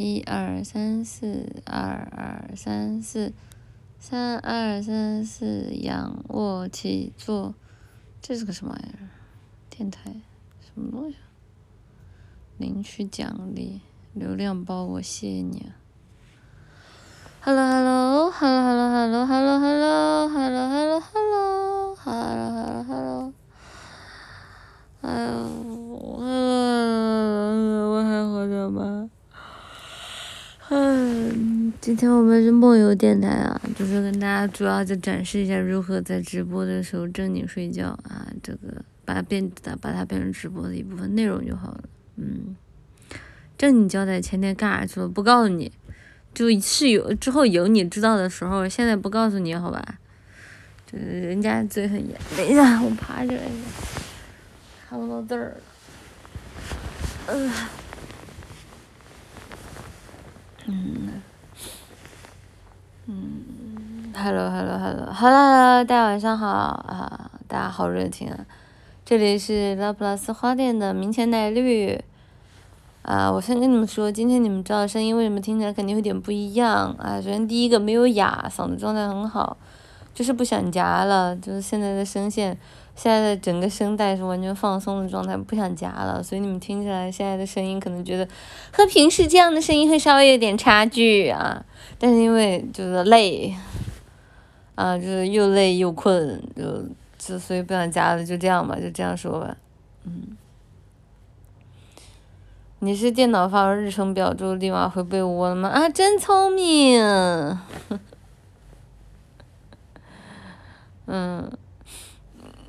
一二三四，二二三四，三二三四，仰卧起坐，这是个什么玩意儿？电台，什么东西？领取奖励，流量包，我谢谢你啊！Hello，Hello，Hello，Hello，Hello，Hello，Hello，Hello，Hello，Hello，Hello，哎呦，我还活着吗？嗯，今天我们是梦游电台啊，就是跟大家主要就展示一下如何在直播的时候正经睡觉啊，这个把它变把它变成直播的一部分内容就好了。嗯，正经交代前天干啥去了？不告诉你，就是有之后有你知道的时候，现在不告诉你好吧？这人家嘴很严。等一下，我趴着来着，看不到字儿了。嗯。嗯。嗯，Hello，Hello，Hello，Hello，大家晚上好啊！大家好热情啊！这里是拉普拉斯花店的明前奶绿。啊，我先跟你们说，今天你们知道声音为什么听起来肯定有点不一样啊？首先第一个没有哑，嗓子状态很好，就是不想夹了，就是现在的声线，现在的整个声带是完全放松的状态，不想夹了，所以你们听起来现在的声音可能觉得和平时这样的声音会稍微有点差距啊，但是因为就是累，啊，就是又累又困，就就所以不想夹了，就这样吧，就这样说吧，嗯。你是电脑发完日程表之后立马回被窝了吗？啊，真聪明！嗯，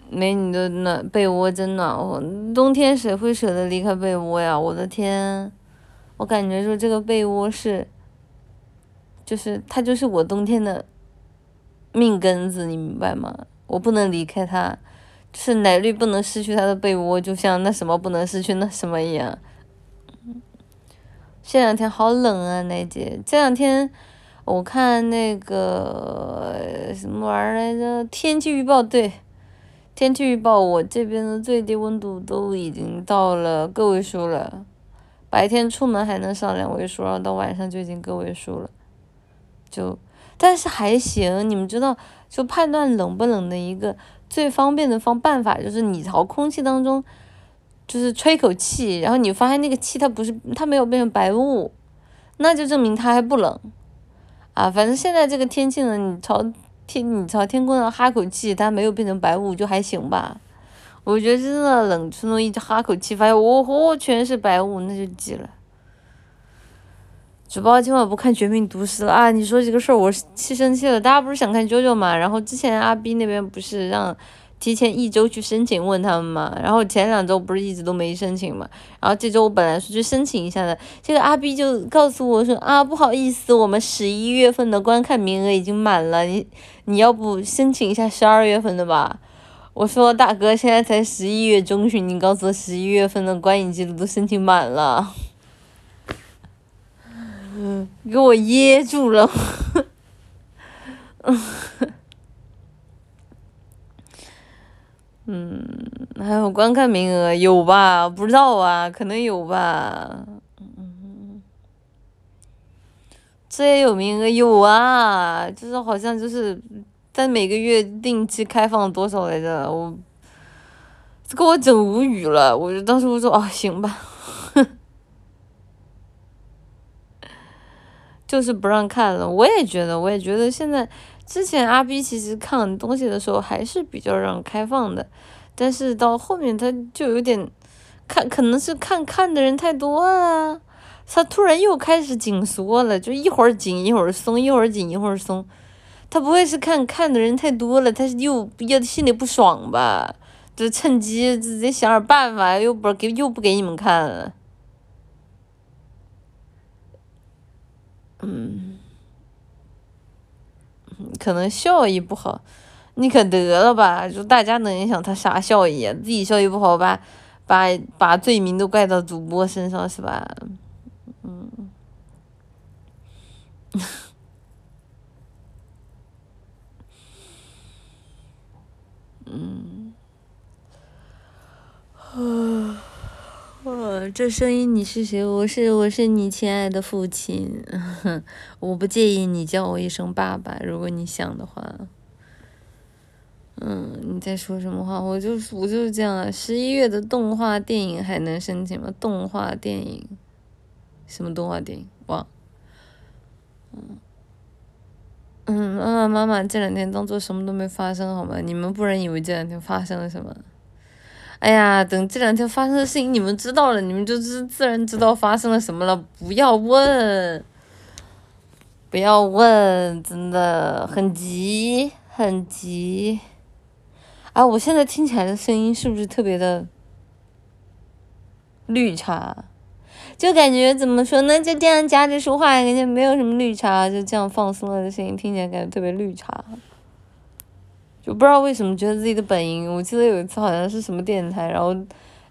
没你的暖被窝真暖和。冬天谁会舍得离开被窝呀？我的天，我感觉说这个被窝是，就是它就是我冬天的命根子，你明白吗？我不能离开它，是奶绿不能失去它的被窝，就像那什么不能失去那什么一样。这两天好冷啊，奶姐。这两天我看那个什么玩意儿来着？天气预报对，天气预报我这边的最低温度都已经到了个位数了，白天出门还能上两位数，然后到晚上就已经个位数了。就但是还行，你们知道，就判断冷不冷的一个最方便的方办法就是你朝空气当中。就是吹口气，然后你发现那个气它不是它没有变成白雾，那就证明它还不冷，啊，反正现在这个天气呢，你朝天你朝天空上哈口气，它没有变成白雾就还行吧。我觉得真的冷，出那一哈口气，发现哦吼全是白雾，那就急了。主播今晚不看《绝命毒师》了啊！你说这个事儿我是气生气了，大家不是想看舅舅嘛？然后之前阿 B 那边不是让。提前一周去申请问他们嘛，然后前两周不是一直都没申请嘛，然后这周我本来是去申请一下的，这个阿 B 就告诉我说啊，不好意思，我们十一月份的观看名额已经满了，你你要不申请一下十二月份的吧？我说大哥，现在才十一月中旬，你告诉我十一月份的观影记录都申请满了，给我噎住了。嗯，还有观看名额有吧？不知道啊，可能有吧。嗯，这也有名额有啊，就是好像就是在每个月定期开放多少来着？我这给我整无语了。我就当时我说啊，行吧，就是不让看了。我也觉得，我也觉得现在。之前阿 B 其实看东西的时候还是比较让开放的，但是到后面他就有点看，可能是看看的人太多了，他突然又开始紧缩了，就一会儿紧一会儿松，一会儿紧一会儿松，他不会是看看的人太多了，他是又又心里不爽吧？就趁机自己想点办法，又不给又不给你们看了，嗯。可能效益不好，你可得了吧？就大家能影响他啥效益啊？自己效益不好，把把把罪名都怪到主播身上是吧？嗯，嗯，啊，哇，这声音你是谁？我是我是你亲爱的父亲，我不介意你叫我一声爸爸，如果你想的话。嗯，你在说什么话？我就我就是这样啊。十一月的动画电影还能申请吗？动画电影，什么动画电影？忘。嗯。嗯，妈妈妈妈，这两天当做什么都没发生好吗？你们不然以为这两天发生了什么？哎呀，等这两天发生的事情你们知道了，你们就自自然知道发生了什么了。不要问，不要问，真的很急，很急。啊，我现在听起来的声音是不是特别的绿茶？就感觉怎么说呢？就这样夹着说话，感觉没有什么绿茶，就这样放松了的声音，听起来感觉特别绿茶。就不知道为什么觉得自己的本音，我记得有一次好像是什么电台，然后，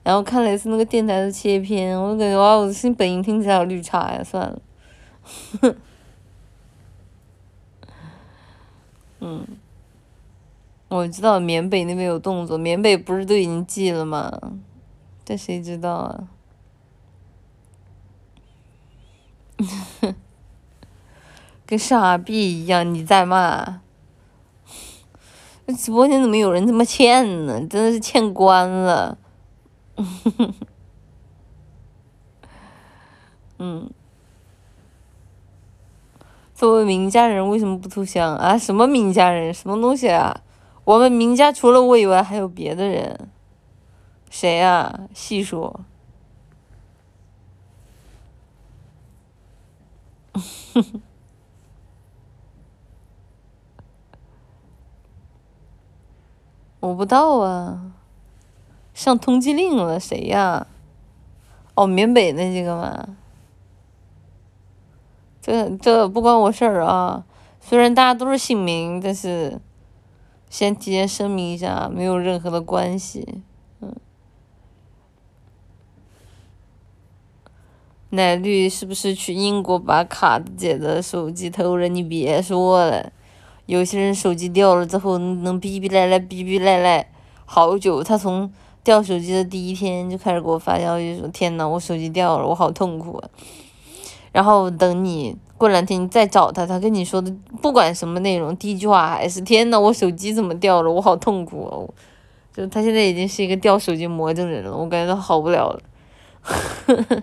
然后看了一次那个电台的切片，我就感觉哇，我的声音本音听起来好绿茶呀，算了。嗯。我知道缅北那边有动作，缅北不是都已经记了吗？这谁知道啊？跟傻逼一样，你在骂？那直播间怎么有人这么欠呢？真的是欠关了。嗯。作为名家人，为什么不投降啊？什么名家人？什么东西啊？我们名家除了我以外还有别的人，谁啊？细说。我不知道啊，上通缉令了，谁呀？哦，缅北那几个嘛。这这不关我事儿啊，虽然大家都是姓名，但是。先提前声明一下，没有任何的关系，嗯。奶绿是不是去英国把卡姐的手机偷了？你别说了，有些人手机掉了之后能逼逼赖赖逼逼赖赖好久。他从掉手机的第一天就开始给我发消息说：“天呐，我手机掉了，我好痛苦啊。”然后等你。过两天你再找他，他跟你说的不管什么内容，第一句话还是“天呐，我手机怎么掉了？我好痛苦哦！”就他现在已经是一个掉手机魔怔人了，我感觉他好不了了。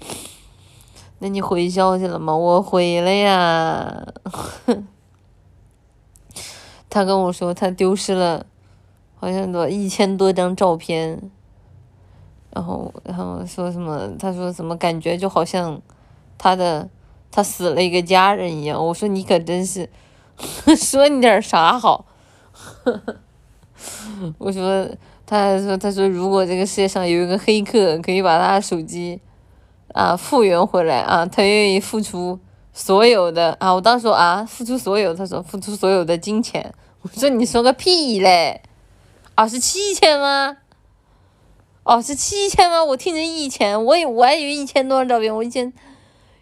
那你回消息了吗？我回了呀。他跟我说他丢失了，好像多一千多张照片。然后，然后说什么？他说什么？感觉就好像他的。他死了一个家人一样，我说你可真是，说你点啥好？我说，他还说，他说如果这个世界上有一个黑客可以把他手机啊复原回来啊，他愿意付出所有的啊，我当时说啊，付出所有，他说付出所有的金钱，我说你说个屁嘞，啊是七千吗？哦是七千吗？我听成一千，我以我还以为一千多张照片，我一千。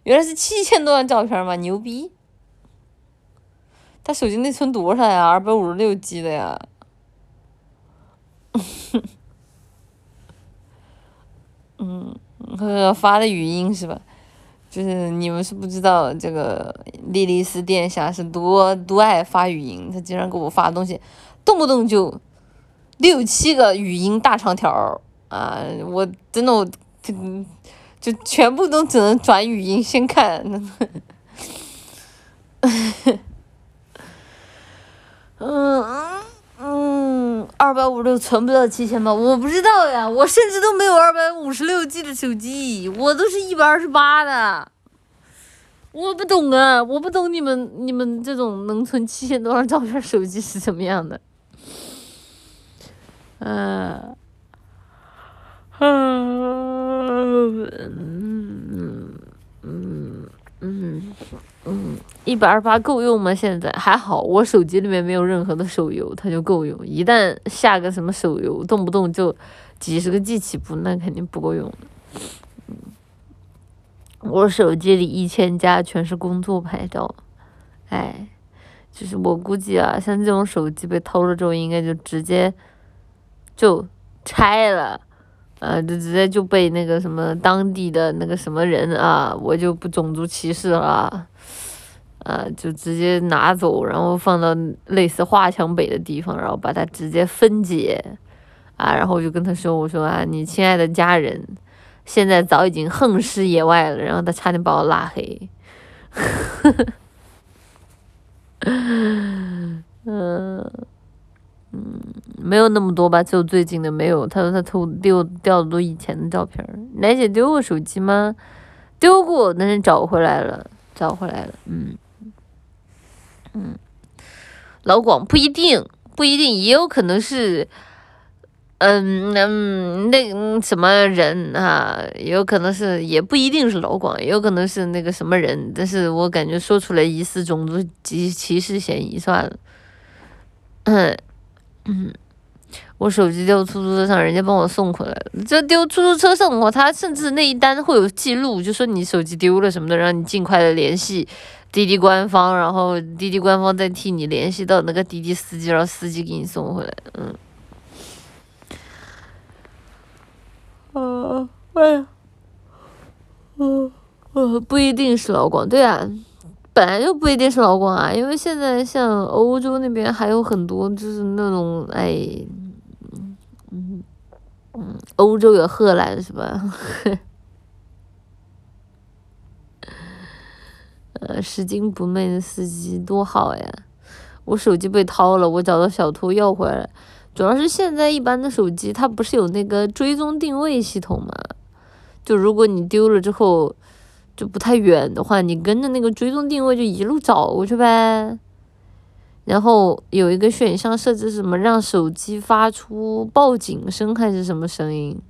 原来是七千多张照片嘛？牛逼！他手机内存多少呀？二百五十六 G 的呀。嗯，呵呵发的语音是吧？就是你们是不知道这个莉莉丝殿下是多多爱发语音，他经常给我发东西，动不动就六七个语音大长条啊！我真的我。就全部都只能转语音先看，嗯嗯，二百五十六存不到七千吧？我不知道呀，我甚至都没有二百五十六 G 的手机，我都是一百二十八的。我不懂啊，我不懂你们你们这种能存七千多张照片手机是怎么样的，嗯。嗯嗯嗯嗯嗯，嗯一百二十八够用吗？现在还好，我手机里面没有任何的手游，它就够用。一旦下个什么手游，动不动就几十个 G 起步，那肯定不够用。我手机里一千加全是工作拍照，哎，就是我估计啊，像这种手机被偷了之后，应该就直接就拆了。啊，就直接就被那个什么当地的那个什么人啊，我就不种族歧视了，啊，就直接拿走，然后放到类似华强北的地方，然后把它直接分解，啊，然后我就跟他说，我说啊，你亲爱的家人，现在早已经横尸野外了，然后他差点把我拉黑，嗯。嗯，没有那么多吧，就最近的没有。他说他偷丢掉的都以前的照片。奶姐丢过手机吗？丢过，但是找回来了，找回来了。嗯嗯，老广不一定，不一定，也有可能是，嗯嗯，那什么人啊，也有可能是，也不一定是老广，也有可能是那个什么人。但是我感觉说出来疑似种族歧歧视嫌疑，算了。嗯。嗯，我手机丢出租车上，人家帮我送回来了。这丢出租车上的话，他甚至那一单会有记录，就说你手机丢了什么的，让你尽快的联系滴滴官方，然后滴滴官方再替你联系到那个滴滴司机，然后司机给你送回来。嗯，啊，哎，嗯，不一定是老广，对啊。本来就不一定是老广啊，因为现在像欧洲那边还有很多就是那种哎，嗯嗯，欧洲有荷兰是吧？呃，拾金不昧的司机多好呀！我手机被掏了，我找到小偷要回来。主要是现在一般的手机它不是有那个追踪定位系统嘛？就如果你丢了之后。就不太远的话，你跟着那个追踪定位就一路找过去呗。然后有一个选项设置什么，让手机发出报警声还是什么声音，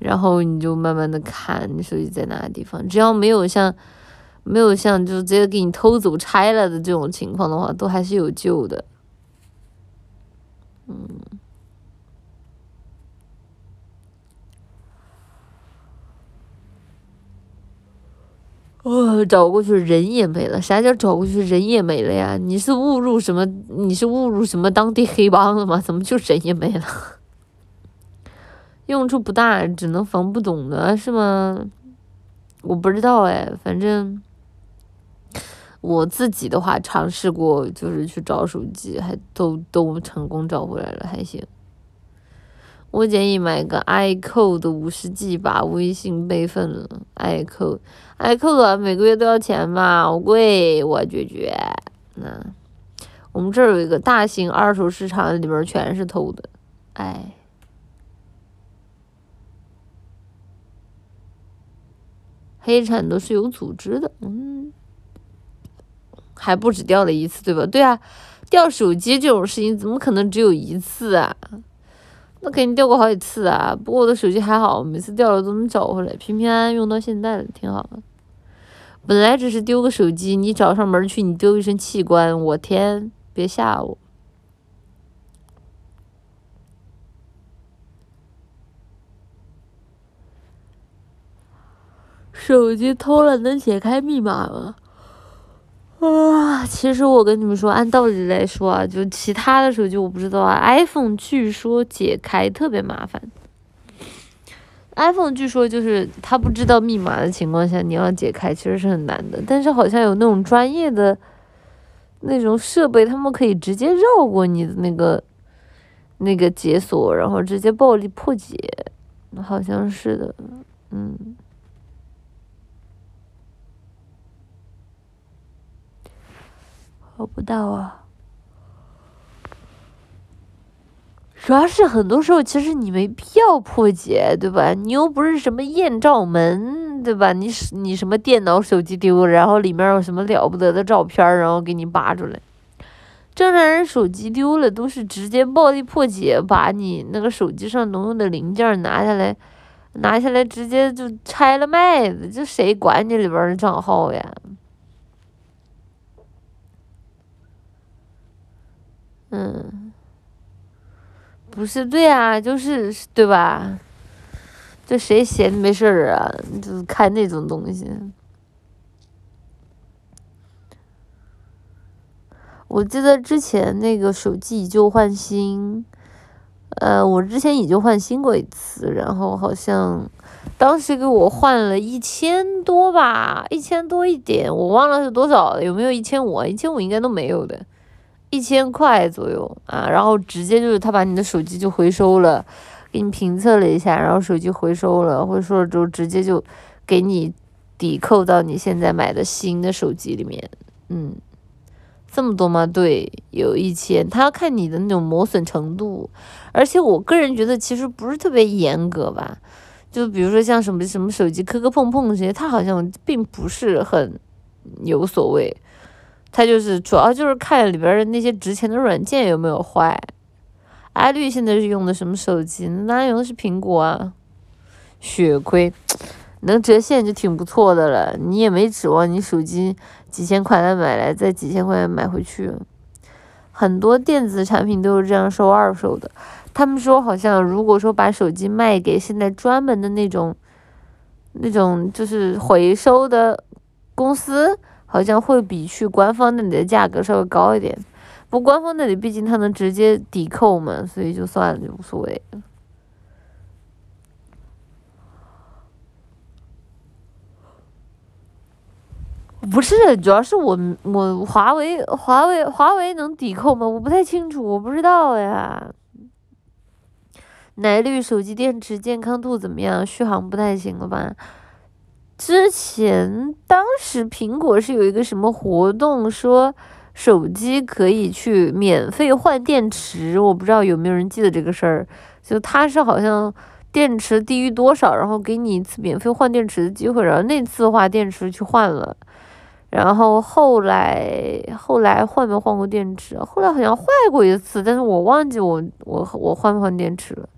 然后你就慢慢的看你手机在哪个地方。只要没有像没有像就直接给你偷走拆了的这种情况的话，都还是有救的。嗯。哦，找过去人也没了。啥叫找过去人也没了呀？你是误入什么？你是误入什么当地黑帮了吗？怎么就人也没了？用处不大，只能防不懂的是吗？我不知道哎，反正我自己的话尝试过，就是去找手机，还都都成功找回来了，还行。我建议买个 iQOO 的五十 G，吧微信备份了。iQOO，iQOO 每个月都要钱吧？好贵，我拒绝。那我们这儿有一个大型二手市场，里边全是偷的。哎，黑产都是有组织的，嗯，还不止掉了一次，对吧？对啊，掉手机这种事情怎么可能只有一次啊？那肯定掉过好几次啊，不过我的手机还好，每次掉了都能找回来，平平安安用到现在了，挺好的。本来只是丢个手机，你找上门去，你丢一身器官，我天，别吓我。手机偷了能解开密码吗？啊，其实我跟你们说，按道理来说啊，就其他的手机我不知道啊，iPhone 据说解开特别麻烦。iPhone 据说就是它不知道密码的情况下，你要解开其实是很难的。但是好像有那种专业的那种设备，他们可以直接绕过你的那个那个解锁，然后直接暴力破解，好像是的，嗯。找不到啊！主要是很多时候，其实你没必要破解，对吧？你又不是什么艳照门，对吧？你你什么电脑、手机丢了，然后里面有什么了不得的照片，然后给你扒出来。正常人手机丢了，都是直接暴力破解，把你那个手机上能用的零件拿下来，拿下来直接就拆了卖的，这谁管你里边的账号呀？嗯，不是对啊，就是对吧？这谁闲的没事儿啊？就是看那种东西。我记得之前那个手机以旧换新，呃，我之前以旧换新过一次，然后好像当时给我换了一千多吧，一千多一点，我忘了是多少，有没有一千五？一千五应该都没有的，一千块左右啊，然后直接就是他把你的手机就回收了，给你评测了一下，然后手机回收了，回收了之后直接就给你抵扣到你现在买的新的手机里面，嗯。这么多吗？对，有一千。他要看你的那种磨损程度，而且我个人觉得其实不是特别严格吧。就比如说像什么什么手机磕磕碰碰这些，他好像并不是很有所谓。他就是主要就是看里边的那些值钱的软件有没有坏。阿绿现在是用的什么手机？那用的是苹果啊。血亏，能折现就挺不错的了。你也没指望你手机。几千块钱买来，再几千块钱买回去，很多电子产品都是这样收二手的。他们说，好像如果说把手机卖给现在专门的那种、那种就是回收的公司，好像会比去官方那里的价格稍微高一点。不过官方那里毕竟它能直接抵扣嘛，所以就算了，就无所谓。不是，主要是我我华为华为华为能抵扣吗？我不太清楚，我不知道呀。奶绿手机电池健康度怎么样？续航不太行了吧？之前当时苹果是有一个什么活动，说手机可以去免费换电池，我不知道有没有人记得这个事儿。就它是好像电池低于多少，然后给你一次免费换电池的机会，然后那次的话电池去换了。然后后来后来换没换过电池？后来好像坏过一次，但是我忘记我我我换没换电池了。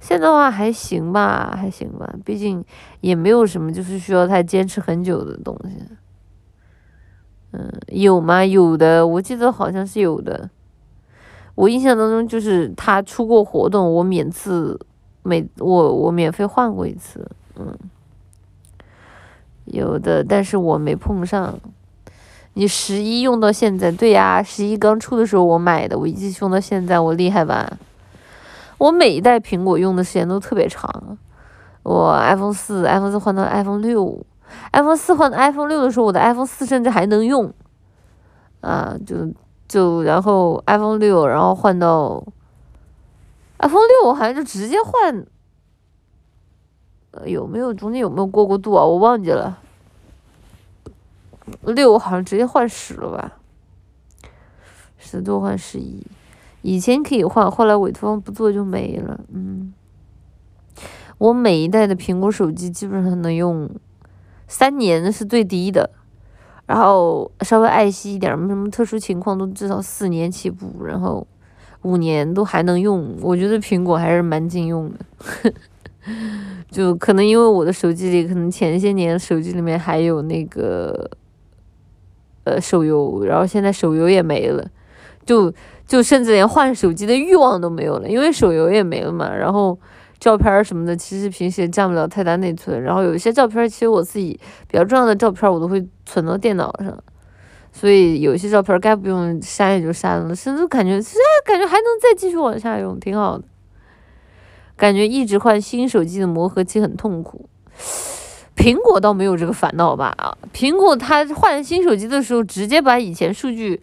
现在的话还行吧，还行吧，毕竟也没有什么就是需要他坚持很久的东西。嗯，有吗？有的，我记得好像是有的。我印象当中就是他出过活动，我免次每我我免费换过一次，嗯。有的，但是我没碰上。你十一用到现在，对呀，十一刚出的时候我买的，我一直用到现在，我厉害吧？我每一代苹果用的时间都特别长。我 iPhone 四，iPhone 四换到 iPhone 六，iPhone 四换到 iPhone 六的时候，我的 iPhone 四甚至还能用。啊，就就然后 iPhone 六，然后换到 iPhone 六，我好像就直接换。有没有中间有没有过过渡啊？我忘记了。六好像直接换十了吧？十多换十一，以前可以换，后来委托方不做就没了。嗯，我每一代的苹果手机基本上能用三年是最低的，然后稍微爱惜一点，没什么特殊情况都至少四年起步，然后五年都还能用。我觉得苹果还是蛮经用的。就可能因为我的手机里，可能前些年手机里面还有那个，呃，手游，然后现在手游也没了，就就甚至连换手机的欲望都没有了，因为手游也没了嘛。然后照片什么的，其实平时也占不了太大内存。然后有一些照片，其实我自己比较重要的照片，我都会存到电脑上，所以有些照片该不用删也就删了，甚至感觉现在感觉还能再继续往下用，挺好的。感觉一直换新手机的磨合期很痛苦，苹果倒没有这个烦恼吧？啊，苹果它换新手机的时候，直接把以前数据，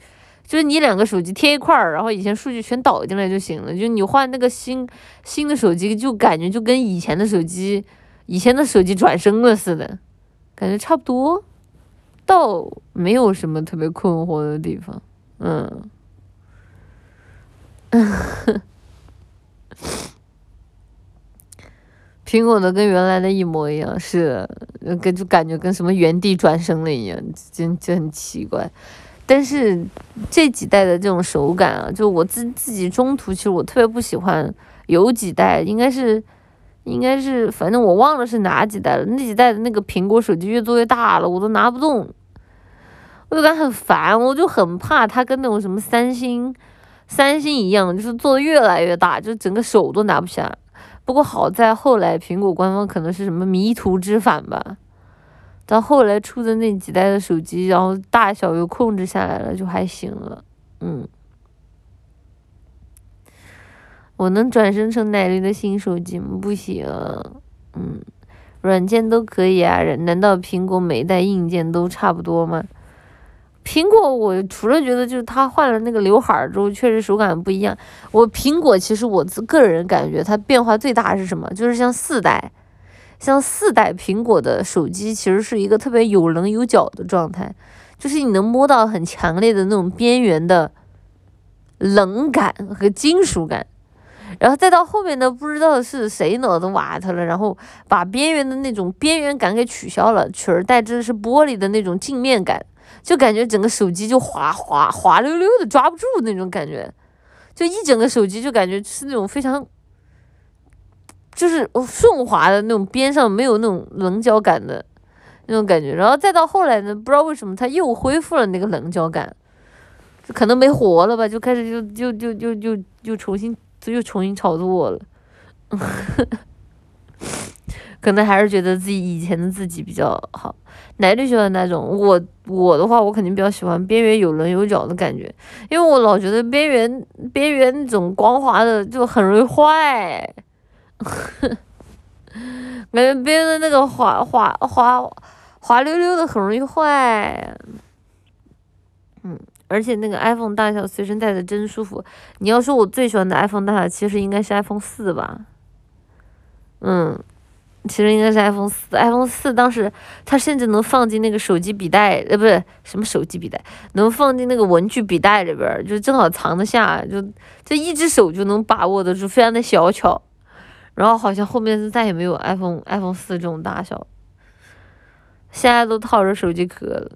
就是你两个手机贴一块儿，然后以前数据全导进来就行了。就你换那个新新的手机，就感觉就跟以前的手机，以前的手机转生了似的，感觉差不多，倒没有什么特别困惑的地方。嗯，嗯。苹果的跟原来的一模一样，是，跟就感觉跟什么原地转生了一样，真就很奇怪。但是这几代的这种手感啊，就我自自己中途其实我特别不喜欢，有几代应该是，应该是，反正我忘了是哪几代了。那几代的那个苹果手机越做越大了，我都拿不动，我就感觉很烦，我就很怕它跟那种什么三星，三星一样，就是做的越来越大，就整个手都拿不下。不过好在后来苹果官方可能是什么迷途知返吧，到后来出的那几代的手机，然后大小又控制下来了，就还行了，嗯。我能转生成奶绿的新手机吗？不行，嗯，软件都可以啊，难道苹果每一代硬件都差不多吗？苹果我除了觉得就是它换了那个刘海儿之后，确实手感不一样。我苹果其实我自个人感觉它变化最大是什么？就是像四代，像四代苹果的手机其实是一个特别有棱有角的状态，就是你能摸到很强烈的那种边缘的棱感和金属感。然后再到后面呢，不知道是谁脑子瓦特了，然后把边缘的那种边缘感给取消了，取而代之的是玻璃的那种镜面感。就感觉整个手机就滑滑滑溜溜的，抓不住那种感觉，就一整个手机就感觉是那种非常，就是顺滑的那种，边上没有那种棱角感的那种感觉。然后再到后来呢，不知道为什么它又恢复了那个棱角感，就可能没活了吧，就开始就就就就就就重新又重新炒作了。可能还是觉得自己以前的自己比较好。奶绿喜欢哪种？我我的话，我肯定比较喜欢边缘有棱有角的感觉，因为我老觉得边缘边缘那种光滑的就很容易坏，感觉边缘的那个滑滑滑滑溜溜的很容易坏。嗯，而且那个 iPhone 大小随身带着真舒服。你要说我最喜欢的 iPhone 大小，其实应该是 iPhone 四吧。嗯。其实应该是 iPhone 四，iPhone 四当时它甚至能放进那个手机笔袋，呃，不是什么手机笔袋，能放进那个文具笔袋里边，就正好藏得下，就就一只手就能把握得住，非常的小巧。然后好像后面是再也没有 iPhone iPhone 四这种大小，现在都套着手机壳了。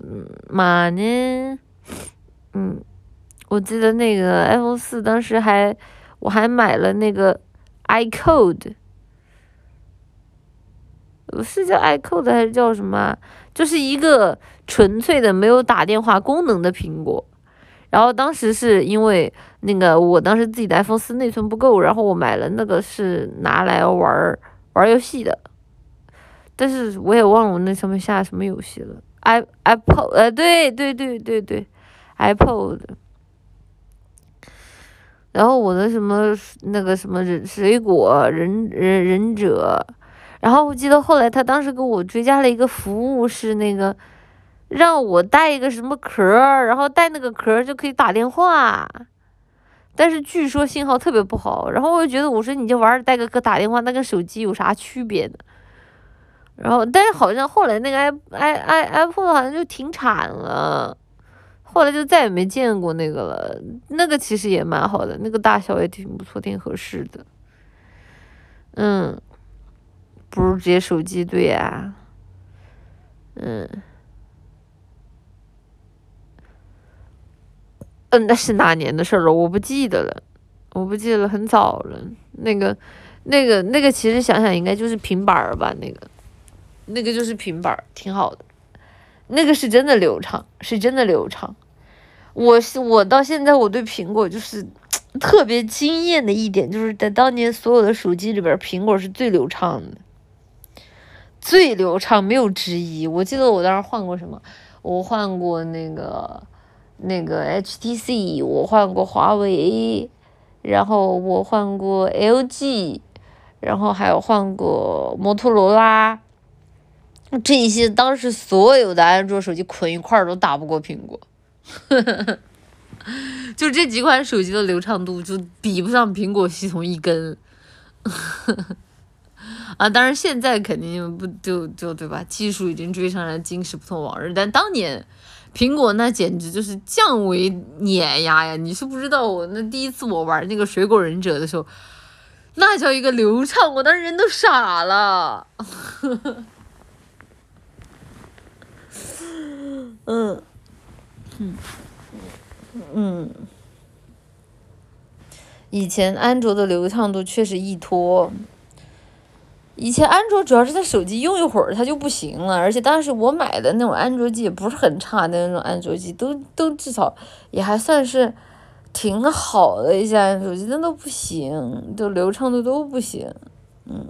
妈呢？嗯，我记得那个 iPhone 四当时还我还买了那个 iCode。是叫 iCode 还是叫什么？就是一个纯粹的没有打电话功能的苹果。然后当时是因为那个我当时自己的 iPhone 四内存不够，然后我买了那个是拿来玩玩游戏的。但是我也忘了我那上面下什么游戏了。i iPod 呃对对对对对，iPod。然后我的什么那个什么人水果忍忍忍者。然后我记得后来他当时给我追加了一个服务，是那个让我带一个什么壳儿，然后带那个壳儿就可以打电话，但是据说信号特别不好。然后我就觉得，我说你就玩带个壳打电话，那跟手机有啥区别呢？然后，但是好像后来那个 i i i iPhone 好像就停产了，后来就再也没见过那个了。那个其实也蛮好的，那个大小也挺不错，挺合适的。嗯。不如直接手机对呀，嗯，嗯，那是哪年的事儿了？我不记得了，我不记得了，很早了。那个，那个，那个，其实想想应该就是平板儿吧？那个，那个就是平板儿，挺好的。那个是真的流畅，是真的流畅。我是我到现在我对苹果就是 特别惊艳的一点，就是在当年所有的手机里边，苹果是最流畅的。最流畅，没有之一。我记得我当时换过什么？我换过那个那个 HTC，我换过华为，然后我换过 LG，然后还有换过摩托罗拉。这些当时所有的安卓手机捆一块儿都打不过苹果，就这几款手机的流畅度就比不上苹果系统一根。啊，当然现在肯定不就就对吧？技术已经追上了，今时不同往日。但当年，苹果那简直就是降维碾压呀！你是不知道，我那第一次我玩那个水果忍者的时候，那叫一个流畅，我当时人都傻了。嗯，嗯，嗯，以前安卓的流畅度确实一拖。以前安卓主要是它手机用一会儿它就不行了，而且当时我买的那种安卓机也不是很差的那种安卓机，都都至少也还算是挺好的一些安卓机，那都不行，都流畅度都不行，嗯，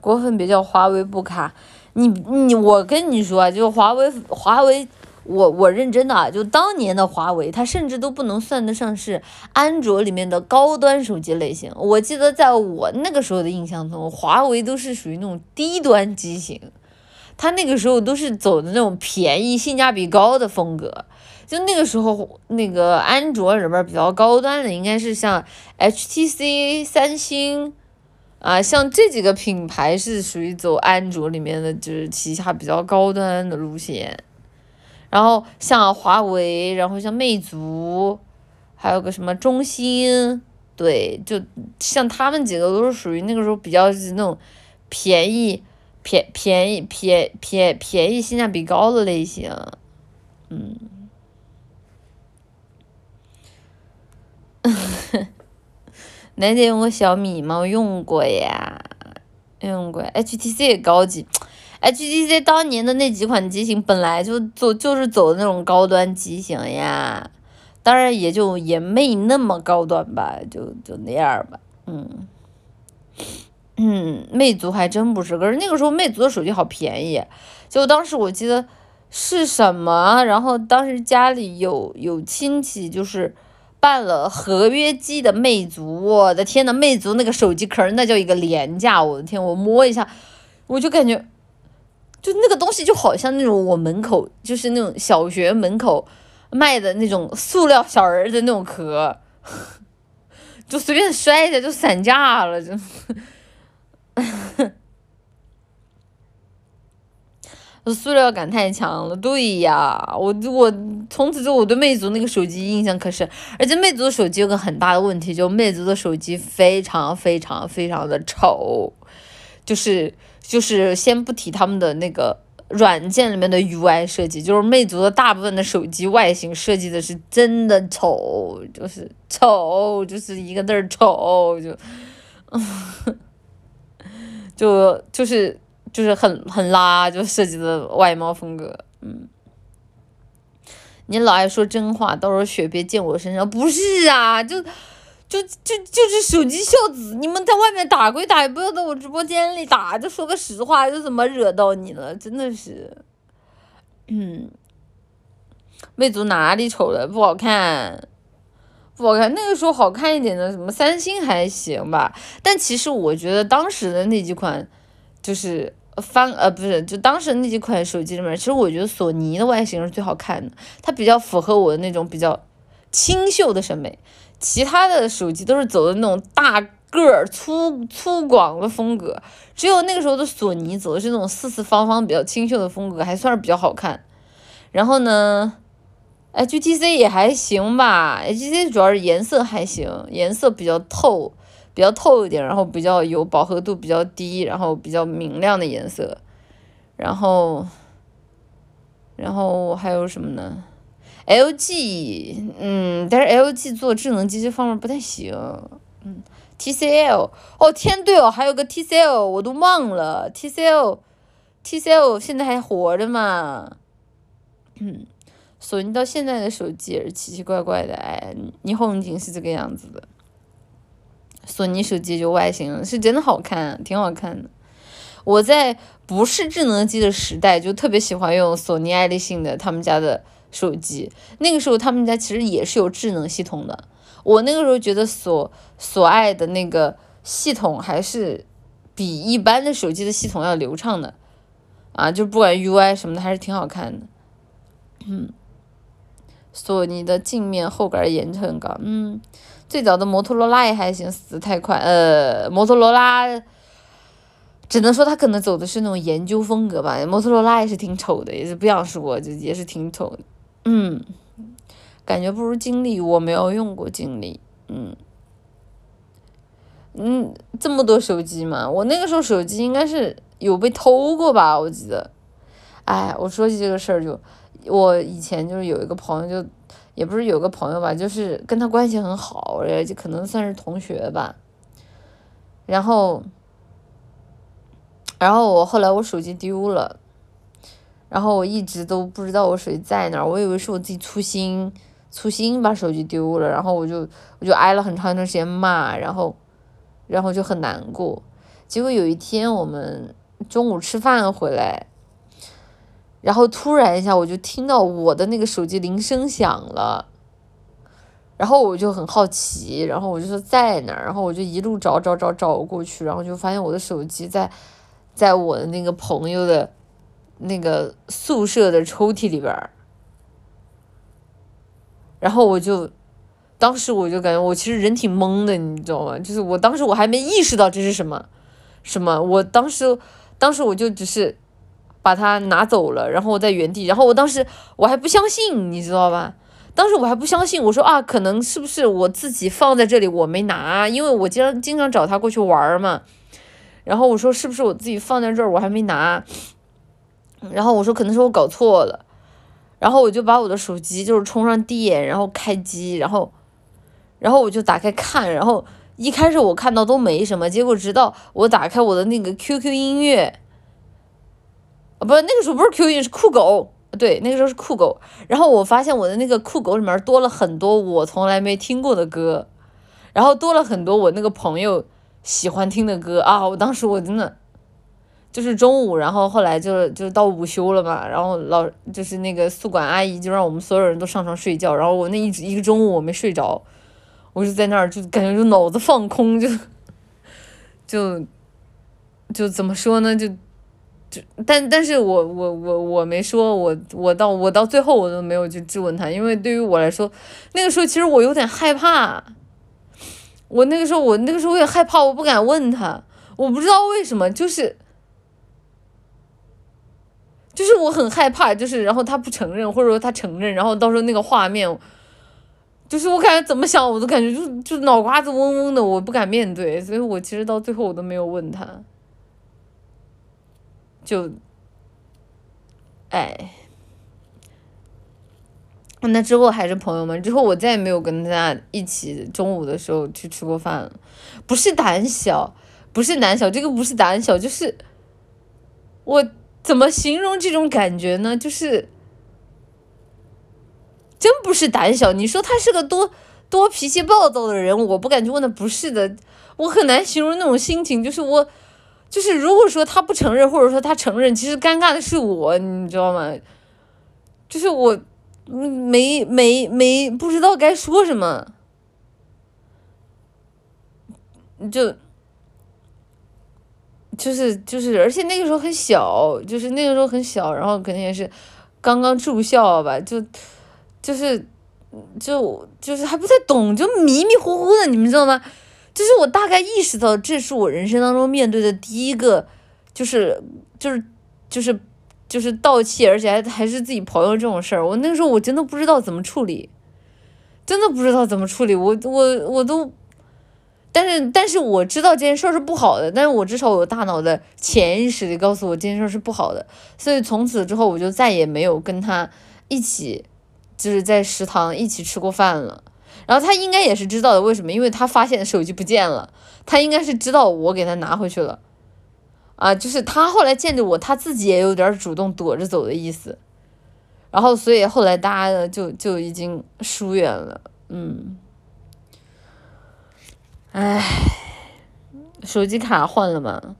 过分别叫华为不卡，你你我跟你说，就华为华为我我认真的啊，就当年的华为，它甚至都不能算得上是安卓里面的高端手机类型。我记得在我那个时候的印象中，华为都是属于那种低端机型，它那个时候都是走的那种便宜、性价比高的风格。就那个时候，那个安卓里边比较高端的，应该是像 HTC、三星啊，像这几个品牌是属于走安卓里面的，就是旗下比较高端的路线。然后像华为，然后像魅族，还有个什么中兴，对，就像他们几个都是属于那个时候比较那种便宜、便便宜、便便便宜、性价比高的类型，嗯。楠姐用过小米吗？我用过呀，用过。HTC 也高级。HTC 当年的那几款机型本来就走就是走的那种高端机型呀，当然也就也没那么高端吧，就就那样吧，嗯，嗯，魅族还真不是，可是那个时候魅族的手机好便宜，就当时我记得是什么，然后当时家里有有亲戚就是办了合约机的魅族，我的天呐，魅族那个手机壳那叫一个廉价，我的天，我摸一下我就感觉。就那个东西就好像那种我门口就是那种小学门口卖的那种塑料小人的那种壳，就随便摔一下就散架了，就，塑料感太强了。对呀，我我从此之后我对魅族那个手机印象可是，而且魅族的手机有个很大的问题，就魅族的手机非常非常非常的丑，就是。就是先不提他们的那个软件里面的 UI 设计，就是魅族的大部分的手机外形设计的是真的丑，就是丑，就是一个字儿丑，就，就就是就是很很拉，就设计的外貌风格，嗯。你老爱说真话，到时候雪别溅我身上，不是啊，就。就就就是手机孝子，你们在外面打归打，也不要在我直播间里打。就说个实话，就怎么惹到你了？真的是，嗯，魅族哪里丑了？不好看，不好看。那个时候好看一点的，什么三星还行吧。但其实我觉得当时的那几款，就是翻呃不是，就当时那几款手机里面，其实我觉得索尼的外形是最好看的，它比较符合我的那种比较清秀的审美。其他的手机都是走的那种大个儿、粗粗犷的风格，只有那个时候的索尼走的是那种四四方方、比较清秀的风格，还算是比较好看。然后呢，HTC 也还行吧，HTC 主要是颜色还行，颜色比较透，比较透一点，然后比较有饱和度比较低，然后比较明亮的颜色。然后，然后还有什么呢？LG，嗯，但是 LG 做智能机这方面不太行，嗯，TCL，哦天对哦，还有个 TCL 我都忘了，TCL，TCL 现在还活着吗？嗯，索尼到现在的手机也是奇奇怪怪的，哎，霓虹镜是这个样子的，索尼手机就外形是真的好看，挺好看的。我在不是智能机的时代就特别喜欢用索尼爱立信的他们家的。手机。那个时候他们家其实也是有智能系统的，我那个时候觉得所所爱的那个系统还是比一般的手机的系统要流畅的，啊，就不管 UI 什么的还是挺好看的，嗯，索尼的镜面后盖颜值很高，嗯，最早的摩托罗拉也还行，死太快，呃，摩托罗拉。只能说他可能走的是那种研究风格吧，摩托罗拉也是挺丑的，也是不想说，就也是挺丑。的。嗯，感觉不如金立，我没有用过金立，嗯，嗯，这么多手机嘛，我那个时候手机应该是有被偷过吧，我记得。哎，我说起这个事儿就，我以前就是有一个朋友，就也不是有个朋友吧，就是跟他关系很好，就可能算是同学吧。然后，然后我后来我手机丢了。然后我一直都不知道我手机在哪儿，我以为是我自己粗心，粗心把手机丢了，然后我就我就挨了很长一段时间骂，然后，然后就很难过。结果有一天我们中午吃饭回来，然后突然一下我就听到我的那个手机铃声响了，然后我就很好奇，然后我就说在哪儿，然后我就一路找找找找过去，然后就发现我的手机在在我的那个朋友的那个宿舍的抽屉里边儿，然后我就。当时我就感觉我其实人挺懵的，你知道吗？就是我当时我还没意识到这是什么，什么？我当时，当时我就只是把它拿走了，然后我在原地，然后我当时我还不相信，你知道吧？当时我还不相信，我说啊，可能是不是我自己放在这里我没拿，因为我经常经常找他过去玩嘛。然后我说是不是我自己放在这儿我还没拿？然后我说可能是我搞错了，然后我就把我的手机就是充上电，然后开机，然后。然后我就打开看，然后一开始我看到都没什么，结果直到我打开我的那个 QQ 音乐，啊，不是那个时候不是 QQ 音乐是酷狗，对，那个时候是酷狗。然后我发现我的那个酷狗里面多了很多我从来没听过的歌，然后多了很多我那个朋友喜欢听的歌啊！我当时我真的就是中午，然后后来就就到午休了嘛，然后老就是那个宿管阿姨就让我们所有人都上床睡觉，然后我那一一个中午我没睡着。我就在那儿，就感觉就脑子放空，就就就怎么说呢？就就但但是我我我我没说，我我到我到最后我都没有去质问他，因为对于我来说，那个时候其实我有点害怕。我那个时候我那个时候也害怕，我不敢问他，我不知道为什么，就是就是我很害怕，就是然后他不承认，或者说他承认，然后到时候那个画面。就是我感觉怎么想，我都感觉就就脑瓜子嗡嗡的，我不敢面对，所以我其实到最后我都没有问他，就，哎，那之后还是朋友们，之后我再也没有跟他一起中午的时候去吃过饭了，不是胆小，不是胆小，这个不是胆小，就是我怎么形容这种感觉呢？就是。真不是胆小，你说他是个多多脾气暴躁的人，我不敢去问他，不是的，我很难形容那种心情。就是我，就是如果说他不承认，或者说他承认，其实尴尬的是我，你知道吗？就是我没没没不知道该说什么，就就是就是，而且那个时候很小，就是那个时候很小，然后肯定也是刚刚住校吧，就。就是，就就是还不太懂，就迷迷糊糊的，你们知道吗？就是我大概意识到，这是我人生当中面对的第一个，就是就是就是就是盗窃，而且还还是自己朋友这种事儿。我那个时候我真的不知道怎么处理，真的不知道怎么处理。我我我都，但是但是我知道这件事儿是不好的，但是我至少我大脑的潜意识里告诉我这件事儿是不好的，所以从此之后我就再也没有跟他一起。就是在食堂一起吃过饭了，然后他应该也是知道的，为什么？因为他发现手机不见了，他应该是知道我给他拿回去了，啊，就是他后来见着我，他自己也有点主动躲着走的意思，然后所以后来大家就就已经疏远了，嗯，唉，手机卡换了吗？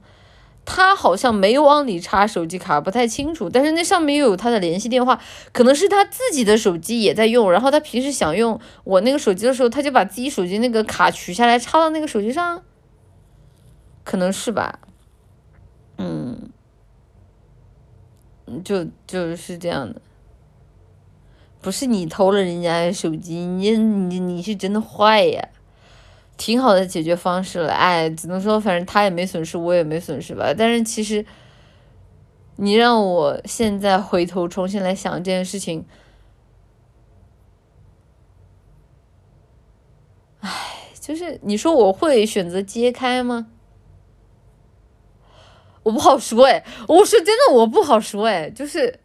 他好像没往里插手机卡，不太清楚。但是那上面又有他的联系电话，可能是他自己的手机也在用。然后他平时想用我那个手机的时候，他就把自己手机那个卡取下来插到那个手机上，可能是吧？嗯，就就是这样的。不是你偷了人家的手机，你你你是真的坏呀！挺好的解决方式了，哎，只能说反正他也没损失，我也没损失吧。但是其实，你让我现在回头重新来想这件事情，哎，就是你说我会选择揭开吗？我不好说哎，我说真的，我不好说哎，就是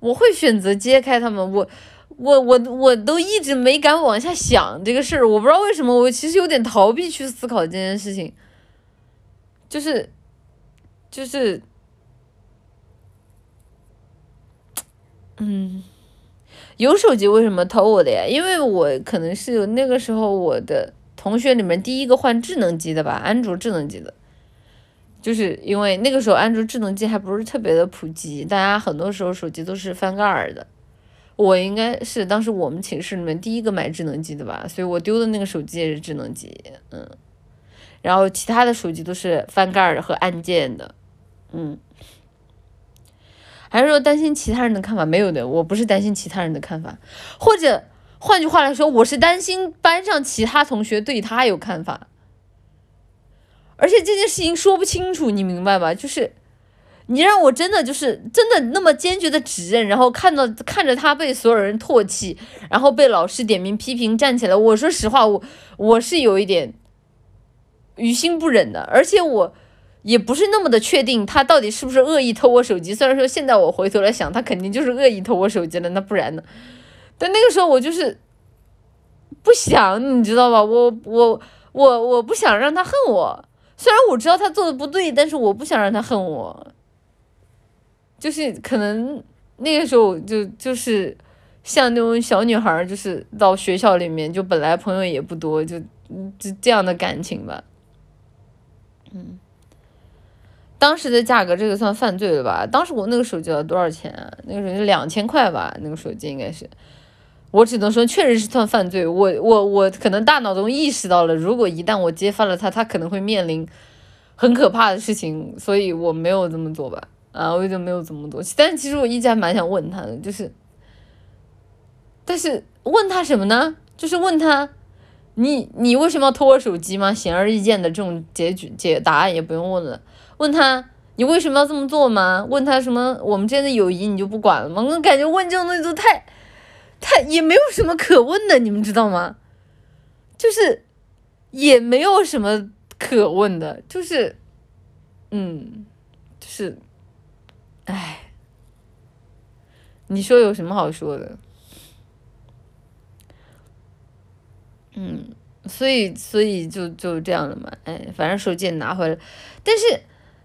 我会选择揭开他们，我。我我我都一直没敢往下想这个事儿，我不知道为什么，我其实有点逃避去思考这件事情，就是，就是，嗯，有手机为什么偷我的呀？因为我可能是有那个时候我的同学里面第一个换智能机的吧，安卓智能机的，就是因为那个时候安卓智能机还不是特别的普及，大家很多时候手机都是翻盖儿的。我应该是当时我们寝室里面第一个买智能机的吧，所以我丢的那个手机也是智能机，嗯。然后其他的手机都是翻盖儿和按键的，嗯。还是说担心其他人的看法？没有的，我不是担心其他人的看法，或者换句话来说，我是担心班上其他同学对他有看法。而且这件事情说不清楚，你明白吧？就是你让我真的就是真的那么坚决的指认，然后看到看着他被所有人唾弃，然后被老师点名批评站起来，我说实话，我我是有一点于心不忍的，而且我也不是那么的确定他到底是不是恶意偷我手机。虽然说现在我回头来想，他肯定就是恶意偷我手机了，那不然呢？但那个时候我就是不想，你知道吧？我我我我不想让他恨我。虽然我知道他做的不对，但是我不想让他恨我。就是可能那个时候就就是像那种小女孩，就是到学校里面就本来朋友也不多，就就这样的感情吧。嗯，当时的价格这个算犯罪了吧？当时我那个手机要多少钱啊？那个手机两千块吧？那个手机应该是。我只能说，确实是算犯罪。我我我可能大脑中意识到了，如果一旦我揭发了他，他可能会面临很可怕的事情，所以我没有这么做吧。啊，我就没有这么多。但其实我一直还蛮想问他的，就是，但是问他什么呢？就是问他，你你为什么要偷我手机吗？显而易见的这种结局解答案也不用问了。问他，你为什么要这么做吗？问他什么？我们之间的友谊你就不管了吗？我感觉问这种东西都太。太也没有什么可问的，你们知道吗？就是也没有什么可问的，就是，嗯，就是，哎，你说有什么好说的？嗯，所以所以就就这样了嘛，哎，反正手机也拿回来，但是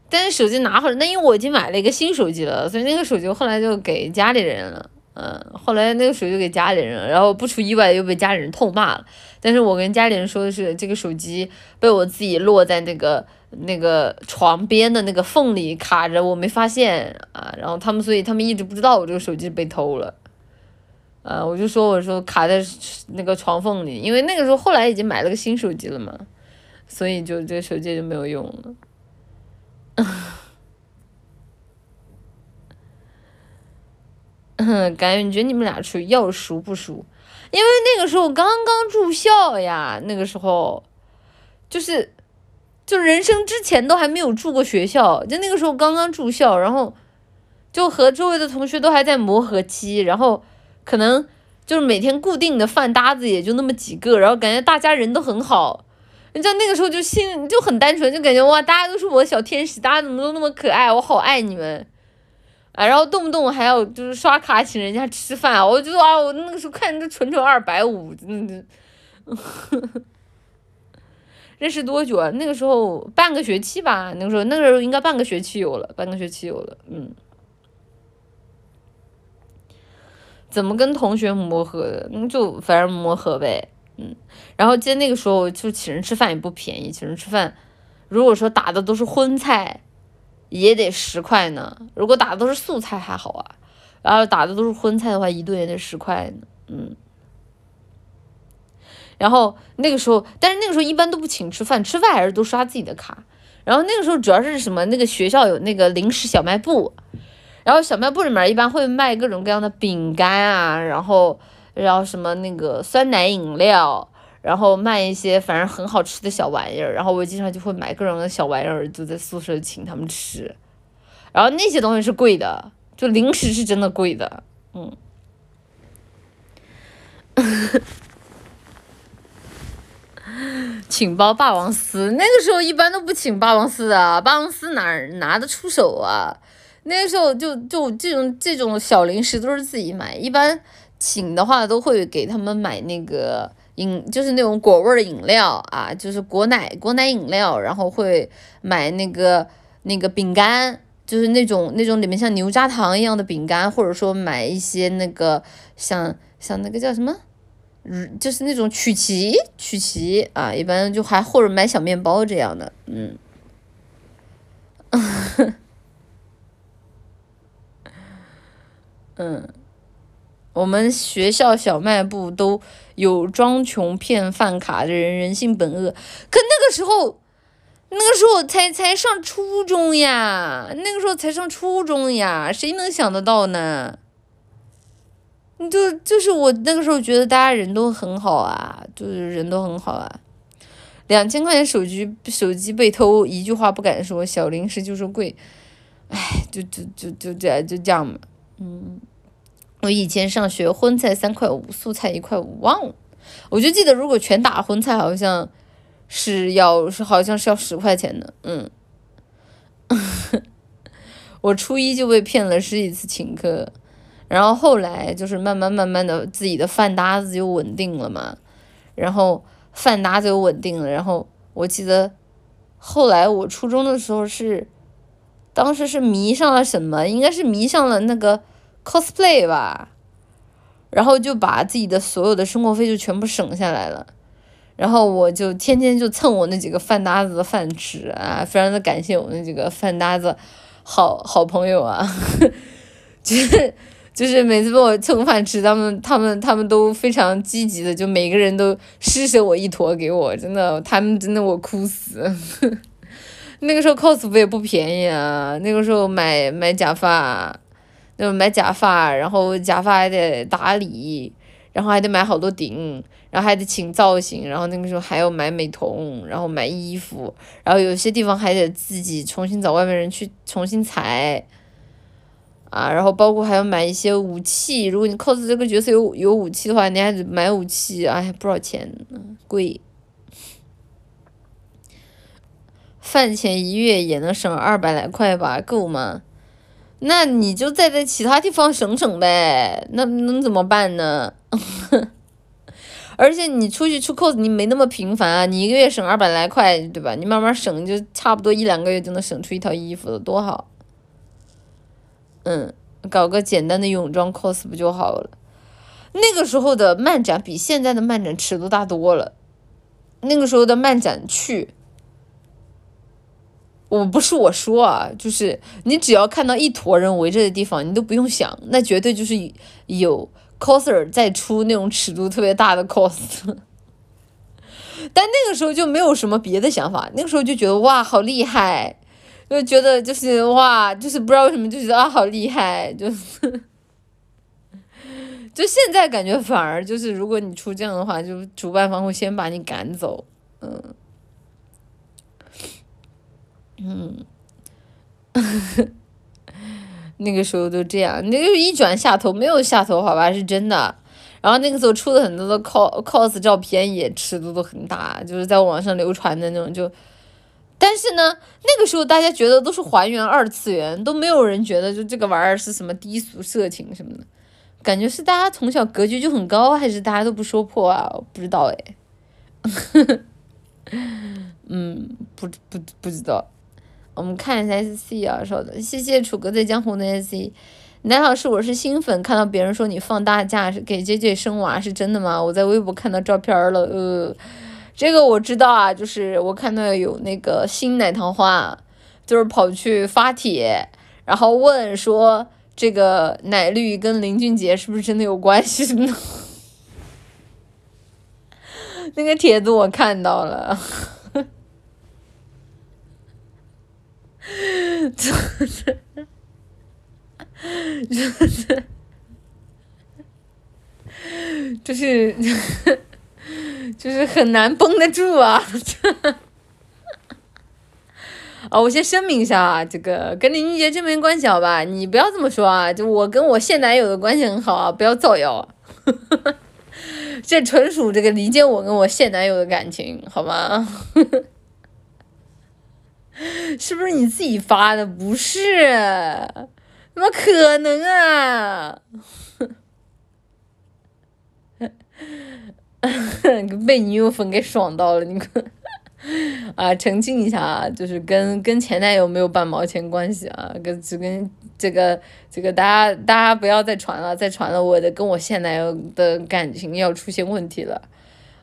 但是手机拿回来，那因为我已经买了一个新手机了，所以那个手机后来就给家里人了。嗯，后来那个手机给家里人了，然后不出意外又被家里人痛骂了。但是我跟家里人说的是，这个手机被我自己落在那个那个床边的那个缝里卡着，我没发现啊。然后他们，所以他们一直不知道我这个手机被偷了。啊，我就说我说卡在那个床缝里，因为那个时候后来已经买了个新手机了嘛，所以就这个手机就没有用了。哼 感觉你觉得你们俩处要熟不熟，因为那个时候刚刚住校呀，那个时候，就是，就人生之前都还没有住过学校，就那个时候刚刚住校，然后，就和周围的同学都还在磨合期，然后可能就是每天固定的饭搭子也就那么几个，然后感觉大家人都很好，你知道那个时候就心就很单纯，就感觉哇，大家都是我的小天使，大家怎么都那么可爱，我好爱你们。啊，然后动不动还要就是刷卡请人家吃饭，我就说啊，我那个时候看着纯纯二百五，真的，认识多久啊？那个时候半个学期吧，那个时候那个时候应该半个学期有了，半个学期有了，嗯。怎么跟同学磨合的？就反正磨合呗，嗯。然后记得那个时候就请人吃饭也不便宜，请人吃饭，如果说打的都是荤菜。也得十块呢，如果打的都是素菜还好啊，然后打的都是荤菜的话，一顿也得十块呢，嗯。然后那个时候，但是那个时候一般都不请吃饭，吃饭还是都刷自己的卡。然后那个时候主要是什么？那个学校有那个零食小卖部，然后小卖部里面一般会卖各种各样的饼干啊，然后然后什么那个酸奶饮料。然后卖一些反正很好吃的小玩意儿，然后我经常就会买各种的小玩意儿，就在宿舍请他们吃。然后那些东西是贵的，就零食是真的贵的，嗯。请包霸王丝，那个时候一般都不请霸王丝啊，霸王丝哪拿得出手啊？那个时候就就这种这种小零食都是自己买，一般请的话都会给他们买那个。饮就是那种果味的饮料啊，就是果奶果奶饮料，然后会买那个那个饼干，就是那种那种里面像牛轧糖一样的饼干，或者说买一些那个像像那个叫什么，嗯，就是那种曲奇曲奇啊，一般就还或者买小面包这样的，嗯，嗯，我们学校小卖部都有装穷骗饭卡的人，人性本恶。可那个时候，那个时候才才上初中呀，那个时候才上初中呀，谁能想得到呢？就就是我那个时候觉得大家人都很好啊，就是人都很好啊。两千块钱手机手机被偷，一句话不敢说，小零食就是贵，唉，就就就就这样就这样嘛，嗯。我以前上学，荤菜三块五，素菜一块五，忘了。我就记得，如果全打荤菜，好像是要是好像是要十块钱的。嗯，我初一就被骗了十几次请客，然后后来就是慢慢慢慢的自己的饭搭子就稳定了嘛，然后饭搭子就稳定了，然后我记得后来我初中的时候是，当时是迷上了什么？应该是迷上了那个。cosplay 吧，然后就把自己的所有的生活费就全部省下来了，然后我就天天就蹭我那几个饭搭子的饭吃啊，非常的感谢我那几个饭搭子好好朋友啊，就是就是每次帮我蹭饭吃，他们他们他们都非常积极的，就每个人都施舍我一坨给我，真的，他们真的我哭死。那个时候 cos 服也不便宜啊，那个时候买买假发。那种买假发，然后假发还得打理，然后还得买好多顶，然后还得请造型，然后那个时候还要买美瞳，然后买衣服，然后有些地方还得自己重新找外面人去重新裁，啊，然后包括还要买一些武器，如果你 cos 这个角色有有武器的话，你还得买武器，哎，不少钱，贵。饭钱一月也能省二百来块吧，够吗？那你就再在其他地方省省呗，那能怎么办呢？而且你出去出 cos，你没那么频繁啊，你一个月省二百来块，对吧？你慢慢省，就差不多一两个月就能省出一套衣服了，多好。嗯，搞个简单的泳装 cos 不就好了？那个时候的漫展比现在的漫展尺度大多了，那个时候的漫展去。我不是我说啊，就是你只要看到一坨人围着的地方，你都不用想，那绝对就是有 coser 在出那种尺度特别大的 cos。但那个时候就没有什么别的想法，那个时候就觉得哇好厉害，就觉得就是哇就是不知道为什么就觉得啊好厉害，就是，就现在感觉反而就是如果你出这样的话，就主办方会先把你赶走，嗯。嗯，那个时候都这样，那个一转下头没有下头，好吧，是真的。然后那个时候出了很多的 cos cos 照片，也尺度都很大，就是在网上流传的那种。就，但是呢，那个时候大家觉得都是还原二次元，都没有人觉得就这个玩意儿是什么低俗色情什么的。感觉是大家从小格局就很高，还是大家都不说破啊？不知道哎。嗯，不不不知道。我们看一下 S C 啊，稍等，谢谢楚哥在江湖的 S C，南老师，我是新粉，看到别人说你放大假给姐姐生娃，是真的吗？我在微博看到照片了，呃，这个我知道啊，就是我看到有那个新奶糖花，就是跑去发帖，然后问说这个奶绿跟林俊杰是不是真的有关系什么的，那个帖子我看到了。就是，就是，就是，就是很难绷得住啊！啊，我先声明一下啊，这个跟林俊杰真没关系好吧？你不要这么说啊！就我跟我现男友的关系很好啊，不要造谣。这纯属这个理解我跟我现男友的感情，好吗？是不是你自己发的？不是，怎么可能啊？被女友粉给爽到了，你可啊，澄清一下啊，就是跟跟前男友没有半毛钱关系啊，跟只跟这个这个大家大家不要再传了，再传了我的跟我现男友的感情要出现问题了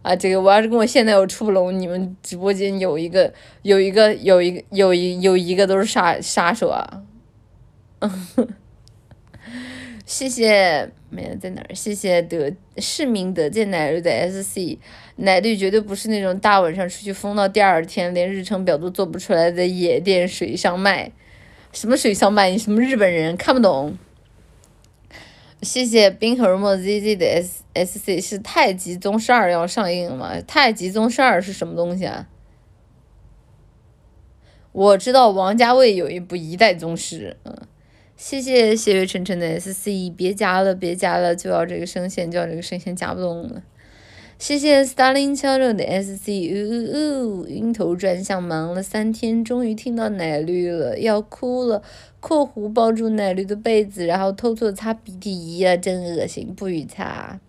啊，这个我要是跟我现男友处不拢，你们直播间有一个有一个有一个有一有一个都是杀杀手啊！谢谢，没了在哪儿？谢谢德市民德见奶绿的 SC，奶绿绝对不是那种大晚上出去疯到第二天连日程表都做不出来的野店水上麦，什么水上麦？你什么日本人看不懂？谢谢冰河墨 ZZ 的 S S C 是太极宗师二要上映了吗？太极宗师二是什么东西啊？我知道王家卫有一部一代宗师，嗯，谢谢血月沉沉的 S C，别加了别加了，就要这个声线，就要这个声线加不动了。谢谢 Starling 敲肉的 S C，呜呜呜，晕头转向，忙了三天，终于听到奶绿了，要哭了。括弧抱住奶绿的被子，然后偷偷擦鼻涕，咦呀，真恶心，不许擦。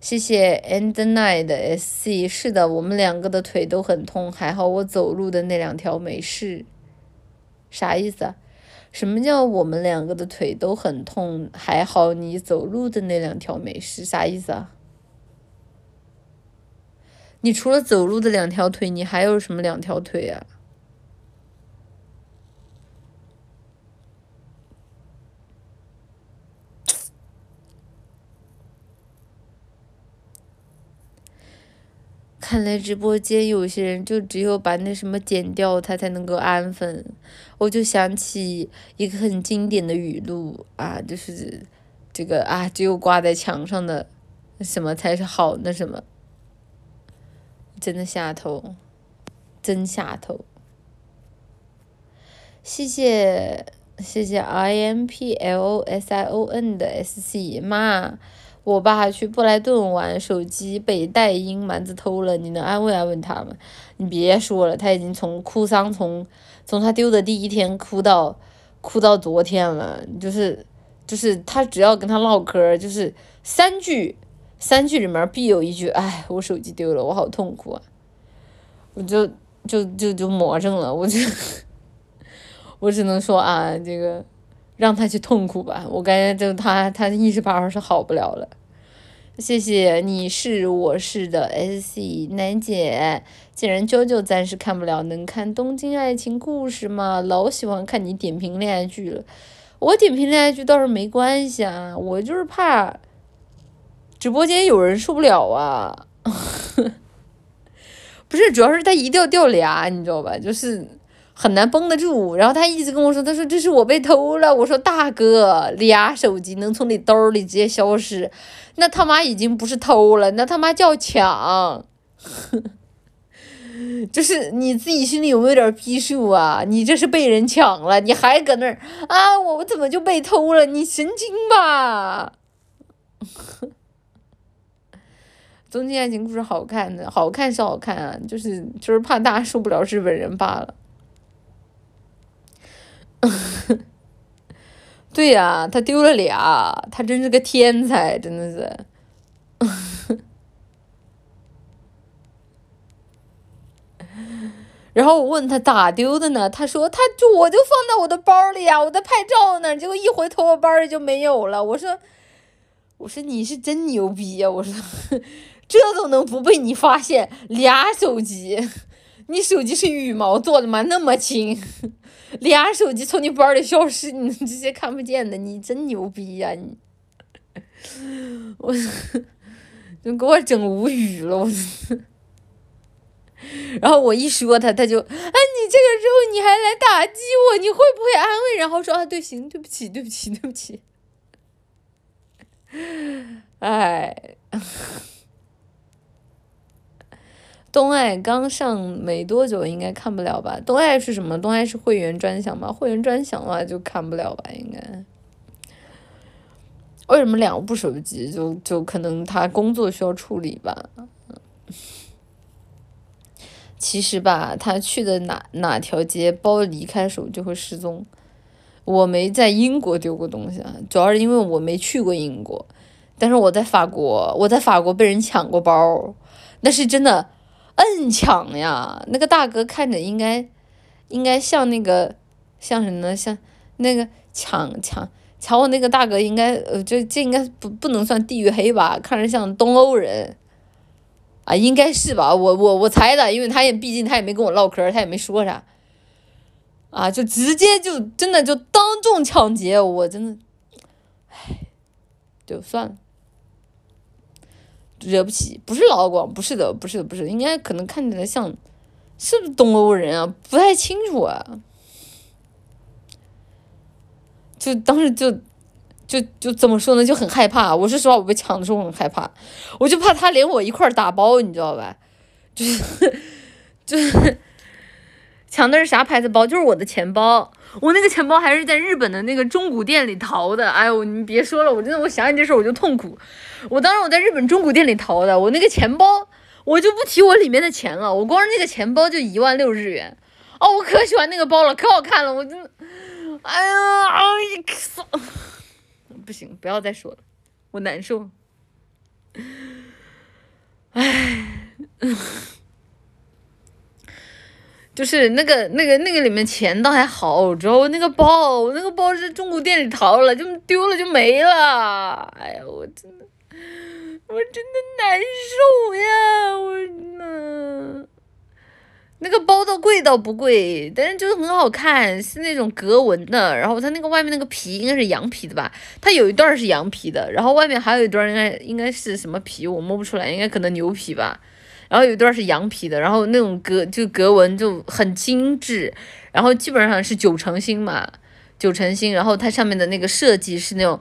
谢谢 End Night 的 S C，是的，我们两个的腿都很痛，还好我走路的那两条没事。啥意思啊？什么叫我们两个的腿都很痛，还好你走路的那两条没事？啥意思啊？你除了走路的两条腿，你还有什么两条腿啊？看来直播间有些人就只有把那什么剪掉，他才能够安分。我就想起一个很经典的语录啊，就是这个啊，只有挂在墙上的什么才是好那什么，真的下头，真下头。谢谢谢谢 I M P L O S I O N 的 S C 妈。我爸去布莱顿玩，手机被带音蛮子偷了，你能安慰安慰他吗？你别说了，他已经从哭丧从从他丢的第一天哭到哭到昨天了，就是就是他只要跟他唠嗑，就是三句三句里面必有一句，哎，我手机丢了，我好痛苦啊！我就就就就魔怔了，我就 我只能说啊，这个。让他去痛苦吧，我感觉就他他一时半会儿是好不了了。谢谢你是我是的 S C 楠姐，既然啾啾暂时看不了，能看《东京爱情故事》吗？老喜欢看你点评恋爱剧了，我点评恋爱剧倒是没关系啊，我就是怕直播间有人受不了啊。不是，主要是他一掉掉俩，你知道吧？就是。很难绷得住，然后他一直跟我说，他说这是我被偷了。我说大哥，俩手机能从你兜里直接消失，那他妈已经不是偷了，那他妈叫抢。就是你自己心里有没有点逼数啊？你这是被人抢了，你还搁那儿啊？我我怎么就被偷了？你神经吧？东京爱情故事好看的，好看是好看啊，就是就是怕大家受不了日本人罢了。对呀，他丢了俩，他真是个天才，真的是。然后我问他咋丢的呢？他说他就我就放在我的包里呀，我在拍照呢，结果一回头我包里就没有了。我说我说你是真牛逼呀！我说这都能不被你发现，俩手机，你手机是羽毛做的吗？那么轻。俩手机从你包里消失，你直接看不见的，你真牛逼呀！你，我，你给我整无语了，我。然后我一说他，他就，哎，你这个时候你还来打击我，你会不会安慰？然后说啊，对，行，对不起，对不起，对不起。哎。东爱刚上没多久，应该看不了吧？东爱是什么？东爱是会员专享吗？会员专享的话就看不了吧？应该。为什么两部手机？就就可能他工作需要处理吧。其实吧，他去的哪哪条街，包离开手就会失踪。我没在英国丢过东西啊，主要是因为我没去过英国。但是我在法国，我在法国被人抢过包，那是真的。摁抢呀！那个大哥看着应该，应该像那个，像什么呢？像那个抢抢抢我那个大哥应该，呃，这这应该不不能算地域黑吧？看着像东欧人，啊，应该是吧，我我我猜的，因为他也毕竟他也没跟我唠嗑，他也没说啥，啊，就直接就真的就当众抢劫，我真的，唉，就算了，惹不起，不是老广，不是的，不是的，不是，应该可能看起来像，是不是东欧人啊？不太清楚啊，就当时就。就就怎么说呢，就很害怕。我说实话，我被抢的时候我很害怕，我就怕他连我一块儿打包，你知道吧？就是就是抢的是啥牌子包？就是我的钱包，我那个钱包还是在日本的那个中古店里淘的。哎呦，你别说了，我真的我想起这事我就痛苦。我当时我在日本中古店里淘的，我那个钱包，我就不提我里面的钱了，我光是那个钱包就一万六日元。哦，我可喜欢那个包了，可好看了，我真的，哎呀，哎呀，不行，不要再说了，我难受。唉，就是那个、那个、那个里面钱倒还好，知道我那个包，我那个包是中古店里淘了，就丢了就没了。哎呀，我真的，我真的难受呀，我呢。那个包倒贵倒不贵，但是就是很好看，是那种格纹的。然后它那个外面那个皮应该是羊皮的吧？它有一段是羊皮的，然后外面还有一段应该应该是什么皮，我摸不出来，应该可能牛皮吧。然后有一段是羊皮的，然后那种格就格纹就很精致，然后基本上是九成新嘛，九成新。然后它上面的那个设计是那种。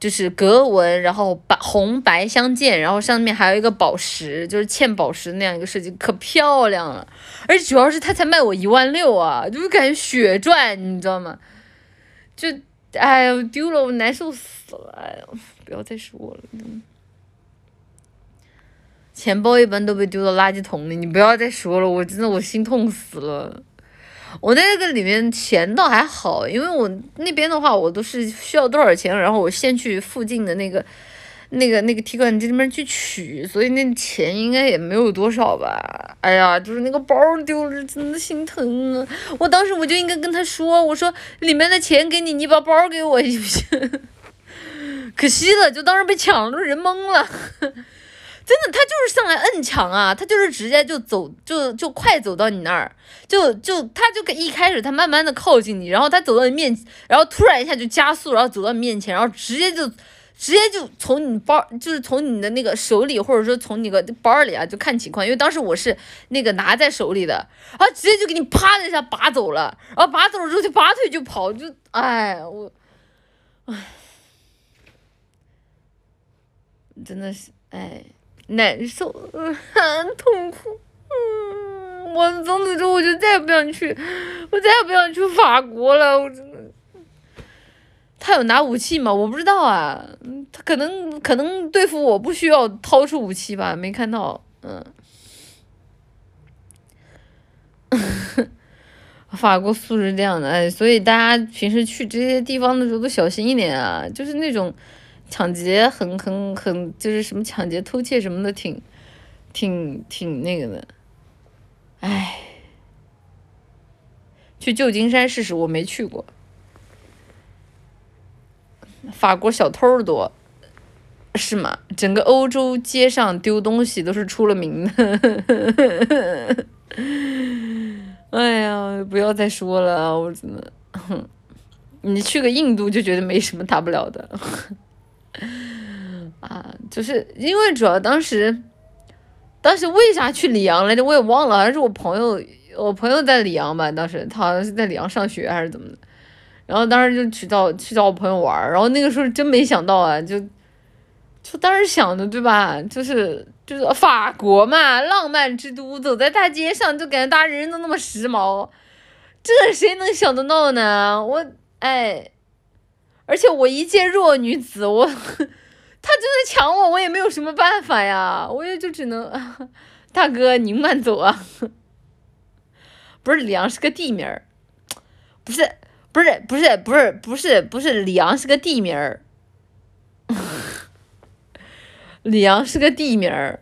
就是格纹，然后白红白相间，然后上面还有一个宝石，就是嵌宝石那样一个设计，可漂亮了。而且主要是它才卖我一万六啊，就是感觉血赚，你知道吗？就哎呀，丢了我难受死了，哎呀，不要再说了。钱包一般都被丢到垃圾桶里，你不要再说了，我真的我心痛死了。我那个里面钱倒还好，因为我那边的话，我都是需要多少钱，然后我先去附近的那个、那个、那个提款机那边去取，所以那钱应该也没有多少吧。哎呀，就是那个包丢了，真的心疼啊！我当时我就应该跟他说，我说里面的钱给你，你把包给我行不行？可惜了，就当时被抢了，都人懵了。真的，他就是上来摁墙啊，他就是直接就走，就就快走到你那儿，就就他就一开始他慢慢的靠近你，然后他走到你面，然后突然一下就加速，然后走到你面前，然后直接就直接就从你包，就是从你的那个手里，或者说从你个包里啊，就看情况，因为当时我是那个拿在手里的，然后直接就给你啪的一下拔走了，然后拔走了之后就拔腿就跑，就哎我，唉，真的是哎。难受，很痛苦，嗯，我从此之后我就再也不想去，我再也不想去法国了，我真的。他有拿武器吗？我不知道啊，他可能可能对付我不需要掏出武器吧，没看到，嗯。法国素质这样的，哎，所以大家平时去这些地方的时候都小心一点啊，就是那种。抢劫很很很就是什么抢劫偷窃什么的挺，挺挺那个的，唉，去旧金山试试，我没去过。法国小偷多，是吗？整个欧洲街上丢东西都是出了名的。哎呀，不要再说了，我真的，你去个印度就觉得没什么大不了的。啊，就是因为主要当时，当时为啥去里昂来着？我也忘了，好像是我朋友，我朋友在里昂吧。当时他好像是在里昂上学还是怎么的，然后当时就去找去找我朋友玩然后那个时候真没想到啊，就就当时想的对吧？就是就是法国嘛，浪漫之都，走在大街上就感觉大家人人都那么时髦，这谁能想得到呢？我哎。而且我一介弱女子，我他就在抢我，我也没有什么办法呀，我也就只能，大哥您慢走啊。不是李阳是个地名儿，不是不是不是不是不是不是里昂是个地名儿，里昂是个地名儿。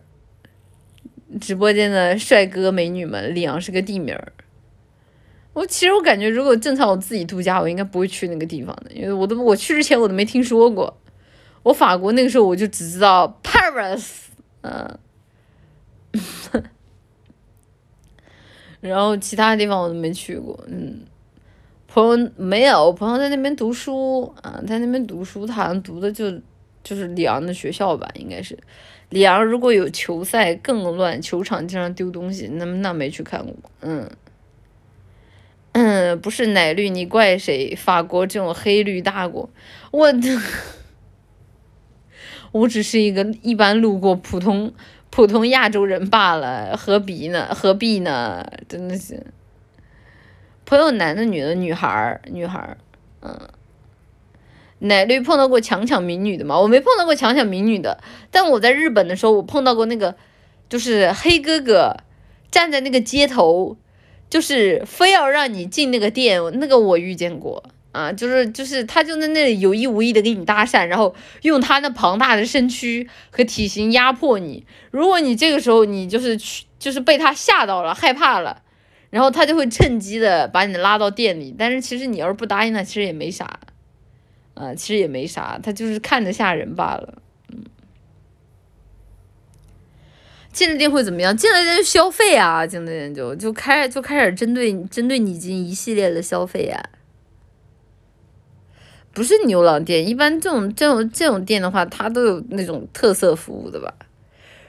直播间的帅哥美女们，李阳是个地名儿。我其实我感觉，如果正常我自己度假，我应该不会去那个地方的，因为我都我去之前我都没听说过。我法国那个时候我就只知道 Paris，嗯，然后其他地方我都没去过，嗯，朋友没有，我朋友在那边读书啊，在那边读书，他好像读的就就是里昂的学校吧，应该是。里昂如果有球赛更乱，球场经常丢东西，那那没去看过，嗯，嗯，不是奶绿，你怪谁？法国这种黑绿大国，我，我只是一个一般路过普通普通亚洲人罢了，何必呢？何必呢？真的是，朋友男的、女的、女孩儿、女孩儿，嗯。奶绿碰到过强抢民女的吗？我没碰到过强抢民女的，但我在日本的时候，我碰到过那个，就是黑哥哥站在那个街头，就是非要让你进那个店，那个我遇见过啊，就是就是他就在那里有意无意的跟你搭讪，然后用他那庞大的身躯和体型压迫你。如果你这个时候你就是去就是被他吓到了，害怕了，然后他就会趁机的把你拉到店里。但是其实你要是不答应他，其实也没啥。啊，其实也没啥，他就是看着吓人罢了。嗯，进了店会怎么样？进了店就消费啊，进了店就就开就开始针对针对你进一系列的消费呀。不是牛郎店，一般这种这种这种店的话，它都有那种特色服务的吧？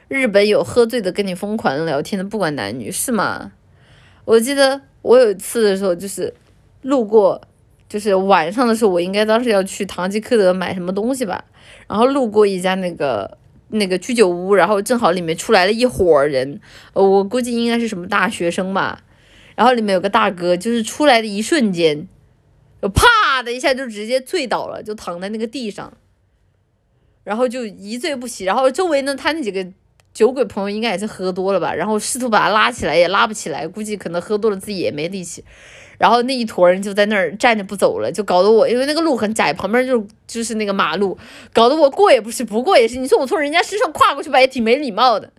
日本有喝醉的跟你疯狂聊天的，不管男女，是吗？我记得我有一次的时候，就是路过。就是晚上的时候，我应该当时要去唐吉诃德买什么东西吧，然后路过一家那个那个居酒屋，然后正好里面出来了一伙人，我估计应该是什么大学生吧，然后里面有个大哥，就是出来的一瞬间，就啪的一下就直接醉倒了，就躺在那个地上，然后就一醉不起，然后周围呢，他那几个酒鬼朋友应该也是喝多了吧，然后试图把他拉起来也拉不起来，估计可能喝多了自己也没力气。然后那一坨人就在那儿站着不走了，就搞得我，因为那个路很窄，旁边就就是那个马路，搞得我过也不是，不过也是。你说我从人家身上跨过去吧，也挺没礼貌的，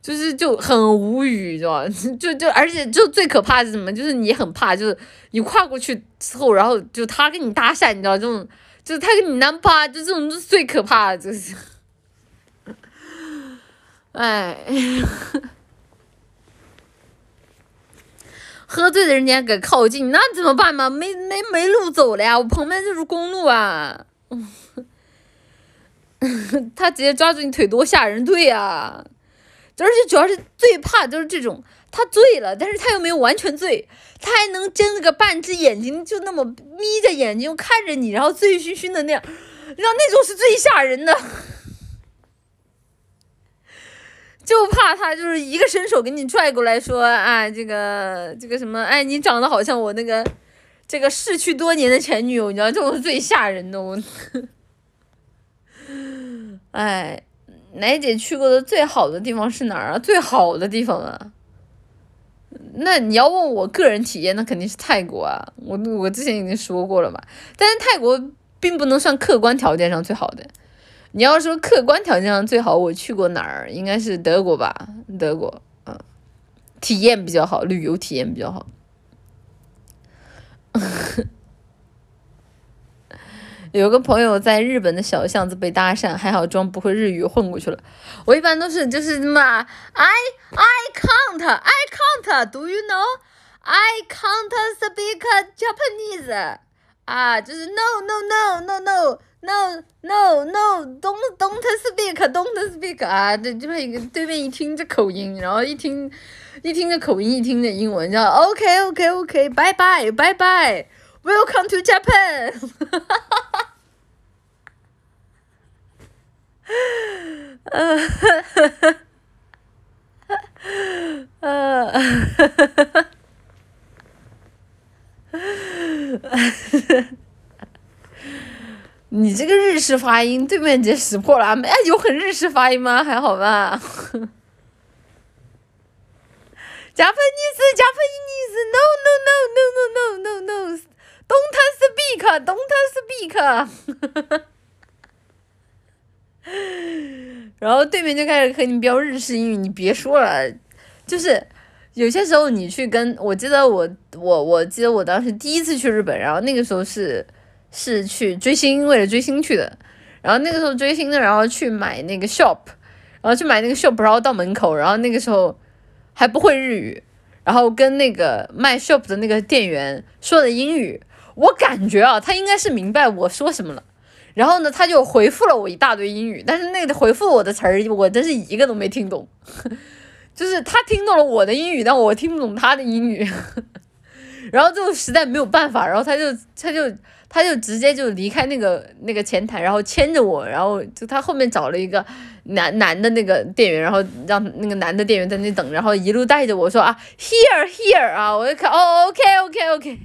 就是就很无语，知道吧？就就而且就最可怕是什么？就是你很怕，就是你跨过去之后，然后就他跟你搭讪，你知道这种，就是他跟你难趴，就这种是最可怕的，就是，哎。喝醉的人家敢靠近，那怎么办嘛？没没没路走了呀！我旁边就是公路啊，他直接抓住你腿多吓人，对呀。而且主要是最怕就是这种，他醉了，但是他又没有完全醉，他还能睁着个半只眼睛，就那么眯着眼睛看着你，然后醉醺醺的那样，然后那种是最吓人的。就怕他就是一个伸手给你拽过来说啊，这个这个什么，哎，你长得好像我那个这个逝去多年的前女友，你知道这种是最吓人的。我，哎，奶姐去过的最好的地方是哪儿啊？最好的地方啊？那你要问我个人体验，那肯定是泰国啊。我我之前已经说过了嘛，但是泰国并不能算客观条件上最好的。你要说客观条件上最好，我去过哪儿？应该是德国吧，德国，嗯，体验比较好，旅游体验比较好。有个朋友在日本的小巷子被搭讪，还好装不会日语混过去了。我一般都是就是什么，I I can't I can't do you know I can't speak Japanese 啊，就是 no no no no no。No no no don't don't speak don't speak 啊，对这边一个对面一听这口音，然后一听一听这口音，一听这英文，叫 OK OK OK bye bye bye bye welcome to Japan，哈哈哈哈哈，呃，哈哈哈哈哈，呃， 你这个日式发音，对面直接识破了啊！哎，有很日式发音吗？还好吧。Japanese，Japanese，no no no no no no no no，don't speak，don't speak。然后对面就开始和你飙日式英语，你别说了，就是有些时候你去跟，我记得我我我记得我当时第一次去日本，然后那个时候是。是去追星，为了追星去的。然后那个时候追星的，然后去买那个 shop，然后去买那个 shop，然后到门口，然后那个时候还不会日语，然后跟那个卖 shop 的那个店员说的英语，我感觉啊，他应该是明白我说什么了。然后呢，他就回复了我一大堆英语，但是那个回复我的词儿，我真是一个都没听懂。就是他听懂了我的英语，但我听不懂他的英语。然后就实在没有办法，然后他就他就他就直接就离开那个那个前台，然后牵着我，然后就他后面找了一个男男的那个店员，然后让那个男的店员在那等，然后一路带着我说啊，here here 啊，我就看哦，OK OK OK，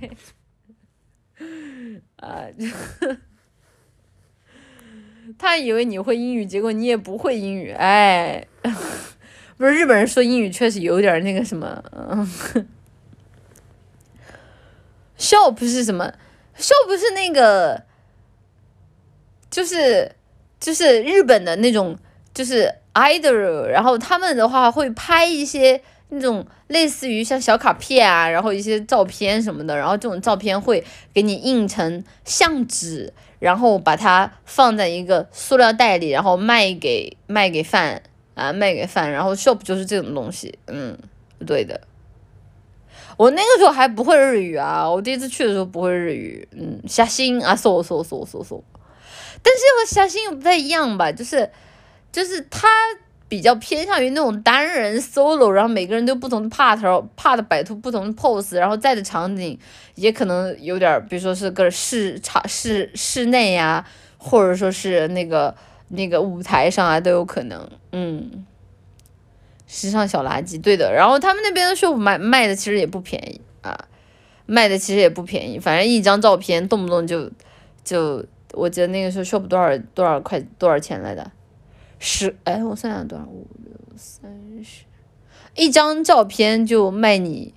啊。他以为你会英语，结果你也不会英语，哎，不是日本人说英语确实有点那个什么，嗯，shop 是什么？shop 是那个，就是就是日本的那种，就是 idol，然后他们的话会拍一些那种类似于像小卡片啊，然后一些照片什么的，然后这种照片会给你印成相纸。然后把它放在一个塑料袋里，然后卖给卖给饭啊，卖给饭。然后 shop 就是这种东西，嗯，对的。我那个时候还不会日语啊，我第一次去的时候不会日语，嗯，虾心啊，搜搜搜搜搜。但是和虾心又不太一样吧，就是就是他。比较偏向于那种单人 solo，然后每个人都不同的 part，part 摆出不同的 pose，然后在的场景也可能有点，比如说是个室场室室内呀，或者说是那个那个舞台上啊都有可能，嗯，时尚小垃圾，对的。然后他们那边的 shop 卖卖的其实也不便宜啊，卖的其实也不便宜，反正一张照片动不动就就，我记得那个时候 shop 多少多少块多少钱来的。十哎，我算算多少？五六三十，一张照片就卖你，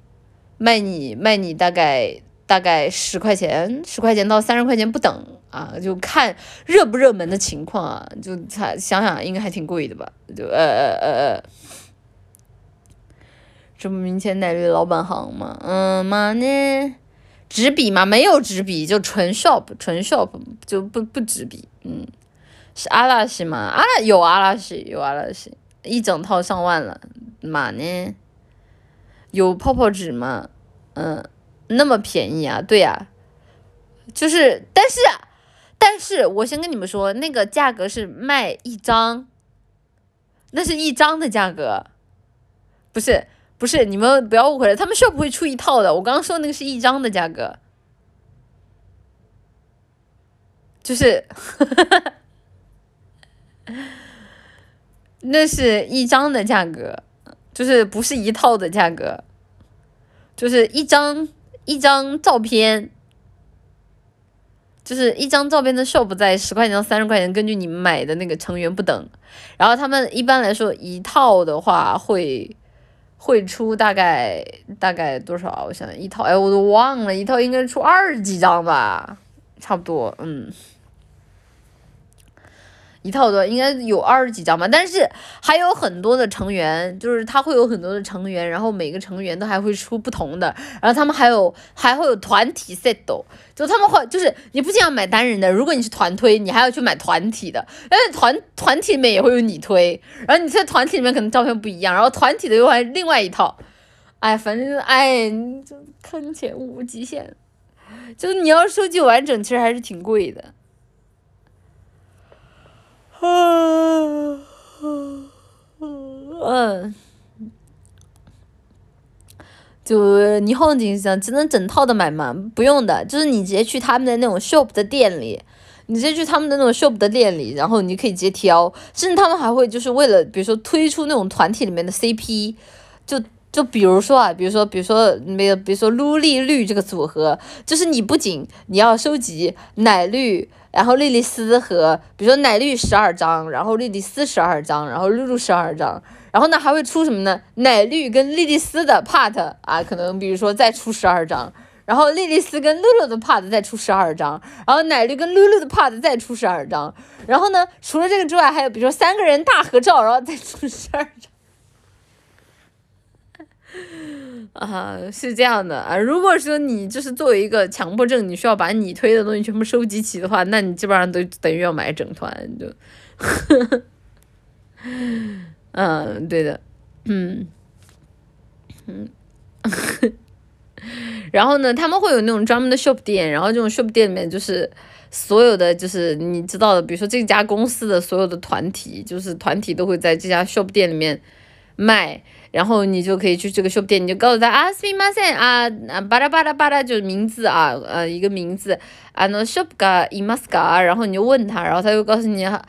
卖你卖你大概大概十块钱，十块钱到三十块钱不等啊，就看热不热门的情况啊，就他想想应该还挺贵的吧？就呃呃呃呃，这不明前奶绿老板行吗？嗯嘛呢？纸笔吗？没有纸笔，就纯 shop，纯 shop 就不不纸笔，嗯。是阿拉西吗？阿拉有阿拉西，有阿拉西，一整套上万了，嘛呢？有泡泡纸吗？嗯，那么便宜啊？对呀，就是，但是，但是我先跟你们说，那个价格是卖一张，那是一张的价格，不是，不是，你们不要误会了，他们是不会出一套的。我刚刚说那个是一张的价格，就是。那是一张的价格，就是不是一套的价格，就是一张一张照片，就是一张照片的 shop 在十块钱到三十块钱，根据你买的那个成员不等。然后他们一般来说一套的话会会出大概大概多少？我想一套，哎，我都忘了，一套应该出二十几张吧，差不多，嗯。一套多应该有二十几张吧，但是还有很多的成员，就是他会有很多的成员，然后每个成员都还会出不同的，然后他们还有还会有团体 set，就他们会就是你不仅要买单人的，如果你是团推，你还要去买团体的，因为团团体里面也会有你推，然后你在团体里面可能照片不一样，然后团体的又还另外一套，哎，反正哎，就坑钱无极限，就你要收集完整，其实还是挺贵的。嗯，就你好景象只能整套的买吗？不用的，就是你直接去他们的那种 shop 的店里，你直接去他们的那种 shop 的店里，然后你可以直接挑，甚至他们还会就是为了比如说推出那种团体里面的 CP，就就比如说啊，比如说比如说没有比如说撸丽绿这个组合，就是你不仅你要收集奶绿。然后莉莉丝和比如说奶绿十二张，然后莉莉丝十二张，然后露露十二张，然后呢还会出什么呢？奶绿跟莉莉丝的 part 啊，可能比如说再出十二张，然后莉莉丝跟露露的 part 再出十二张，然后奶绿跟露露的 part 再出十二张，然后呢除了这个之外，还有比如说三个人大合照，然后再出十二张。啊，是这样的。啊。如果说你就是作为一个强迫症，你需要把你推的东西全部收集齐的话，那你基本上都等于要买整团，就，嗯，对的，嗯，嗯，然后呢，他们会有那种专门的 shop 店，然后这种 shop 店里面就是所有的就是你知道的，比如说这家公司的所有的团体，就是团体都会在这家 shop 店里面卖。然后你就可以去这个 shop 店，你就告诉他啊，すみません啊啊，巴拉巴拉巴拉就是名字啊，呃，一个名字啊，那 shop がいますか？然后你就问他，然后他就告诉你嗨，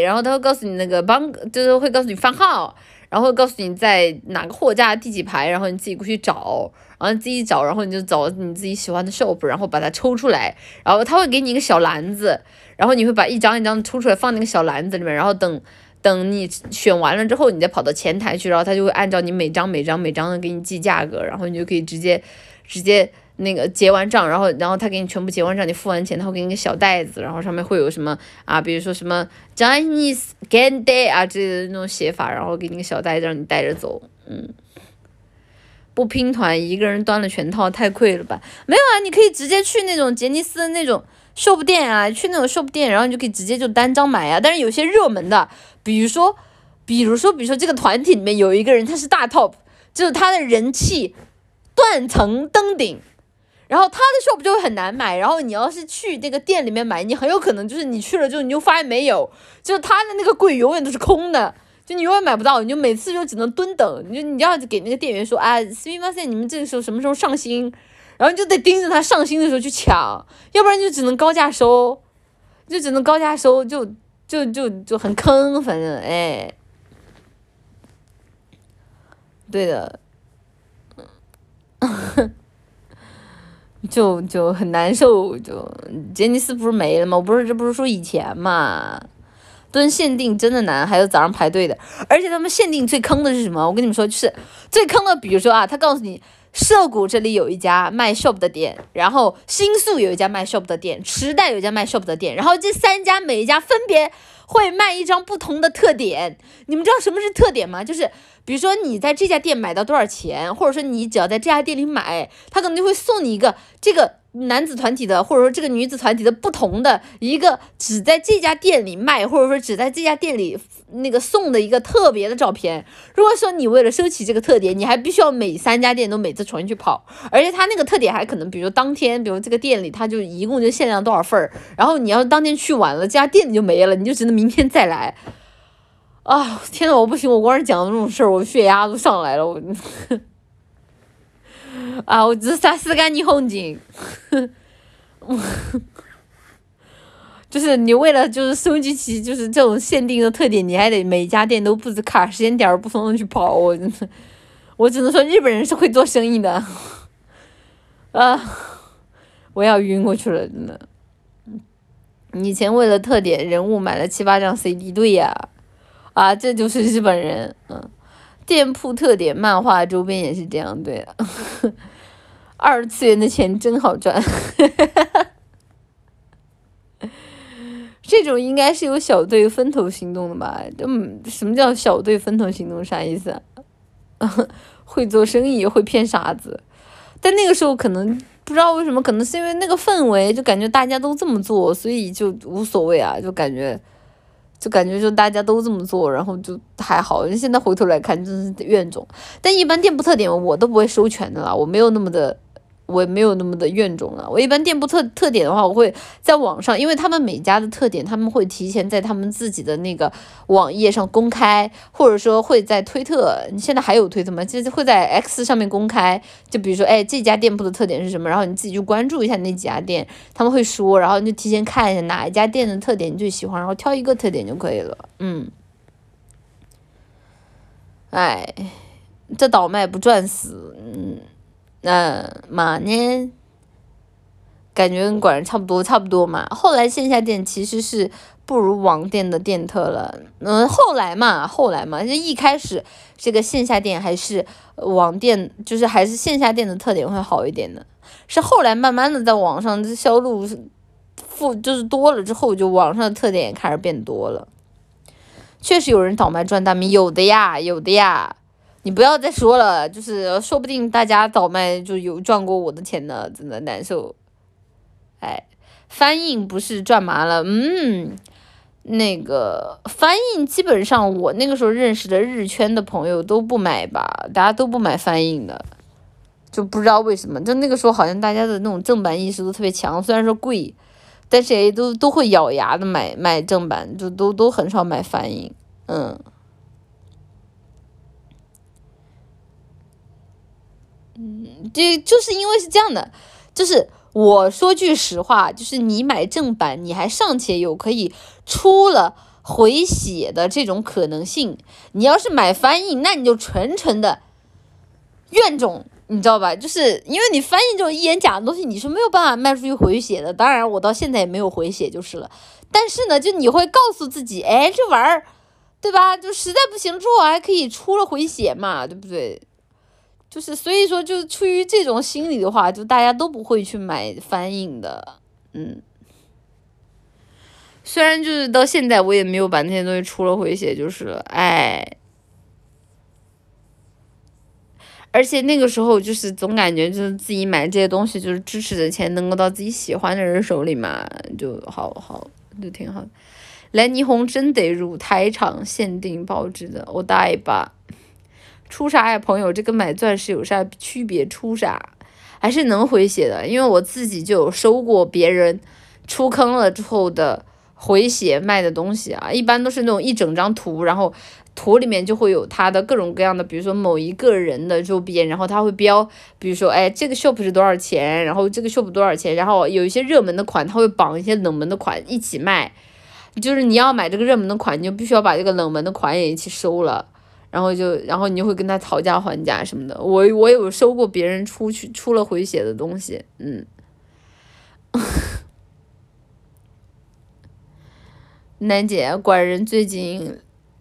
然后他会告诉你那个帮，就是会告诉你番号，然后会告诉你在哪个货架第几排，然后你自己过去找，然后自己找，然后你就找你自己喜欢的 shop，然后把它抽出来，然后他会给你一个小篮子，然后你会把一张一张抽出来放那个小篮子里面，然后等。 等你选完了之后，你再跑到前台去，然后他就会按照你每张每张每张的给你记价格，然后你就可以直接直接那个结完账，然后然后他给你全部结完账，你付完钱，他会给你个小袋子，然后上面会有什么啊，比如说什么 Chinese Candy 啊之类的那种写法，然后给你个小袋子让你带着走，嗯，不拼团一个人端了全套太亏了吧？没有啊，你可以直接去那种杰尼斯的那种 shop 店啊，去那种 shop 店，然后你就可以直接就单张买啊，但是有些热门的。比如说，比如说，比如说，这个团体里面有一个人，他是大 top，就是他的人气断层登顶，然后他的 shop 就会很难买。然后你要是去那个店里面买，你很有可能就是你去了之后，你就发现没有，就是他的那个柜永远都是空的，就你永远买不到，你就每次就只能蹲等，你就你要给那个店员说啊，斯密马塞，你们这个时候什么时候上新？然后你就得盯着他上新的时候去抢，要不然就只能高价收，就只能高价收就。就就就很坑，反正哎，对的，就就很难受。就杰尼斯不是没了吗？我不是这不是说以前嘛，蹲限定真的难，还有早上排队的，而且他们限定最坑的是什么？我跟你们说，就是最坑的，比如说啊，他告诉你。涩谷这里有一家卖 shop 的店，然后新宿有一家卖 shop 的店，池袋有一家卖 shop 的店，然后这三家每一家分别会卖一张不同的特点。你们知道什么是特点吗？就是比如说你在这家店买到多少钱，或者说你只要在这家店里买，他可能就会送你一个这个。男子团体的，或者说这个女子团体的不同的一个，只在这家店里卖，或者说只在这家店里那个送的一个特别的照片。如果说你为了收起这个特点，你还必须要每三家店都每次重新去跑，而且他那个特点还可能，比如当天，比如这个店里他就一共就限量多少份儿，然后你要当天去晚了，这家店里就没了，你就只能明天再来。啊，天呐，我不行，我光是讲这种事儿，我血压都上来了，我。啊！我这啥时间你红警？就是你为了就是收集起就是这种限定的特点，你还得每家店都布置卡时间点儿不同的去跑。我真的，我只能说日本人是会做生意的。啊！我要晕过去了，真的。以前为了特点人物买了七八张 CD，对呀，啊，这就是日本人，嗯。店铺特点漫画周边也是这样，对，二次元的钱真好赚，这种应该是有小队分头行动的吧？嗯，什么叫小队分头行动？啥意思？会做生意会骗傻子，但那个时候可能不知道为什么，可能是因为那个氛围，就感觉大家都这么做，所以就无所谓啊，就感觉。就感觉就大家都这么做，然后就还好。现在回头来看，真是怨种。但一般店铺特点我都不会收全的啦，我没有那么的。我也没有那么的怨种了。我一般店铺特特点的话，我会在网上，因为他们每家的特点，他们会提前在他们自己的那个网页上公开，或者说会在推特，你现在还有推特吗？就是会在 X 上面公开。就比如说，哎，这家店铺的特点是什么？然后你自己去关注一下那几家店，他们会说，然后你就提前看一下哪一家店的特点你最喜欢，然后挑一个特点就可以了。嗯，哎，这倒卖不赚死，嗯。嗯嘛呢，感觉跟管人差不多，差不多嘛。后来线下店其实是不如网店的店特了。嗯，后来嘛，后来嘛，就一开始这个线下店还是网店，就是还是线下店的特点会好一点的。是后来慢慢的在网上这销路富就是多了之后，就网上的特点也开始变多了。确实有人倒卖赚大米，有的呀，有的呀。你不要再说了，就是说不定大家倒卖就有赚过我的钱呢，真的难受。哎，翻印不是赚麻了，嗯，那个翻印基本上我那个时候认识的日圈的朋友都不买吧，大家都不买翻印的，就不知道为什么。就那个时候好像大家的那种正版意识都特别强，虽然说贵，但是也都都会咬牙的买买正版，就都都很少买翻印，嗯。嗯，这就是因为是这样的，就是我说句实话，就是你买正版，你还尚且有可以出了回血的这种可能性。你要是买翻译，那你就纯纯的怨种，你知道吧？就是因为你翻译这种一眼假的东西，你是没有办法卖出去回血的。当然，我到现在也没有回血就是了。但是呢，就你会告诉自己，哎，这玩意儿，对吧？就实在不行之后还可以出了回血嘛，对不对？就是所以说，就是出于这种心理的话，就大家都不会去买翻印的，嗯。虽然就是到现在我也没有把那些东西出了回血，就是，哎。而且那个时候就是总感觉就是自己买这些东西，就是支持的钱能够到自己喜欢的人手里嘛，就好好就挺好。来，霓虹真得入台场限定保质的，我带吧。出啥呀，朋友？这跟买钻石有啥区别？出啥还是能回血的，因为我自己就有收过别人出坑了之后的回血卖的东西啊，一般都是那种一整张图，然后图里面就会有它的各种各样的，比如说某一个人的周边，然后它会标，比如说哎这个 shop 是多少钱，然后这个 shop 多少钱，然后有一些热门的款，它会绑一些冷门的款一起卖，就是你要买这个热门的款，你就必须要把这个冷门的款也一起收了。然后就，然后你就会跟他讨价还价什么的。我我有收过别人出去出了回血的东西，嗯。楠姐，管人最近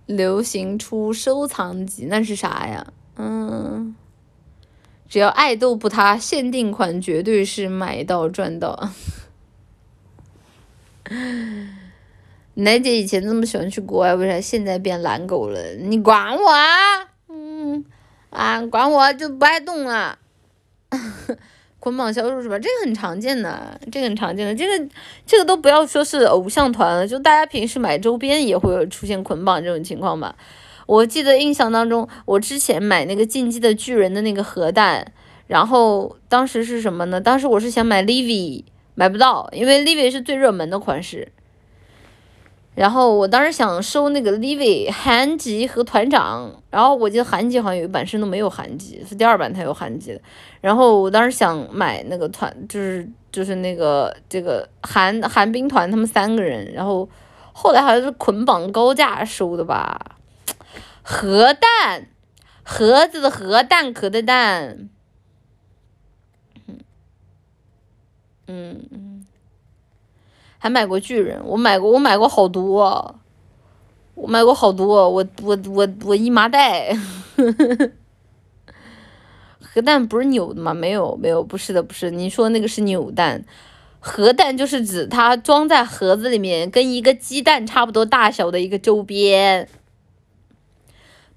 流行出收藏级，那是啥呀？嗯，只要爱豆不塌，限定款绝对是买到赚到。奶姐以前这么喜欢去国外，为啥现在变懒狗了？你管我啊？嗯，啊，管我就不爱动了。捆绑销售是吧？这个很常见的，这个很常见的，这个这个都不要说是偶像团了，就大家平时买周边也会有出现捆绑这种情况吧。我记得印象当中，我之前买那个进击的巨人的那个核弹，然后当时是什么呢？当时我是想买 Livy，买不到，因为 Livy 是最热门的款式。然后我当时想收那个 Livy 韩吉和团长，然后我记得韩吉好像有一版是都没有韩吉，是第二版才有韩吉的。然后我当时想买那个团，就是就是那个这个韩韩兵团他们三个人，然后后来好像是捆绑高价收的吧。核弹，盒子的核弹壳的弹。嗯嗯。还买过巨人，我买过，我买过好多，我买过好多，我我我我一麻袋。核弹不是扭的吗？没有没有，不是的不是，你说那个是扭蛋，核弹就是指它装在盒子里面，跟一个鸡蛋差不多大小的一个周边，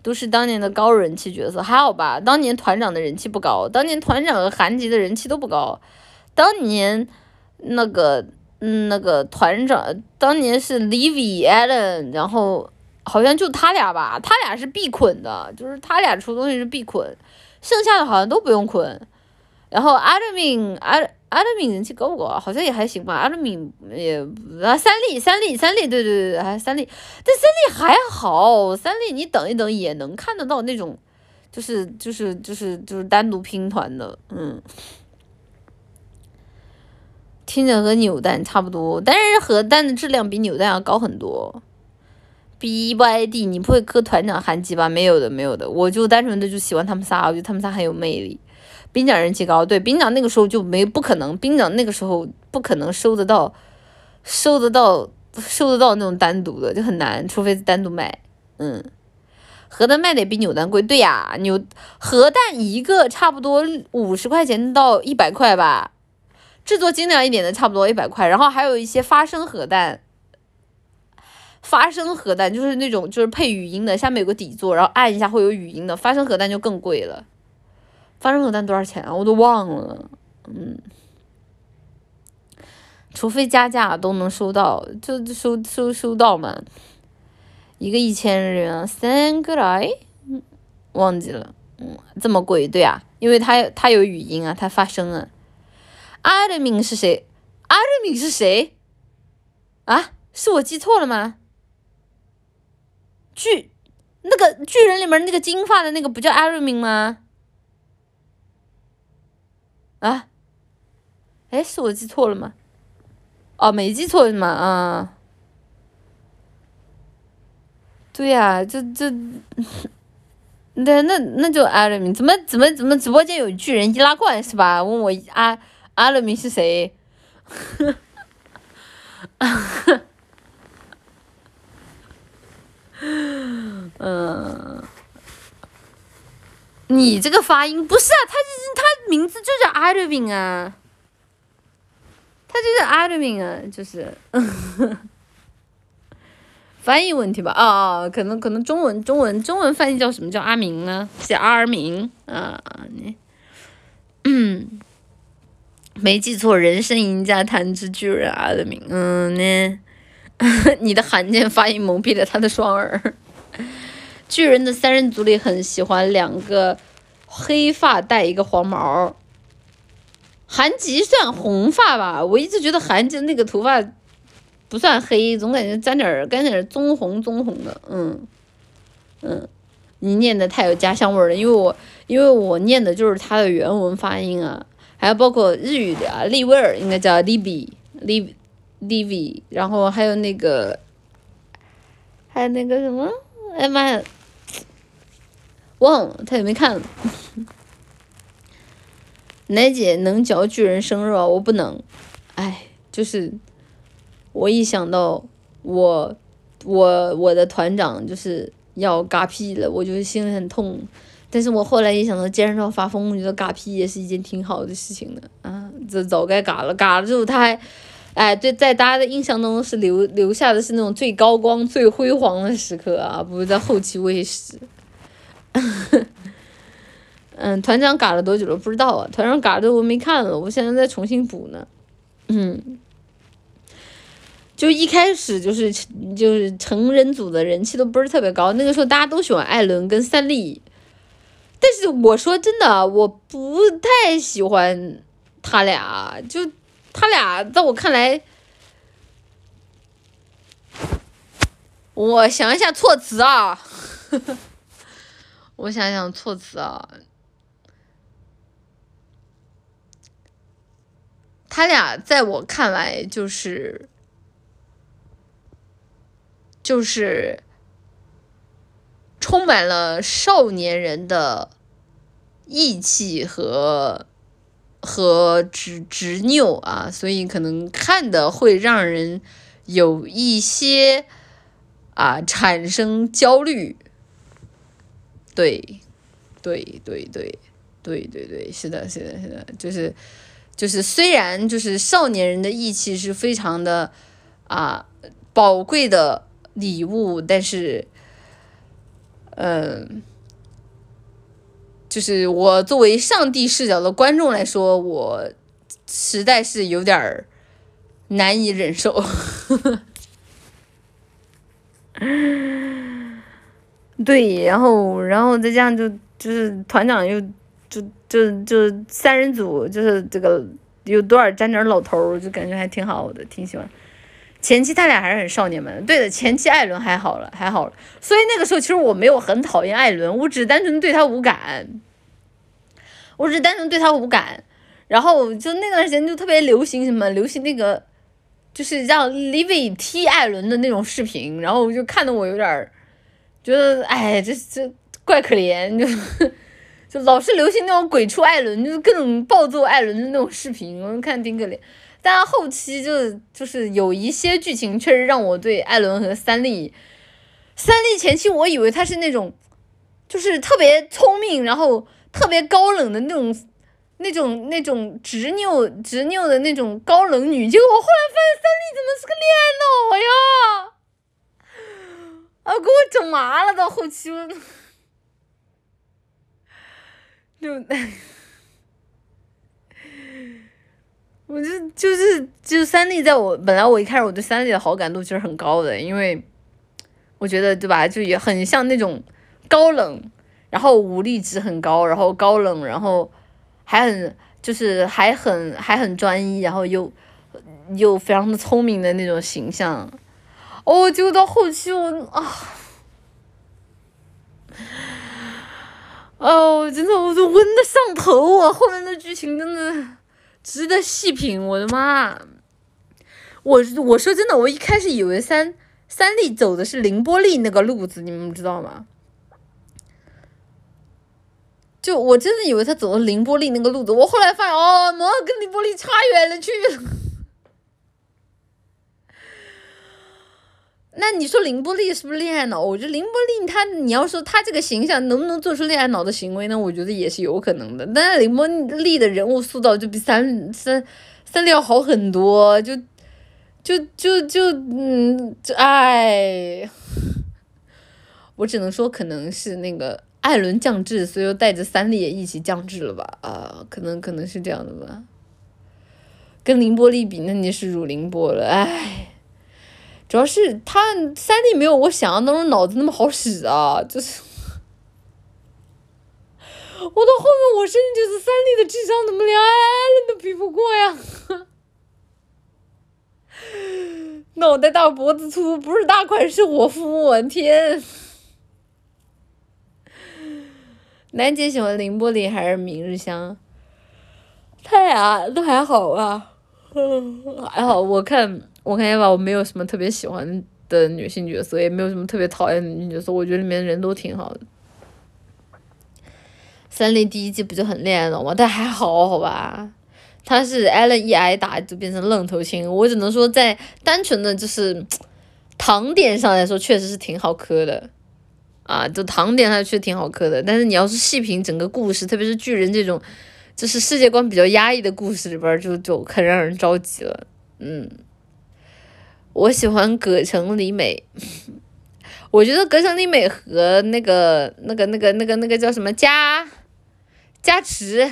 都是当年的高人气角色，还好吧？当年团长的人气不高，当年团长和韩吉的人气都不高，当年那个。嗯，那个团长当年是 Livy Allen，然后好像就他俩吧，他俩是必捆的，就是他俩出东西是必捆，剩下的好像都不用捆。然后 Admin，Ad Admin 人气高不高？好像也还行吧。Admin 也啊，三粒三粒三粒，对对对，还三粒，但三粒还好，三粒你等一等也能看得到那种，就是就是就是就是单独拼团的，嗯。听着和扭蛋差不多，但是核弹的质量比扭蛋要高很多。B Y D，你不会磕团长韩吉吧？没有的，没有的，我就单纯的就喜欢他们仨，我觉得他们仨很有魅力。兵长人气高，对，兵长那个时候就没不可能，兵长那个时候不可能收得到，收得到，收得到那种单独的就很难，除非是单独卖。嗯，核弹卖的也比扭蛋贵，对呀，扭核弹一个差不多五十块钱到一百块吧。制作精良一点的差不多一百块，然后还有一些发声核弹，发声核弹就是那种就是配语音的，下面有个底座，然后按一下会有语音的，发声核弹就更贵了。发声核弹多少钱啊？我都忘了，嗯。除非加价都能收到，就收收收到嘛。一个一千日元，三个来，忘记了，嗯，这么贵，对啊，因为它它有语音啊，它发声啊。阿德明是谁？阿德明是谁？啊，是我记错了吗？巨，那个巨人里面那个金发的那个不叫阿瑞敏吗？啊？哎，是我记错了吗？哦，没记错是吗？啊。对呀，这这，那那那就艾瑞明，怎么怎么怎么直播间有巨人易拉罐是吧？问我啊阿瑞明是谁？嗯，你这个发音不是啊，他他名字就叫阿瑞明啊，他就是阿瑞明啊，就是。翻译问题吧，啊，可能可能中文中文中文翻译叫什么叫阿明呢？写阿尔明啊，你，嗯，没记错，人生赢家弹指巨人阿尔明，嗯呢，你的罕见发音蒙蔽了他的双耳。巨人的三人组里很喜欢两个黑发带一个黄毛，韩吉算红发吧，我一直觉得韩吉那个头发。不算黑，总感觉沾点儿，沾点棕红棕红的，嗯，嗯，你念的太有家乡味儿了，因为我因为我念的就是他的原文发音啊，还有包括日语的啊，利威尔应该叫 Libby，Lib，Libby，然后还有那个，还有那个什么，哎妈呀，忘了，他也没看。奶姐能嚼巨人生肉，我不能，哎，就是。我一想到我我我的团长就是要嘎屁了，我就心里很痛。但是我后来一想到剑人发疯，我觉得嘎屁也是一件挺好的事情的啊，这早该嘎了，嘎了之后他还，哎，对，在大家的印象当中是留留下的是那种最高光、最辉煌的时刻啊，不是在后期喂食。嗯，团长嘎了多久了？不知道啊，团长嘎的我没看了，我现在在重新补呢。嗯。就一开始就是就是成人组的人气都不是特别高，那个时候大家都喜欢艾伦跟三笠，但是我说真的，我不太喜欢他俩，就他俩在我看来，我想一下措辞啊，我想想措辞啊，他俩在我看来就是。就是充满了少年人的义气和和执执拗啊，所以可能看的会让人有一些啊产生焦虑。对，对对对对对对，是的，是的，是的，就是就是虽然就是少年人的义气是非常的啊宝贵的。礼物，但是，嗯，就是我作为上帝视角的观众来说，我实在是有点儿难以忍受。对，然后，然后再这样就就是团长又就就就三人组，就是这个有多少沾点老头儿，就感觉还挺好的，挺喜欢。前期他俩还是很少年们，对的，前期艾伦还好了，还好了，所以那个时候其实我没有很讨厌艾伦，我只单纯对他无感，我只单纯对他无感，然后就那段时间就特别流行什么，流行那个就是让 Livy 踢艾伦的那种视频，然后就看得我有点觉得，哎，这这怪可怜，就 就老是流行那种鬼畜艾伦，就是各种暴揍艾伦的那种视频，我看挺可怜。但后期就就是有一些剧情确实让我对艾伦和三笠，三笠前期我以为她是那种，就是特别聪明，然后特别高冷的那种，那种那种执拗执拗的那种高冷女，结果我后来发现三笠怎么是个恋爱脑呀？啊，给我整麻了，到后期，就。我就就是就是三丽，在我本来我一开始我对三丽的好感度其实很高的，因为我觉得对吧，就也很像那种高冷，然后武力值很高，然后高冷，然后还很就是还很还很专一，然后又又非常的聪明的那种形象。哦，结果到后期我啊，哦，真的我都温的上头啊！后面的剧情真的。值得细品，我的妈！我我说真的，我一开始以为三三丽走的是凌波丽那个路子，你们知道吗？就我真的以为他走的凌波丽那个路子，我后来发现哦，摩跟凌波丽差远了去了。那你说凌波丽是不是恋爱脑？我觉得凌波丽他，你要说他这个形象能不能做出恋爱脑的行为呢？我觉得也是有可能的。但是凌波丽的人物塑造就比三三三丽要好很多，就就就就嗯，就哎，我只能说可能是那个艾伦降智，所以又带着三丽也一起降智了吧？啊，可能可能是这样的吧。跟凌波丽比，那你是辱凌波了，哎。主要是他三丽没有我想象当中脑子那么好使啊，就是，我到后面我甚至就是三丽的智商怎么连艾伦都比不过呀？脑袋大脖子粗，不是大款是伙夫，我天！楠姐喜欢凌波丽还是明日香？他俩都还好吧，还好我看。我看见吧，我没有什么特别喜欢的女性角色，也没有什么特别讨厌的女性角色。我觉得里面人都挺好的。三丽第一季不就很恋爱脑吗？但还好，好吧。他是挨了一挨打就变成愣头青。我只能说，在单纯的就是糖点上来说，确实是挺好磕的啊。就糖点上确实挺好磕的。但是你要是细品整个故事，特别是巨人这种就是世界观比较压抑的故事里边，就就很让人着急了。嗯。我喜欢葛城里美，我觉得葛城里美和那个那个那个那个那个叫什么加加持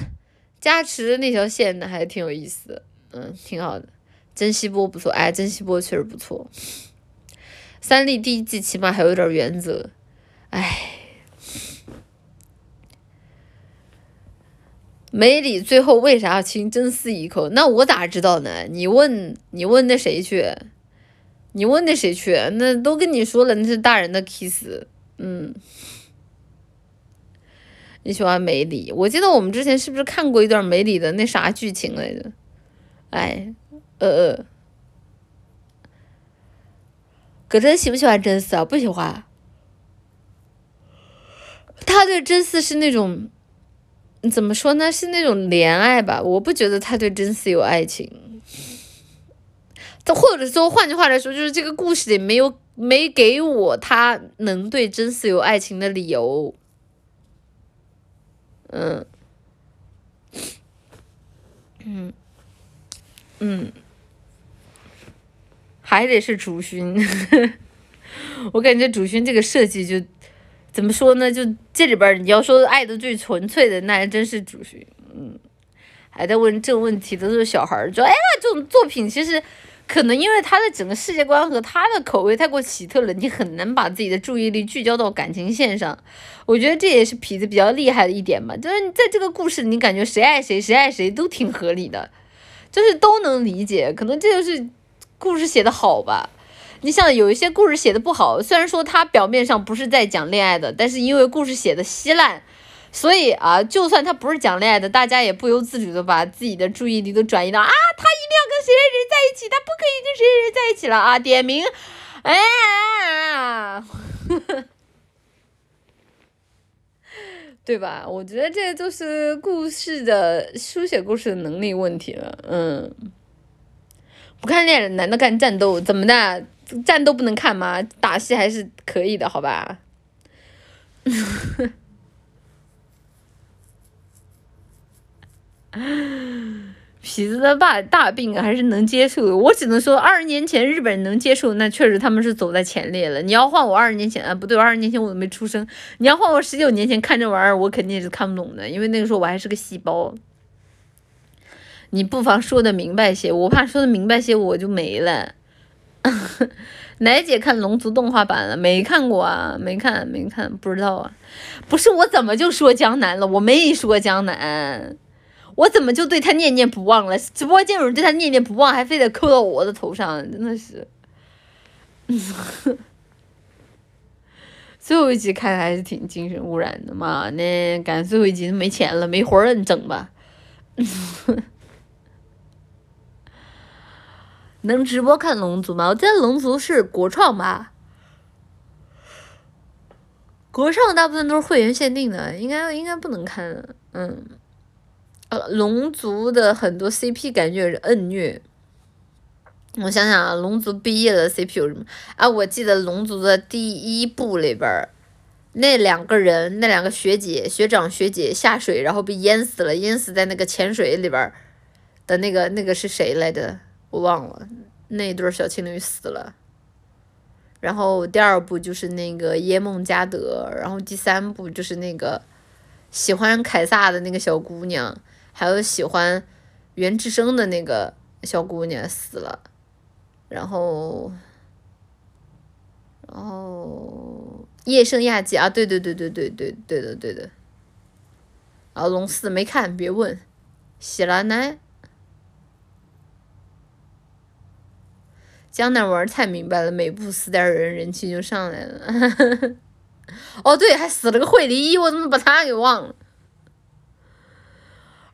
加持那条线的还挺有意思的，嗯，挺好的。珍惜波不错，哎，珍惜波确实不错。三立第一季起码还有点原则，哎。梅里最后为啥要亲真丝一口？那我咋知道呢？你问你问那谁去？你问那谁去？那都跟你说了，那是大人的 kiss。嗯，你喜欢梅里？我记得我们之前是不是看过一段梅里的那啥剧情来着？哎，呃呃，葛真喜不喜欢真丝啊？不喜欢。他对真丝是那种，怎么说呢？是那种怜爱吧？我不觉得他对真丝有爱情。或者说，换句话来说，就是这个故事里没有没给我他能对真丝有爱情的理由。嗯，嗯，嗯，还得是主勋。我感觉主勋这个设计就怎么说呢？就这里边你要说爱的最纯粹的，那还真是主勋。嗯，还在问这个问题的都是小孩儿，说哎呀，这种作品其实。可能因为他的整个世界观和他的口味太过奇特了，你很难把自己的注意力聚焦到感情线上。我觉得这也是痞子比较厉害的一点嘛，就是在这个故事，你感觉谁爱谁，谁爱谁都挺合理的，就是都能理解。可能这就是故事写的好吧。你像有一些故事写的不好，虽然说他表面上不是在讲恋爱的，但是因为故事写的稀烂。所以啊，就算他不是讲恋爱的，大家也不由自主的把自己的注意力都转移到啊，他一定要跟谁谁谁在一起，他不可以跟谁谁谁在一起了啊！点名，哎，对吧？我觉得这就是故事的书写故事的能力问题了。嗯，不看恋人，难道看战斗？怎么的？战斗不能看吗？打戏还是可以的，好吧？痞子的大大病还是能接受，我只能说二十年前日本人能接受，那确实他们是走在前列了。你要换我二十年前，啊不对，二十年前我都没出生。你要换我十九年前看这玩意儿，我肯定也是看不懂的，因为那个时候我还是个细胞。你不妨说的明白些，我怕说的明白些我就没了。奶姐看龙族动画版了没看过啊？没看，没看，不知道啊。不是我怎么就说江南了？我没说江南，我怎么就对他念念不忘了？直播间有人对他念念不忘，还非得扣到我的头上，真的是。最后一集看的还是挺精神污染的嘛，那赶最后一集没钱了，没活了，你整吧。能直播看龙族吗？我记得龙族是国创吧，国创大部分都是会员限定的，应该应该不能看。嗯，龙族的很多 CP 感觉是摁虐。我想想啊，龙族毕业的 CP 有什么？啊，我记得龙族的第一部里边那两个人，那两个学姐、学长、学姐下水，然后被淹死了，淹死在那个潜水里边的那个那个是谁来着？我忘了，那对小情侣死了。然后第二部就是那个耶梦加德，然后第三部就是那个喜欢凯撒的那个小姑娘，还有喜欢袁志生的那个小姑娘死了。然后，然后叶圣亚季啊，对对对对对对对的对的。啊，龙四没看，别问。喜兰奈。江南玩太明白了，每部死点人，人气就上来了。哦，对，还死了个惠梨，我怎么把他给忘了？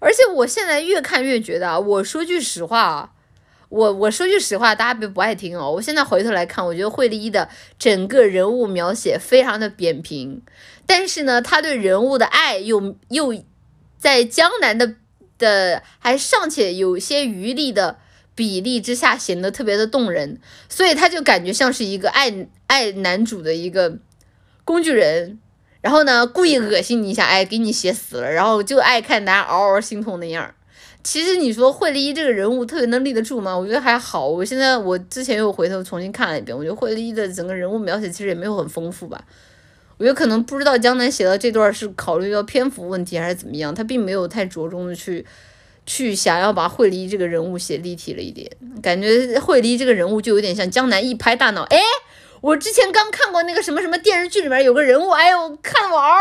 而且我现在越看越觉得，我说句实话啊，我我说句实话，大家别不爱听哦。我现在回头来看，我觉得惠利一的整个人物描写非常的扁平，但是呢，他对人物的爱又又在江南的的还尚且有些余力的。比例之下显得特别的动人，所以他就感觉像是一个爱爱男主的一个工具人，然后呢故意恶心你一下，哎给你写死了，然后就爱看大家嗷嗷心痛那样。其实你说惠利这个人物特别能立得住吗？我觉得还好。我现在我之前又回头重新看了一遍，我觉得惠利的整个人物描写其实也没有很丰富吧。我觉得可能不知道江南写的这段是考虑到篇幅问题还是怎么样，他并没有太着重的去。去想要把惠梨这个人物写立体了一点，感觉惠梨这个人物就有点像江南一拍大脑，哎，我之前刚看过那个什么什么电视剧里面有个人物，哎呦，看我嗷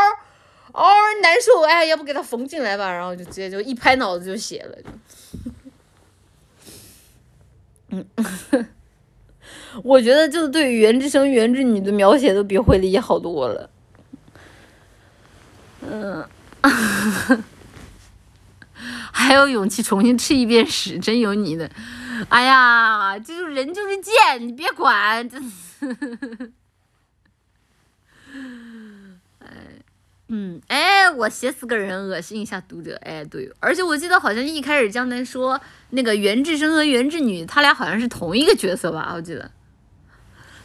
嗷难受，哎，要不给他缝进来吧，然后就直接就一拍脑子就写了，嗯，我觉得就对袁之生、袁之女的描写都比惠梨好多了，嗯。还有勇气重新吃一遍屎，真有你的！哎呀，就是人就是贱，你别管，真是。哎，嗯，哎，我写死个人，恶心一下读者。哎，对，而且我记得好像一开始江南说那个袁志生和袁志女，他俩好像是同一个角色吧？我记得，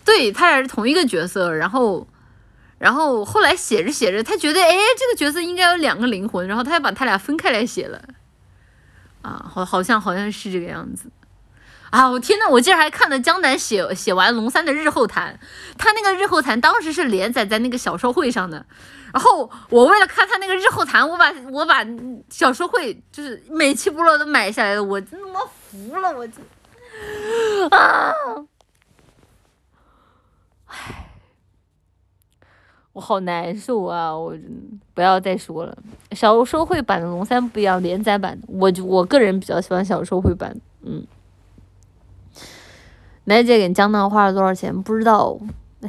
对他俩是同一个角色。然后，然后后来写着写着，他觉得哎，这个角色应该有两个灵魂，然后他就把他俩分开来写了。啊，好，好像好像是这个样子，啊，我天呐，我竟然还看了江南写写完龙三的日后谈，他那个日后谈当时是连载在那个小说会上的，然后我为了看他那个日后谈，我把我把小说会就是每期部落都买下来了，我真他妈服了，我真啊，唉。我好难受啊！我不要再说了。小说会版的龙三不一样，连载版的，我就我个人比较喜欢小说会版。嗯，奶姐给江南花了多少钱？不知道。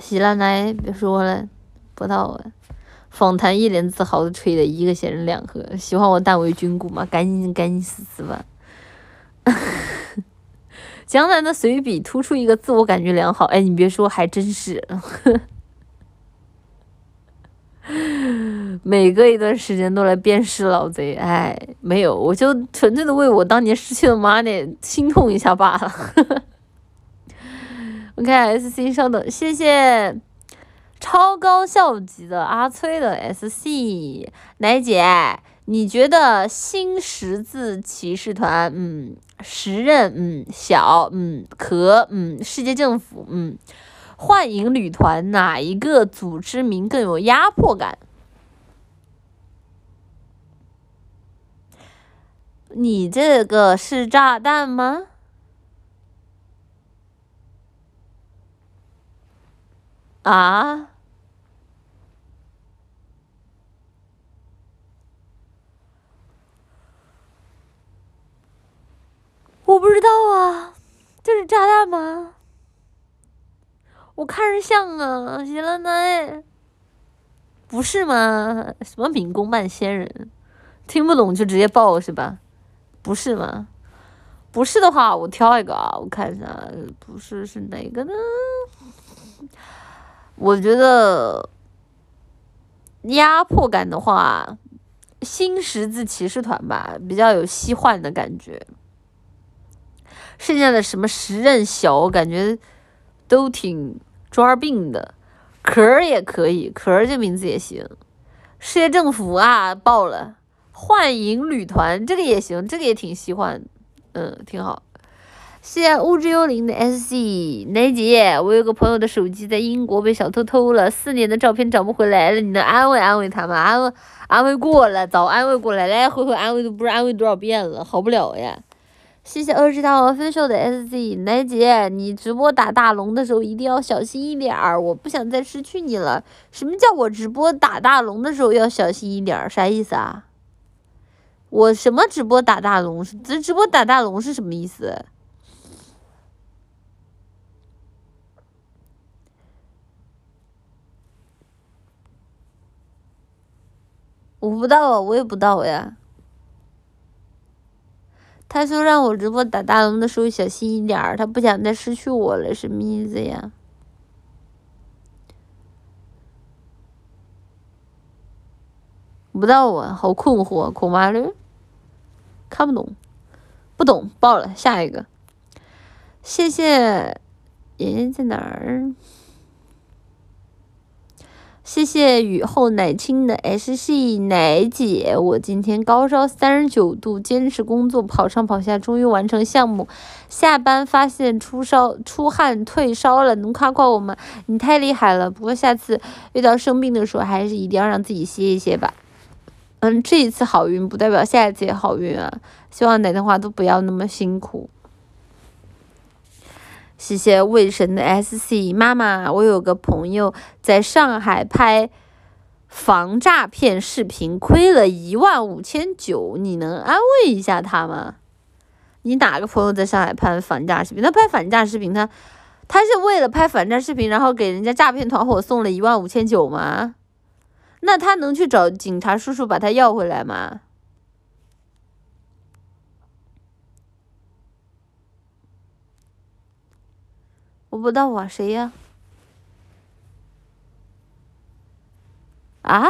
喜兰奶别说了，不知道。访谈一脸自豪的吹的一个仙人两盒，喜欢我大为军鼓吗？赶紧赶紧死死吧！江南的随笔突出一个自我感觉良好。哎，你别说，还真是。每隔一段时间都来鞭尸老贼，哎，没有，我就纯粹的为我当年失去的 money 心痛一下罢了。OK，SC，稍等，谢谢超高校级的阿崔的 SC，奶姐，你觉得新十字骑士团，嗯，时任，嗯，小，嗯，可，嗯，世界政府，嗯，幻影旅团哪一个组织名更有压迫感？你这个是炸弹吗？啊？我不知道啊，这是炸弹吗？我看着像啊，行了呢，不是吗？什么民工扮仙人，听不懂就直接报是吧？不是吗？不是的话，我挑一个啊，我看一下，不是是哪个呢？我觉得压迫感的话，新十字骑士团吧，比较有西幻的感觉。剩下的什么时任小，感觉都挺抓病的。壳儿也可以，壳儿这名字也行。世界政府啊，爆了。幻影旅团这个也行，这个也挺喜欢，嗯，挺好。谢谢物质幽灵的 SC 奶姐，我有个朋友的手机在英国被小偷偷了，四年的照片找不回来了，你能安慰安慰他吗？安慰安慰过了，早安慰过来，来来回回安慰都不知道安慰多少遍了，好不了呀。谢谢二十条 official 的 SZ 奶姐，你直播打大龙的时候一定要小心一点儿，我不想再失去你了。什么叫我直播打大龙的时候要小心一点儿？啥意思啊？我什么直播打大龙？直直播打大龙是什么意思？我不知道啊，我也不知道呀。他说让我直播打大龙的时候小心一点儿，他不想再失去我了，什么意思呀？不知道啊，好困惑，恐怕了，看不懂，不懂，爆了，下一个。谢谢，爷爷在哪儿？谢谢雨后奶青的 S C 奶姐，我今天高烧三十九度，坚持工作，跑上跑下，终于完成项目。下班发现出烧、出汗、退烧了，能夸夸我吗？你太厉害了！不过下次遇到生病的时候，还是一定要让自己歇一歇吧。嗯，这一次好运不代表下一次也好运啊！希望哪的话都不要那么辛苦。谢谢卫神的 S C 妈妈，我有个朋友在上海拍防诈骗视频，亏了一万五千九，你能安慰一下他吗？你哪个朋友在上海拍反诈视频？他拍反诈视频，他他是为了拍反诈视频，然后给人家诈骗团伙送了一万五千九吗？那他能去找警察叔叔把他要回来吗？我不知道啊，谁呀？啊？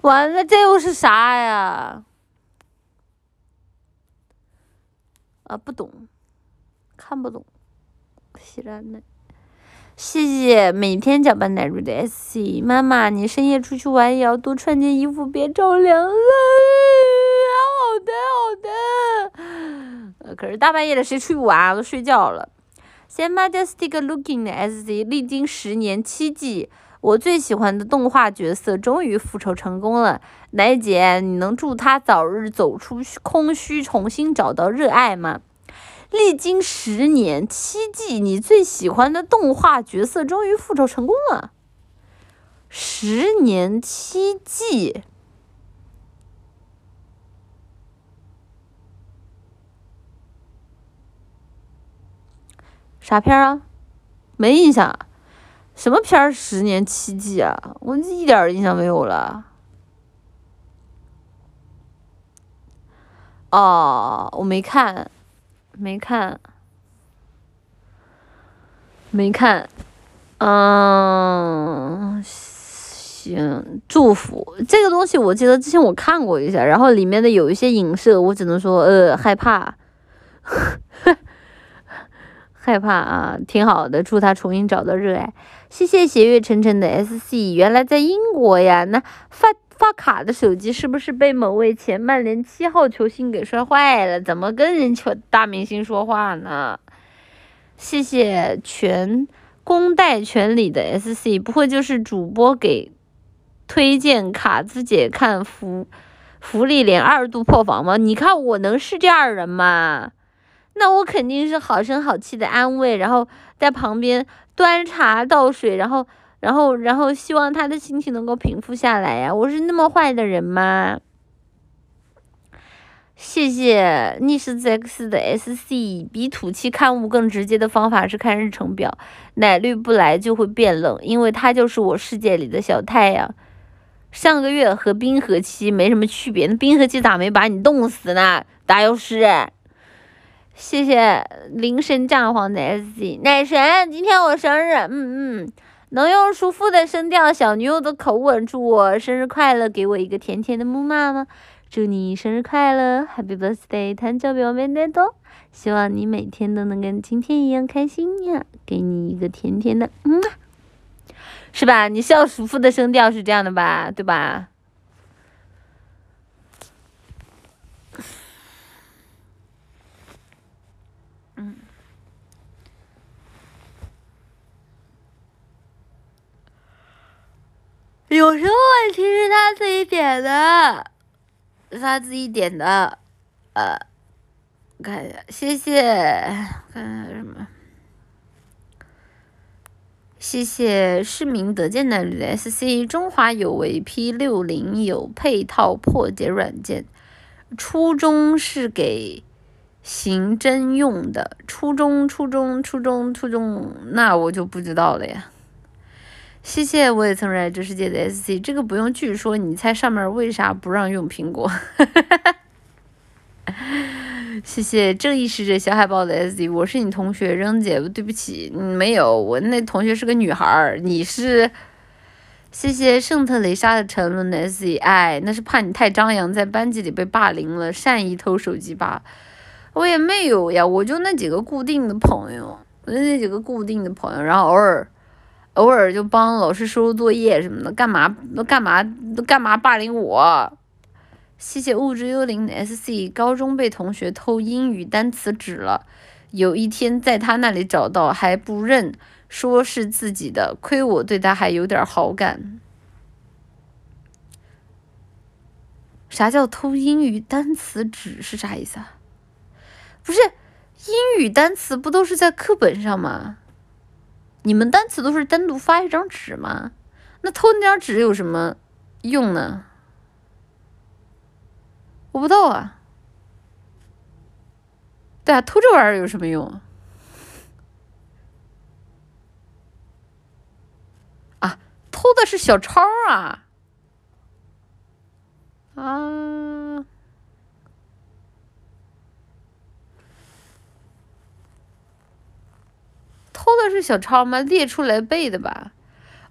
完了，这又是啥呀？啊，不懂，看不懂，喜然奶，谢谢每天搅拌奶乳的 S C 妈妈，你深夜出去玩也要多穿件衣服，别着凉了。好的，好的。可是大半夜的，谁出去玩啊？都睡觉了。先 majestic looking 的 S Z，历经十年七季，我最喜欢的动画角色终于复仇成功了。奶姐，你能祝他早日走出空虚，重新找到热爱吗？历经十年七季，你最喜欢的动画角色终于复仇成功了。十年七季。啥片儿啊？没印象，什么片儿？十年七季啊？我一点印象没有了。哦，我没看，没看，没看。嗯，行，祝福这个东西，我记得之前我看过一下，然后里面的有一些影射，我只能说，呃，害怕。呵 害怕啊，挺好的，祝他重新找到热爱。谢谢斜月沉沉的 S C，原来在英国呀？那发发卡的手机是不是被某位前曼联七号球星给摔坏了？怎么跟人球大明星说话呢？谢谢全公代全里的 S C，不会就是主播给推荐卡子姐看福福利连二度破防吗？你看我能是这样人吗？那我肯定是好声好气的安慰，然后在旁边端茶倒水，然后然后然后希望他的心情能够平复下来呀。我是那么坏的人吗？谢谢逆时 x 的 SC，比吐气看雾更直接的方法是看日程表，奶绿不来就会变冷，因为它就是我世界里的小太阳。上个月和冰河期没什么区别，那冰河期咋没把你冻死呢？打油诗，谢谢铃声战皇的 SC，奶神，今天我生日，嗯嗯，能用舒服的声调、小女友的口吻祝我生日快乐，给我一个甜甜的木马吗？祝你生日快乐，Happy Birthday，弹奏表妹的多，希望你每天都能跟今天一样开心呀！给你一个甜甜的，嗯，是吧？你笑舒服的声调是这样的吧？对吧？有什么问题是他自己点的？他自己点的，呃，看一下，谢谢，看下什么？谢谢市民得见的 SC，中华有为 P 六零有配套破解软件，初中是给刑侦用的，初中初中初中初中，那我就不知道了呀。谢谢，我也曾热爱这世界的 SC，这个不用据说，你猜上面为啥不让用苹果？哈哈哈谢谢正义使者小海豹的 S D，我是你同学扔姐，对不起，没有，我那同学是个女孩儿，你是？谢谢圣特雷莎的沉沦的 SC，哎，那是怕你太张扬，在班级里被霸凌了，善意偷手机吧？我也没有呀，我就那几个固定的朋友，我就那几个固定的朋友，然后偶尔。偶尔就帮老师收收作业什么的，干嘛都干嘛都干嘛霸凌我？谢谢物质幽灵 SC，高中被同学偷英语单词纸了，有一天在他那里找到还不认，说是自己的，亏我对他还有点好感。啥叫偷英语单词纸是啥意思啊？不是，英语单词不都是在课本上吗？你们单词都是单独发一张纸吗？那偷那张纸有什么用呢？我不知道啊。对啊，偷这玩意儿有什么用？啊，偷的是小抄啊！啊。偷的是小抄吗？列出来背的吧。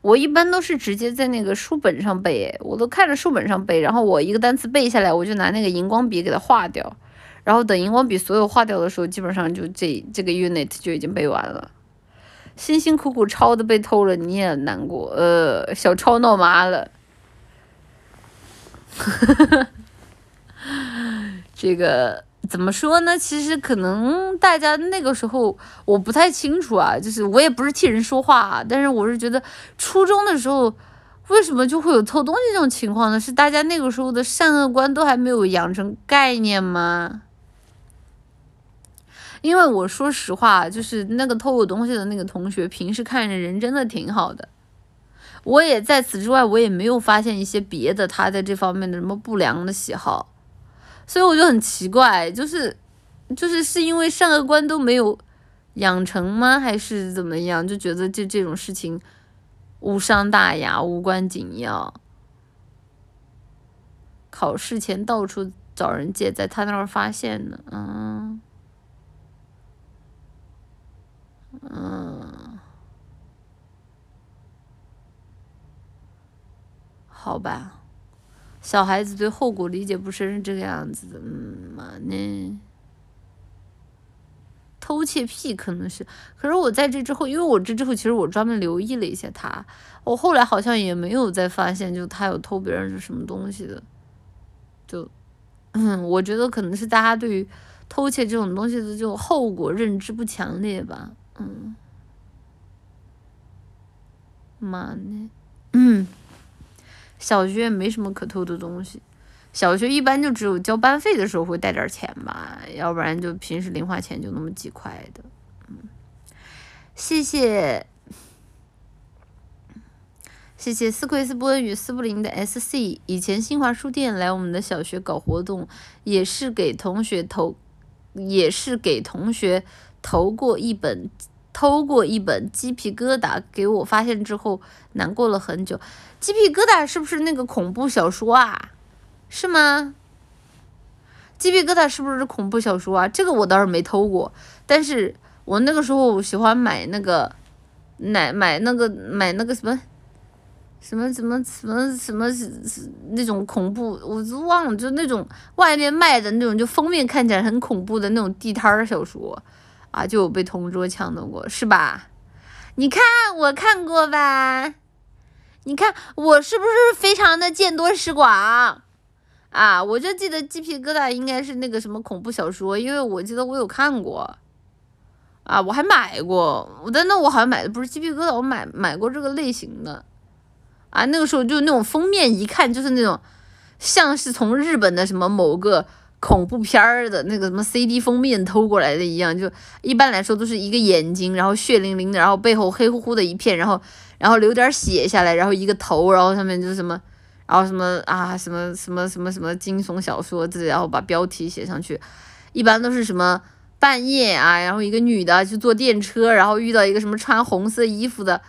我一般都是直接在那个书本上背，我都看着书本上背，然后我一个单词背下来，我就拿那个荧光笔给它划掉，然后等荧光笔所有划掉的时候，基本上就这这个 unit 就已经背完了。辛辛苦苦抄的被偷了，你也难过。呃，小抄闹麻了。这个。怎么说呢？其实可能大家那个时候我不太清楚啊，就是我也不是替人说话啊，但是我是觉得初中的时候为什么就会有偷东西这种情况呢？是大家那个时候的善恶观都还没有养成概念吗？因为我说实话，就是那个偷我东西的那个同学，平时看着人真的挺好的，我也在此之外，我也没有发现一些别的他在这方面的什么不良的喜好。所以我就很奇怪，就是，就是是因为善恶观都没有养成吗？还是怎么样？就觉得这这种事情无伤大雅、无关紧要。考试前到处找人借，在他那儿发现的，嗯，嗯，好吧。小孩子对后果理解不深是这个样子的，嗯嘛呢？偷窃癖可能是，可是我在这之后，因为我这之后其实我专门留意了一下他，我后来好像也没有再发现就他有偷别人是什么东西的，就，嗯，我觉得可能是大家对于偷窃这种东西的这种后果认知不强烈吧，嗯，嘛呢？嗯。小学也没什么可偷的东西，小学一般就只有交班费的时候会带点钱吧，要不然就平时零花钱就那么几块的。嗯，谢谢，谢谢斯奎斯波恩与斯布林的 S C。以前新华书店来我们的小学搞活动，也是给同学投，也是给同学投过一本。偷过一本鸡皮疙瘩给我发现之后，难过了很久。鸡皮疙瘩是不是那个恐怖小说啊？是吗？鸡皮疙瘩是不是恐怖小说啊？这个我倒是没偷过，但是我那个时候喜欢买那个，买买那个买那个什么，什么什么什么什么是那种恐怖，我都忘了，就那种外面卖的那种，就封面看起来很恐怖的那种地摊儿小说。啊，就有被同桌抢到过，是吧？你看我看过吧？你看我是不是非常的见多识广？啊，我就记得鸡皮疙瘩应该是那个什么恐怖小说，因为我记得我有看过。啊，我还买过，我但那我好像买的不是鸡皮疙瘩，我买买过这个类型的。啊，那个时候就那种封面一看就是那种，像是从日本的什么某个。恐怖片儿的那个什么 CD 封面偷过来的一样，就一般来说都是一个眼睛，然后血淋淋的，然后背后黑乎乎的一片，然后然后流点血下来，然后一个头，然后上面就是什么，然后什么啊什么什么什么什么惊悚小说字，然后把标题写上去，一般都是什么半夜啊，然后一个女的去坐电车，然后遇到一个什么穿红色衣服的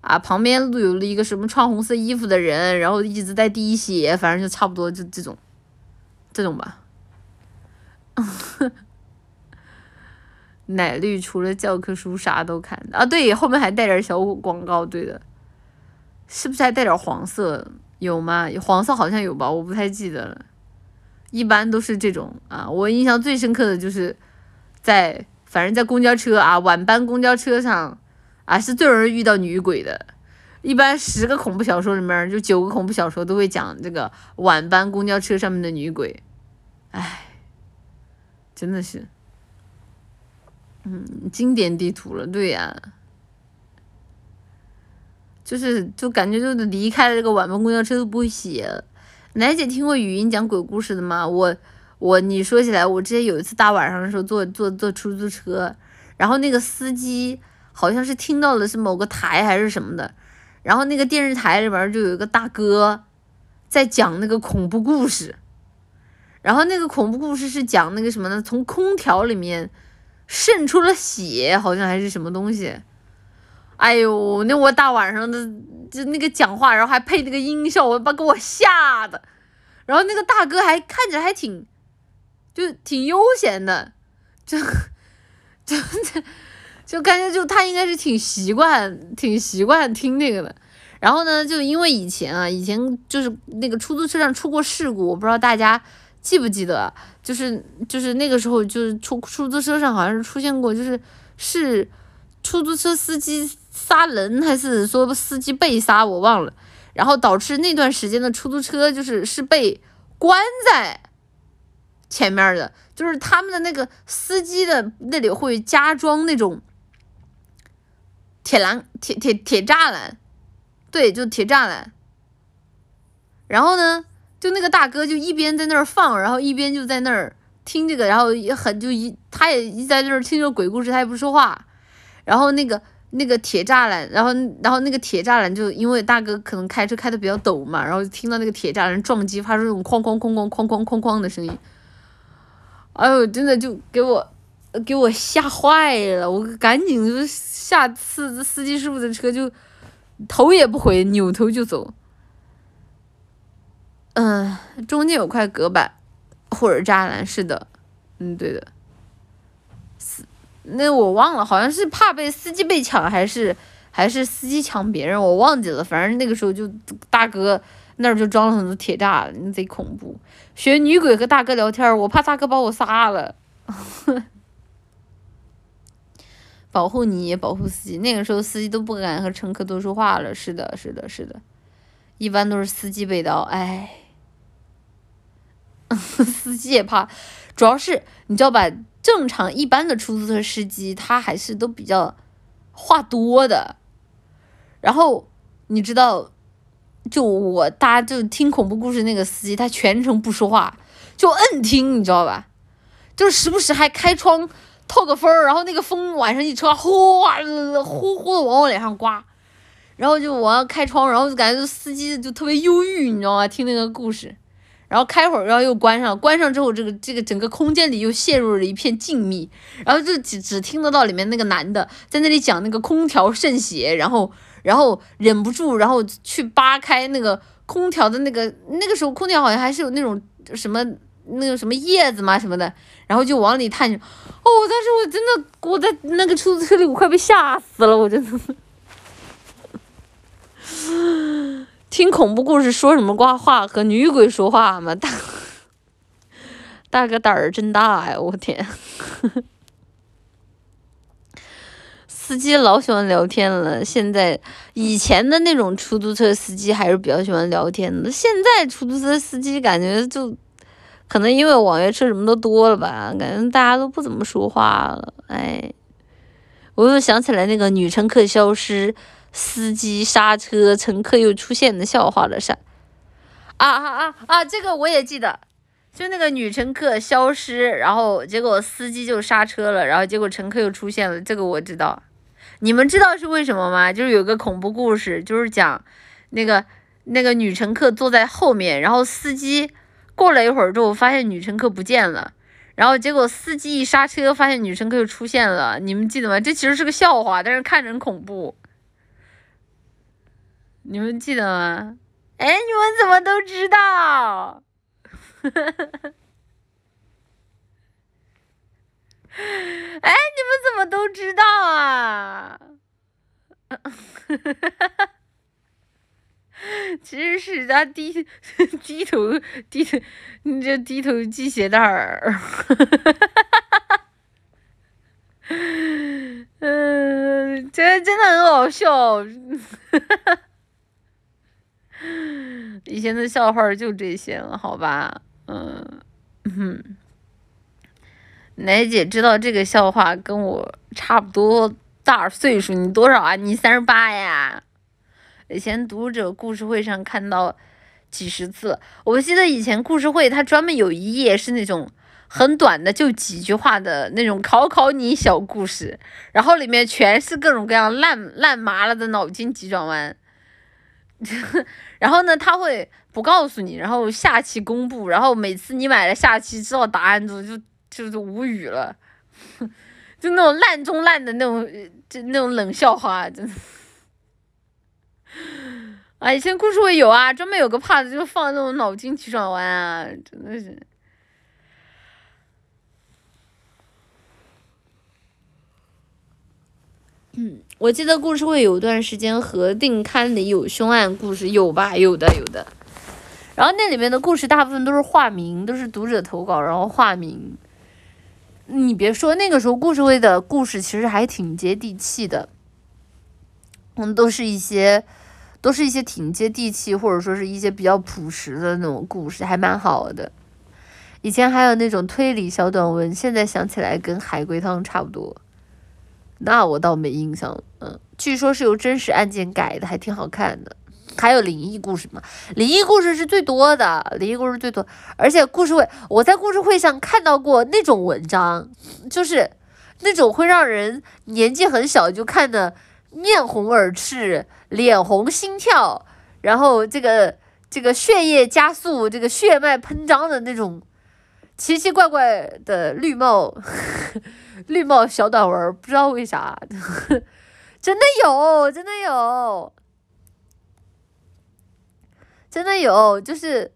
啊，旁边有了一个什么穿红色衣服的人，然后一直在滴血，反正就差不多就这种，这种吧。奶绿除了教科书啥都看啊，对，后面还带点小广告，对的，是不是还带点黄色？有吗？黄色好像有吧，我不太记得了。一般都是这种啊，我印象最深刻的就是在，反正在公交车啊，晚班公交车上啊，是最容易遇到女鬼的。一般十个恐怖小说里面，就九个恐怖小说都会讲这个晚班公交车上面的女鬼，唉。真的是，嗯，经典地图了，对呀，就是就感觉就是离开了这个晚班公交车都不会写。奶姐听过语音讲鬼故事的吗？我我你说起来，我之前有一次大晚上的时候坐坐坐出租车，然后那个司机好像是听到了是某个台还是什么的，然后那个电视台里边就有一个大哥在讲那个恐怖故事。然后那个恐怖故事是讲那个什么呢？从空调里面渗出了血，好像还是什么东西。哎呦，那我大晚上的就那个讲话，然后还配那个音效，我把给我吓的。然后那个大哥还看着还挺，就挺悠闲的，就就就感觉就他应该是挺习惯，挺习惯听那个的。然后呢，就因为以前啊，以前就是那个出租车上出过事故，我不知道大家。记不记得？就是就是那个时候，就是出出租车上好像是出现过，就是是出租车司机杀人，还是说司机被杀，我忘了。然后导致那段时间的出租车就是是被关在前面的，就是他们的那个司机的那里会加装那种铁栏、铁铁铁栅栏，对，就铁栅栏。然后呢？就那个大哥就一边在那儿放，然后一边就在那儿听这个，然后也很就一他也一在那儿听着鬼故事，他也不说话。然后那个那个铁栅栏，然后然后那个铁栅栏就因为大哥可能开车开的比较陡嘛，然后听到那个铁栅栏撞击发出那种哐哐哐哐哐哐哐哐的声音，哎呦，真的就给我给我吓坏了，我赶紧就下司司机师傅的车就头也不回扭头就走。嗯，中间有块隔板或者栅栏，是的，嗯，对的。司那我忘了，好像是怕被司机被抢，还是还是司机抢别人，我忘记了。反正那个时候就大哥那儿就装了很多铁栅，贼恐怖。学女鬼和大哥聊天，我怕大哥把我杀了。保护你，保护司机。那个时候司机都不敢和乘客多说话了。是的，是的，是的，一般都是司机被盗。哎。司机也怕，主要是你知道吧？正常一般的出租车司机，他还是都比较话多的。然后你知道，就我搭就听恐怖故事那个司机，他全程不说话，就摁听，你知道吧？就是时不时还开窗透个风儿，然后那个风晚上一吹，呼呼呼的往我脸上刮，然后就我要开窗，然后就感觉司机就特别忧郁，你知道吗？听那个故事。然后开会儿，然后又关上，关上之后，这个这个整个空间里又陷入了一片静谧，然后就只只听得到里面那个男的在那里讲那个空调渗血，然后然后忍不住，然后去扒开那个空调的那个那个时候空调好像还是有那种什么那个什么叶子嘛什么的，然后就往里探，哦，当时我真的我在那个出租车里我快被吓死了，我真的是。听恐怖故事说什么挂话和女鬼说话吗？大大哥胆儿真大呀！我天，司机老喜欢聊天了。现在以前的那种出租车司机还是比较喜欢聊天的，现在出租车司机感觉就可能因为网约车什么都多了吧，感觉大家都不怎么说话了。哎，我又想起来那个女乘客消失。司机刹车，乘客又出现的笑话了，是啊啊啊啊！这个我也记得，就那个女乘客消失，然后结果司机就刹车了，然后结果乘客又出现了，这个我知道。你们知道是为什么吗？就是有个恐怖故事，就是讲那个那个女乘客坐在后面，然后司机过了一会儿之后发现女乘客不见了，然后结果司机一刹车，发现女乘客又出现了。你们记得吗？这其实是个笑话，但是看着很恐怖。你们记得吗？哎，你们怎么都知道？哎，你们怎么都知道啊？其实是他低低头 低头，你这低头系鞋带儿。嗯，这真的很好笑。以前的笑话就这些了，好吧，嗯，哼，奶姐知道这个笑话跟我差不多大岁数，你多少啊？你三十八呀？以前读者故事会上看到几十次，我记得以前故事会它专门有一页是那种很短的，就几句话的那种考考你小故事，然后里面全是各种各样烂烂麻了的脑筋急转弯。然后呢，他会不告诉你，然后下期公布，然后每次你买了下期知道答案之后，就就是无语了，就那种烂中烂的那种，就那种冷笑话，真的。啊，以前故事会有啊，专门有个 part 就放那种脑筋急转弯啊，真的是。嗯，我记得故事会有一段时间核定刊里有凶案故事，有吧？有的，有的。然后那里面的故事大部分都是化名，都是读者投稿，然后化名。你别说，那个时候故事会的故事其实还挺接地气的。嗯，都是一些，都是一些挺接地气，或者说是一些比较朴实的那种故事，还蛮好的。以前还有那种推理小短文，现在想起来跟海龟汤差不多。那我倒没印象，嗯，据说是由真实案件改的，还挺好看的。还有灵异故事嘛？灵异故事是最多的，灵异故事最多。而且故事会，我在故事会上看到过那种文章，就是那种会让人年纪很小就看的面红耳赤、脸红心跳，然后这个这个血液加速、这个血脉喷张的那种奇奇怪怪的绿帽。绿帽小短文，不知道为啥，真的有，真的有，真的有，就是，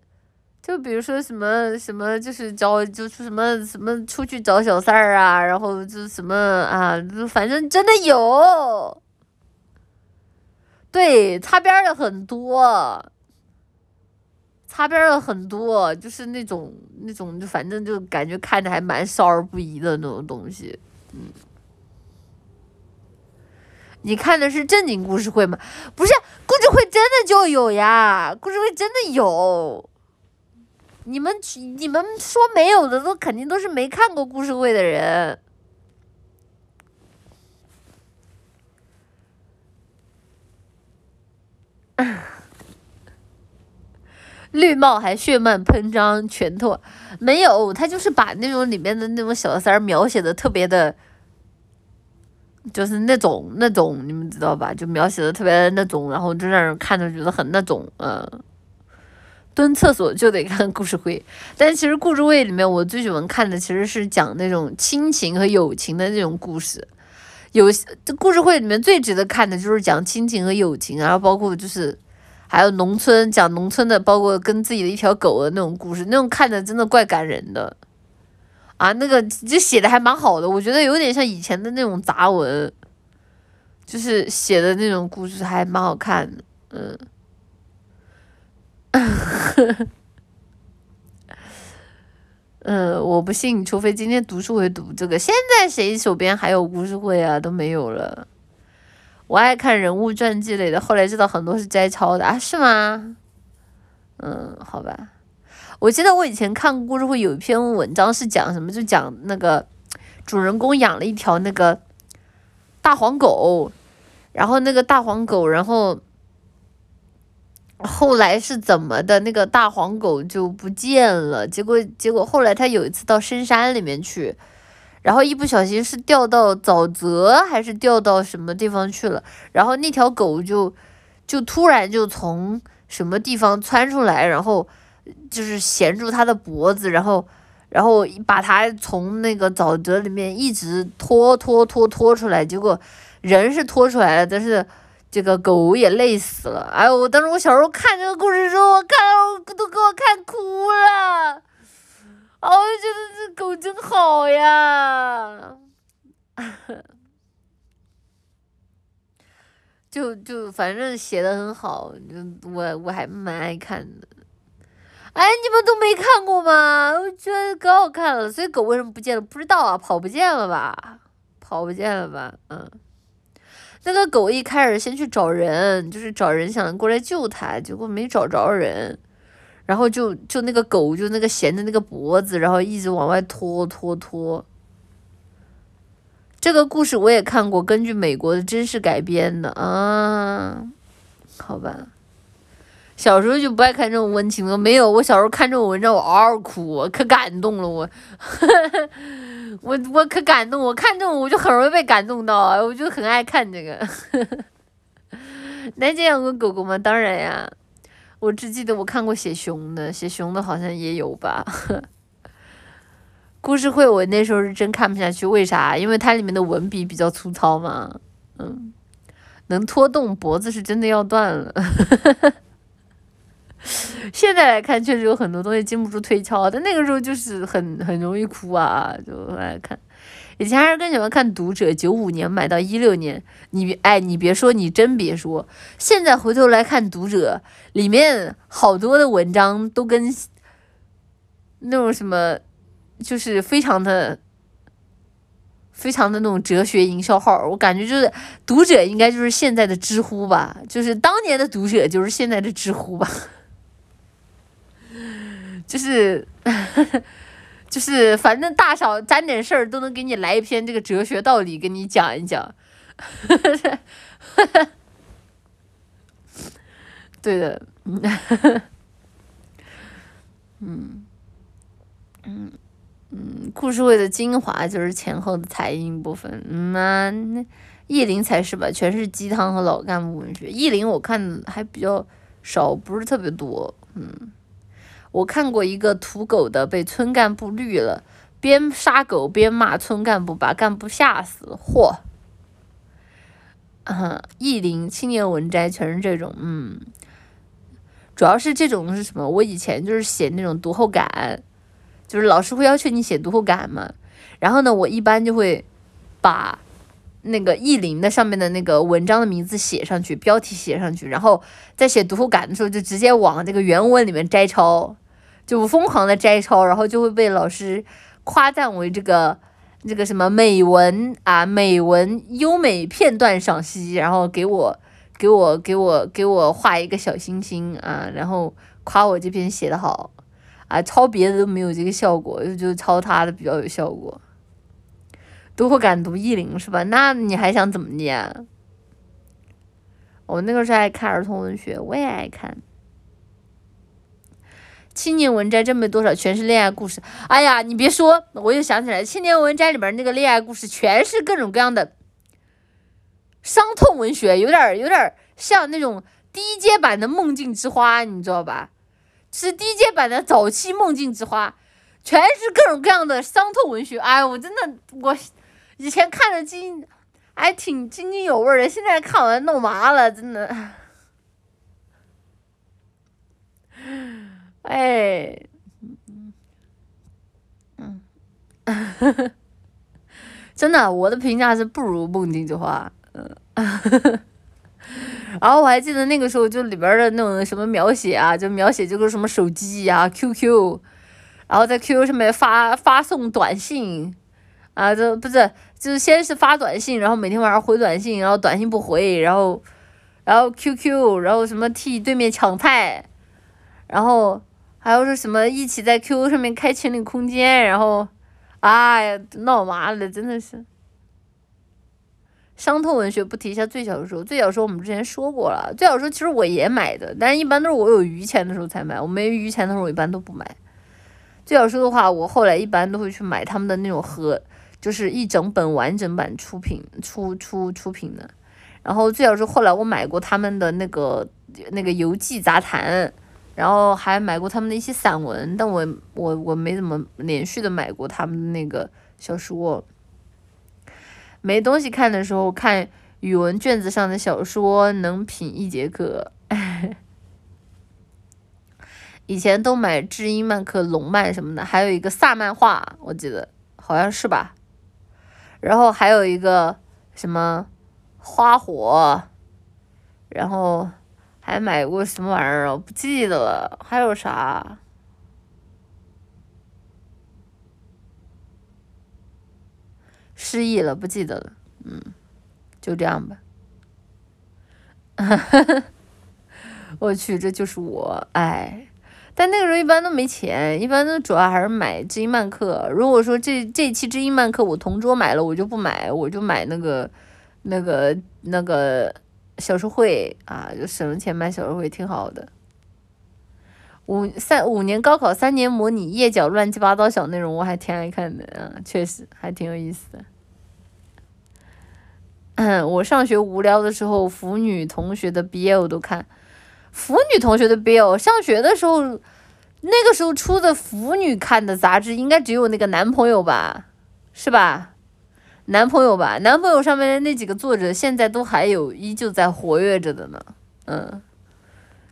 就比如说什么什么，就是找，就是什么什么出去找小三儿啊，然后就什么啊，反正真的有，对，擦边的很多。擦边的很多，就是那种那种，就反正就感觉看着还蛮少儿不宜的那种东西。嗯，你看的是正经故事会吗？不是，故事会真的就有呀，故事会真的有。你们你们说没有的，都肯定都是没看过故事会的人。绿帽还血脉喷张，拳头没有，他就是把那种里面的那种小三儿描写的特别的，就是那种那种，你们知道吧？就描写的特别那种，然后就让人看着觉得很那种，嗯。蹲厕所就得看故事会，但其实故事会里面我最喜欢看的其实是讲那种亲情和友情的那种故事。有这故事会里面最值得看的就是讲亲情和友情，然后包括就是还有农村讲农村的，包括跟自己的一条狗的那种故事，那种看着真的怪感人的啊。那个就写的还蛮好的，我觉得有点像以前的那种杂文，就是写的那种故事还蛮好看的，嗯。嗯，我不信，除非今天读书会读这个。现在谁手边还有故事会啊？都没有了。我爱看人物传记类的，后来知道很多是摘抄的啊？是吗？嗯，好吧。我记得我以前看故事会有一篇文章是讲什么，就讲那个主人公养了一条那个大黄狗，然后那个大黄狗，然后。后来是怎么的？那个大黄狗就不见了。结果，结果后来他有一次到深山里面去，然后一不小心是掉到沼泽还是掉到什么地方去了。然后那条狗就就突然就从什么地方窜出来，然后就是衔住它的脖子，然后然后把它从那个沼泽里面一直拖拖拖拖出来。结果人是拖出来了，但是。这个狗也累死了，哎呦！我当时我小时候看这个故事的时候，我看都给我看哭了，哦，我就觉得这狗真好呀，就就反正写的很好，就我我还蛮爱看的。哎，你们都没看过吗？我觉得可好看了。所以狗为什么不见了？不知道啊，跑不见了吧？跑不见了吧？嗯。那个狗一开始先去找人，就是找人想过来救它，结果没找着人，然后就就那个狗就那个衔着那个脖子，然后一直往外拖拖拖。这个故事我也看过，根据美国的真实改编的啊，好吧。小时候就不爱看这种温情的，没有，我小时候看这种文章我嗷嗷哭，可感动了我。我我可感动，我看这种我就很容易被感动到啊，我就很爱看这个。南姐养过狗狗吗？当然呀，我只记得我看过写熊的，写熊的好像也有吧。故事会我那时候是真看不下去，为啥？因为它里面的文笔比较粗糙嘛。嗯，能拖动脖子是真的要断了。现在来看，确实有很多东西经不住推敲，但那个时候就是很很容易哭啊，就爱看。以前还是更喜欢看《读者》，九五年买到一六年，你哎，你别说，你真别说，现在回头来看《读者》，里面好多的文章都跟那种什么，就是非常的、非常的那种哲学营销号，我感觉就是《读者》应该就是现在的知乎吧，就是当年的《读者》就是现在的知乎吧。就是，就是，反正大小沾点事儿都能给你来一篇这个哲学道理，跟你讲一讲。对的，嗯，嗯，嗯，故事会的精华就是前后的彩音部分。嗯啊，那意林才是吧？全是鸡汤和老干部文学。意林我看还比较少，不是特别多。嗯。我看过一个土狗的被村干部绿了，边杀狗边骂村干部，把干部吓死。嚯！嗯，意林青年文摘全是这种，嗯，主要是这种是什么？我以前就是写那种读后感，就是老师会要求你写读后感嘛。然后呢，我一般就会把那个意林的上面的那个文章的名字写上去，标题写上去，然后在写读后感的时候就直接往这个原文里面摘抄。就疯狂的摘抄，然后就会被老师夸赞为这个这个什么美文啊，美文优美片段赏析，然后给我给我给我给我画一个小星星啊，然后夸我这篇写的好啊，抄别的都没有这个效果，就抄他的比较有效果。读后感读意林是吧？那你还想怎么念？我那个时候爱看儿童文学，我也爱看。青年文摘真没多少，全是恋爱故事。哎呀，你别说，我又想起来，青年文摘里边那个恋爱故事，全是各种各样的伤痛文学，有点有点像那种低阶版的梦境之花，你知道吧？是低阶版的早期梦境之花，全是各种各样的伤痛文学。哎，我真的，我以前看的津，还挺津津有味的，现在看完弄麻了，真的。哎，嗯，真的，我的评价是不如梦境之花，嗯，然后我还记得那个时候就里边的那种什么描写啊，就描写这个什么手机呀，QQ，然后在 QQ 上面发发送短信，啊，这不是就是先是发短信，然后每天晚上回短信，然后短信不回，然后然后 QQ，然后什么替对面抢菜，然后。还有说什么一起在 QQ 上面开情侣空间，然后，哎呀，闹麻了，真的是。伤痛文学不提一下最小说，最小说我们之前说过了，最小说其实我也买的，但是一般都是我有余钱的时候才买，我没余钱的时候我一般都不买。最小说的话，我后来一般都会去买他们的那种盒，就是一整本完整版出品出出出品的。然后最小说后来我买过他们的那个那个游记杂谈。然后还买过他们的一些散文，但我我我没怎么连续的买过他们的那个小说。没东西看的时候看语文卷子上的小说，能品一节课。以前都买知音漫客、龙漫什么的，还有一个萨漫画，我记得好像是吧。然后还有一个什么花火，然后。还买过什么玩意儿啊？不记得了。还有啥？失忆了，不记得了。嗯，就这样吧。我去，这就是我，哎。但那个时候一般都没钱，一般都主要还是买知音漫客。如果说这这期知音漫客我同桌买了，我就不买，我就买那个那个那个。小说会啊，就省了钱买小说会，挺好的。五三五年高考三年模拟页脚乱七八糟小内容，我还挺爱看的啊，确实还挺有意思的。我上学无聊的时候，腐女同学的 BL 都看。腐女同学的 BL，上学的时候，那个时候出的腐女看的杂志，应该只有那个男朋友吧，是吧？男朋友吧，男朋友上面的那几个作者现在都还有，依旧在活跃着的呢。嗯，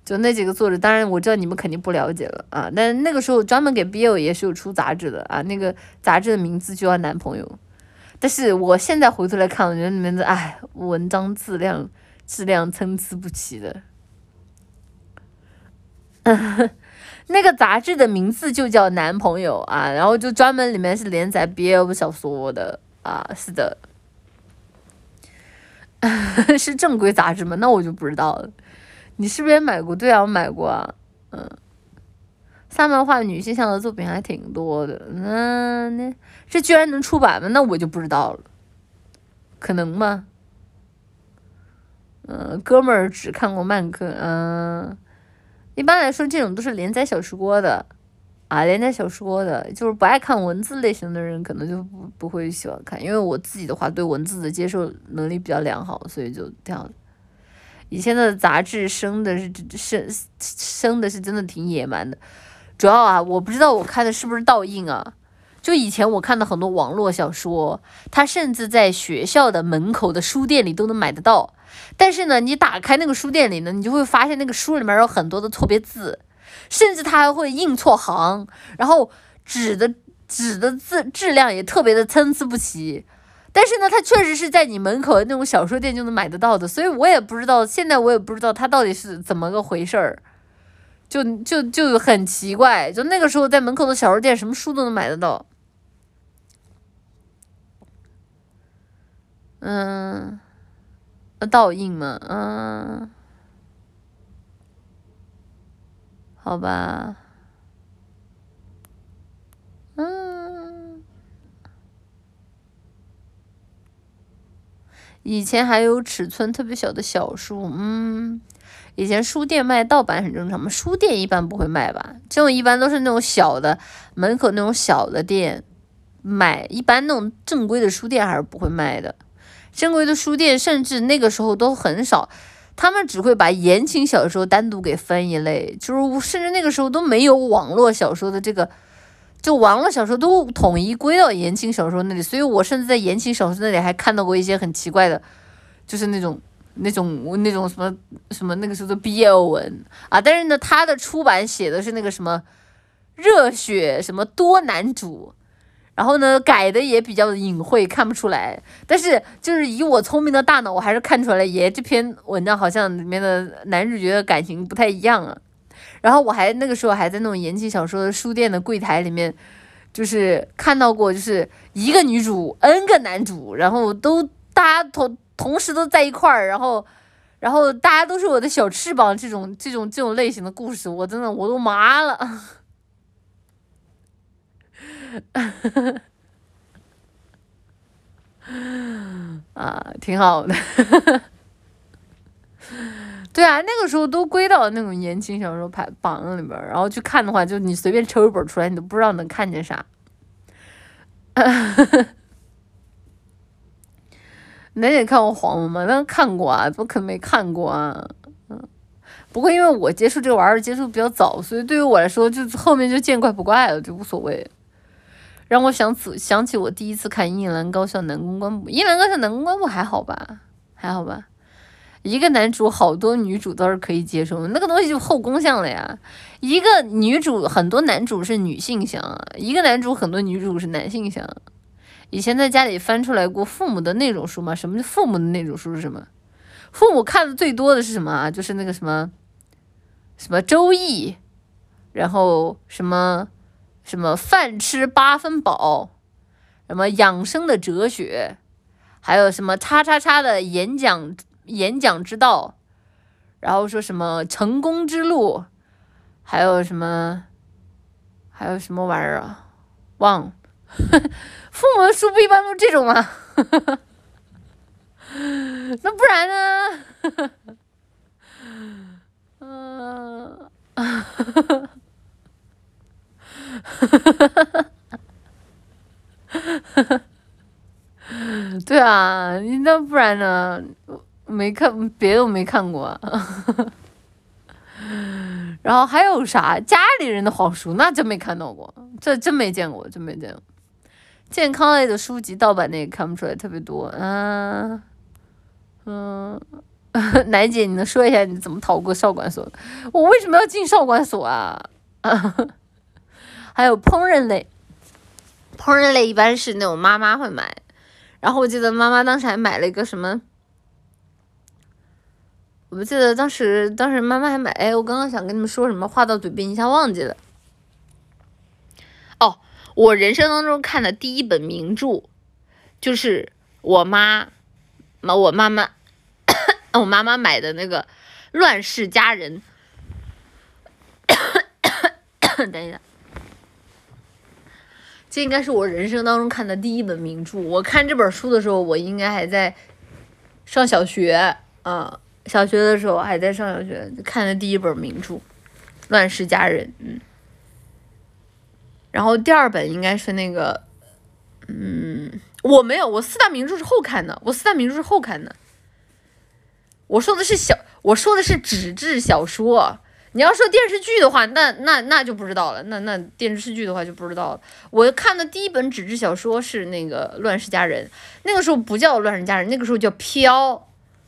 就那几个作者，当然我知道你们肯定不了解了啊。但那个时候专门给 BL 也是有出杂志的啊，那个杂志的名字就叫男朋友。但是我现在回头来看，我觉得里面的哎，文章质量质量参差不齐的。那个杂志的名字就叫男朋友啊，然后就专门里面是连载 BL 小说的。啊，是的，是正规杂志吗？那我就不知道了。你是不是也买过？对啊，我买过啊。嗯，萨漫画女性向的作品还挺多的。嗯，那这居然能出版吗？那我就不知道了。可能吗？嗯，哥们儿只看过漫客。嗯，一般来说，这种都是连载小说的。啊，连载小说的，就是不爱看文字类型的人，可能就不不会喜欢看。因为我自己的话，对文字的接受能力比较良好，所以就这样。以前的杂志生的是生生的是真的挺野蛮的，主要啊，我不知道我看的是不是倒印啊。就以前我看的很多网络小说，它甚至在学校的门口的书店里都能买得到。但是呢，你打开那个书店里呢，你就会发现那个书里面有很多的错别字。甚至他还会印错行，然后纸的纸的字质量也特别的参差不齐。但是呢，它确实是在你门口的那种小说店就能买得到的，所以我也不知道，现在我也不知道它到底是怎么个回事儿，就就就很奇怪。就那个时候在门口的小说店，什么书都能买得到。嗯，倒印嘛，嗯。好吧，嗯，以前还有尺寸特别小的小书，嗯，以前书店卖盗版很正常吗？书店一般不会卖吧？这种一般都是那种小的门口那种小的店卖，一般那种正规的书店还是不会卖的。正规的书店甚至那个时候都很少，他们只会把言情小说单独给分一类，就是甚至那个时候都没有网络小说的这个，就网络小说都统一归到言情小说那里。所以我甚至在言情小说那里还看到过一些很奇怪的，就是那种。那种那种什么什么那个时候的毕业文啊，但是呢，他的出版写的是那个什么热血什么多男主，然后呢改的也比较隐晦，看不出来。但是就是以我聪明的大脑，我还是看出来，爷，这篇文章好像里面的男主角的感情不太一样啊。然后我还那个时候还在那种言情小说的书店的柜台里面，就是看到过，就是一个女主 n 个男主，然后都大家同。同时都在一块儿，然后，然后大家都是我的小翅膀，这种这种这种类型的故事，我真的我都麻了，啊，挺好的，对啊，那个时候都归到那种言情小说排榜里边，然后去看的话，就你随便抽一本出来，你都不知道能看见啥。那也看过黄文吗？那看过啊，怎么可能没看过啊？嗯，不过因为我接触这玩意儿接触比较早，所以对于我来说，就后面就见怪不怪了，就无所谓。让我想起想起我第一次看《樱兰高校男公关部》，《樱兰高校男公关部》还好吧？还好吧？一个男主好多女主都是可以接受，那个东西就后宫向了呀。一个女主很多男主是女性向，一个男主很多女主是男性向。以前在家里翻出来过父母的那种书吗？什么叫父母的那种书是什么？父母看的最多的是什么啊？就是那个什么什么《周易》，然后什么什么饭吃八分饱，什么养生的哲学，还有什么叉叉叉的演讲演讲之道，然后说什么成功之路，还有什么还有什么玩意儿啊？忘了。父母的书不一般都这种吗？那不然呢？嗯，对啊，你那不然呢？没看别的我没看过。然后还有啥？家里人的好书那真没看到过，这真没见过，真没见过。健康类的书籍盗版那个看不出来特别多，嗯嗯，奶姐，你能说一下你怎么逃过少管所？我为什么要进少管所啊？还有烹饪类，烹饪类一般是那种妈妈会买，然后我记得妈妈当时还买了一个什么，我不记得当时当时妈妈还买，哎，我刚刚想跟你们说什么，话到嘴边一下忘记了。哦我人生当中看的第一本名著，就是我妈，我妈妈，我妈妈买的那个《乱世佳人》。等一下，这应该是我人生当中看的第一本名著。我看这本书的时候，我应该还在上小学，嗯，小学的时候还在上小学，看的第一本名著《乱世佳人》，嗯。然后第二本应该是那个，嗯，我没有，我四大名著是后看的，我四大名著是后看的。我说的是小，我说的是纸质小说。你要说电视剧的话，那那那就不知道了。那那电视剧的话就不知道了。我看的第一本纸质小说是那个《乱世佳人》，那个时候不叫《乱世佳人》，那个时候叫《飘》，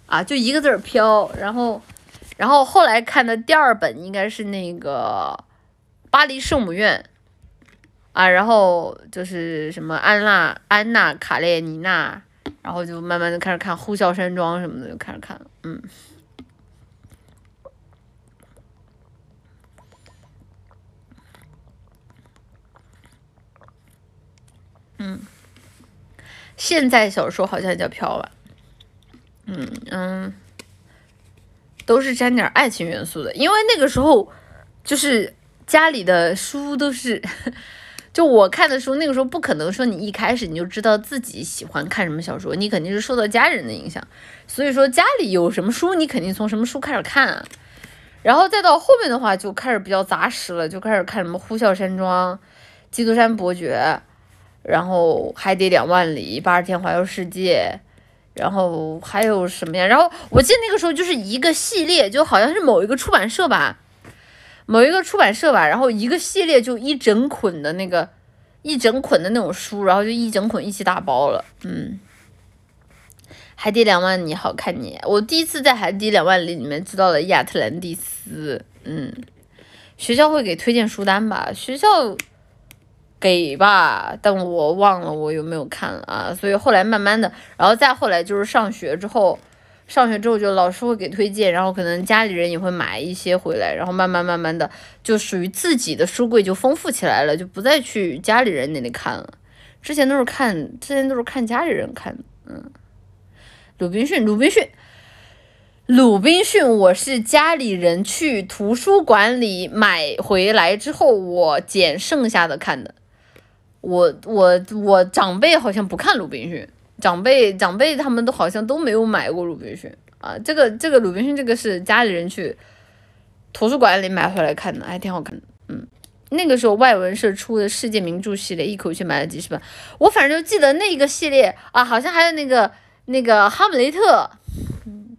啊，就一个字儿飘。然后，然后后来看的第二本应该是那个《巴黎圣母院》。啊，然后就是什么安娜、安娜·卡列尼娜，然后就慢慢的开始看《呼啸山庄》什么的，就开始看了，嗯，嗯，现在小说好像叫飘吧，嗯嗯，都是沾点爱情元素的，因为那个时候就是家里的书都是。就我看的书，那个时候不可能说你一开始你就知道自己喜欢看什么小说，你肯定是受到家人的影响。所以说家里有什么书，你肯定从什么书开始看。然后再到后面的话，就开始比较杂食了，就开始看什么《呼啸山庄》《基督山伯爵》，然后《海底两万里》《八十天环游世界》，然后还有什么呀？然后我记得那个时候就是一个系列，就好像是某一个出版社吧。某一个出版社吧，然后一个系列就一整捆的那个，一整捆的那种书，然后就一整捆一起打包了。嗯，海底两万里好看你，我第一次在海底两万里里面知道了亚特兰蒂斯。嗯，学校会给推荐书单吧？学校给吧，但我忘了我有没有看了啊。所以后来慢慢的，然后再后来就是上学之后。上学之后就老师会给推荐，然后可能家里人也会买一些回来，然后慢慢慢慢的就属于自己的书柜就丰富起来了，就不再去家里人那里看了。之前都是看，之前都是看家里人看的。嗯，鲁滨逊，鲁滨逊，鲁滨逊，我是家里人去图书馆里买回来之后，我捡剩下的看的。我我我长辈好像不看鲁滨逊。长辈长辈他们都好像都没有买过鲁滨逊啊，这个这个鲁滨逊这个是家里人去图书馆里买回来看的，还挺好看的。嗯，那个时候外文社出的世界名著系列，一口气买了几十本。我反正就记得那个系列啊，好像还有那个那个哈姆雷特，嗯，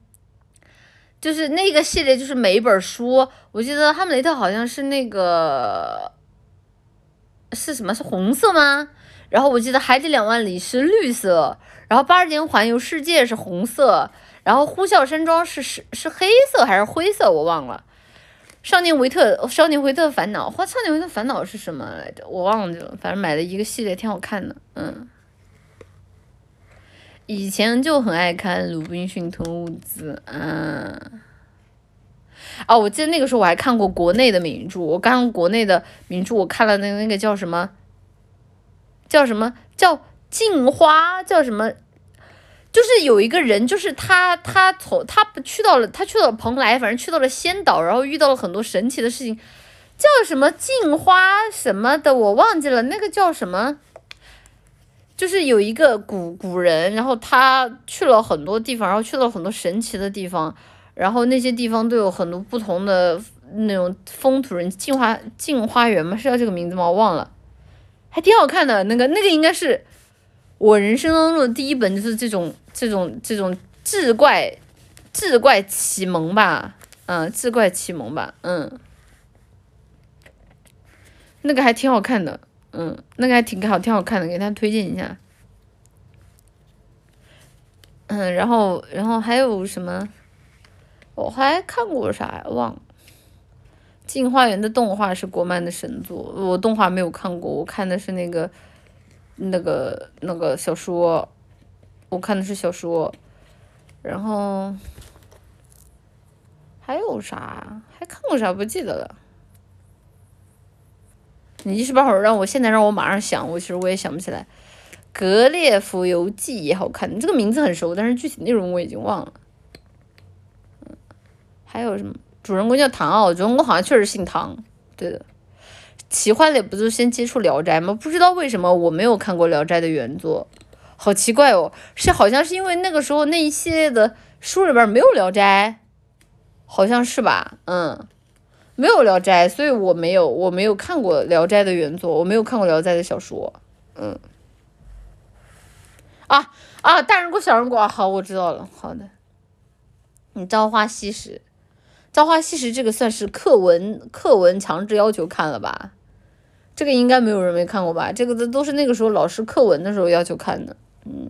就是那个系列，就是每一本书，我记得哈姆雷特好像是那个是什么？是红色吗？然后我记得海底两万里是绿色。然后八十年环游世界是红色，然后呼啸山庄是是是黑色还是灰色我忘了。少年维特少年维特烦恼，或少年维特烦恼是什么来着？我忘记了。反正买了一个系列，挺好看的。嗯，以前就很爱看《鲁滨逊吞物资》。嗯，哦，我记得那个时候我还看过国内的名著。我刚刚国内的名著，我看了那个那个叫什么？叫什么叫镜花？叫什么？就是有一个人，就是他，他从他去到了，他去到了蓬莱，反正去到了仙岛，然后遇到了很多神奇的事情，叫什么镜花什么的，我忘记了，那个叫什么？就是有一个古古人，然后他去了很多地方，然后去了很多神奇的地方，然后那些地方都有很多不同的那种风土人，镜花镜花园吗？是叫这个名字吗？我忘了，还挺好看的，那个那个应该是我人生当中的第一本，就是这种。这种这种志怪，志怪启蒙吧，嗯，志怪启蒙吧，嗯，那个还挺好看的，嗯，那个还挺好，挺好看的，给他推荐一下。嗯，然后然后还有什么？我还看过啥呀？忘了。《镜花缘》的动画是国漫的神作，我动画没有看过，我看的是那个那个那个小说。我看的是小说，然后还有啥？还看过啥？不记得了。你一时半会儿让我现在让我马上想，我其实我也想不起来。《格列佛游记》也好看，这个名字很熟，但是具体内容我已经忘了。还有什么？主人公叫唐傲，主人公好像确实姓唐。对的，奇幻类不就先接触《聊斋》吗？不知道为什么我没有看过《聊斋》的原作。好奇怪哦，是好像是因为那个时候那一系列的书里边没有《聊斋》，好像是吧？嗯，没有《聊斋》，所以我没有我没有看过《聊斋》的原作，我没有看过《聊斋》的小说。嗯，啊啊，大人国小人国，好，我知道了。好的，你《朝花夕拾》，《朝花夕拾》这个算是课文课文强制要求看了吧？这个应该没有人没看过吧？这个都都是那个时候老师课文的时候要求看的。嗯，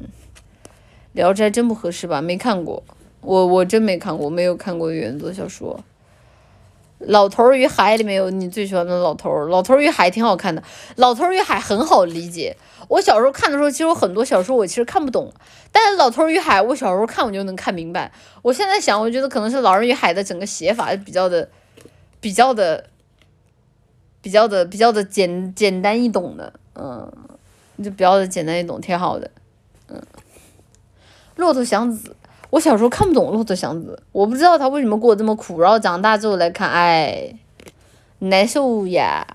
聊斋真不合适吧？没看过，我我真没看过，没有看过原作小说。老头与海里面有你最喜欢的老头，老头与海挺好看的。老头与海很好理解，我小时候看的时候，其实有很多小说我其实看不懂，但是老头与海我小时候看我就能看明白。我现在想，我觉得可能是老人与海的整个写法比较的，比较的，比较的，比较的简简单易懂的，嗯，就比较的简单易懂，挺好的。嗯，骆驼祥子，我小时候看不懂骆驼祥子，我不知道他为什么过得这么苦，然后长大之后来看，哎，难受呀，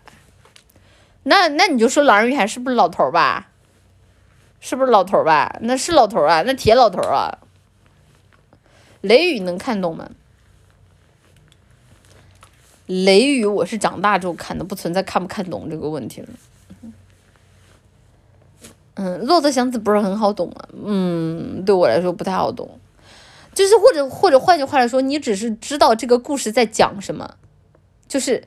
那那你就说狼人鱼海是不是老头吧？是不是老头吧？那是老头啊，那铁老头啊。雷雨能看懂吗？雷雨我是长大之后看的，不存在看不看懂这个问题了。嗯，骆驼祥子不是很好懂啊。嗯，对我来说不太好懂。就是或者或者换句话来说，你只是知道这个故事在讲什么，就是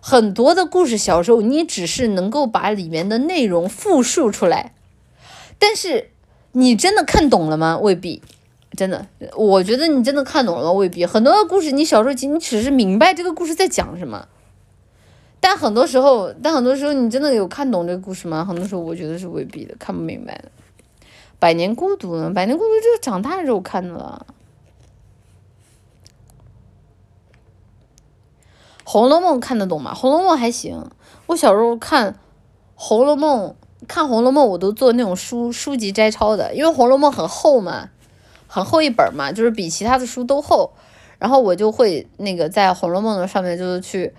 很多的故事，小时候你只是能够把里面的内容复述出来，但是你真的看懂了吗？未必。真的，我觉得你真的看懂了未必。很多的故事，你小时候你只是明白这个故事在讲什么，但很多时候，但很多时候你真的有看懂这个故事吗？很多时候我觉得是未必的，看不明白的。百年孤独呢？百年孤独就是长大之后看的了。红楼梦看得懂吗？红楼梦还行，我小时候看红楼梦，看红楼梦我都做那种书书籍摘抄的，因为红楼梦很厚嘛。很厚一本嘛，就是比其他的书都厚，然后我就会那个在《红楼梦》的上面就是去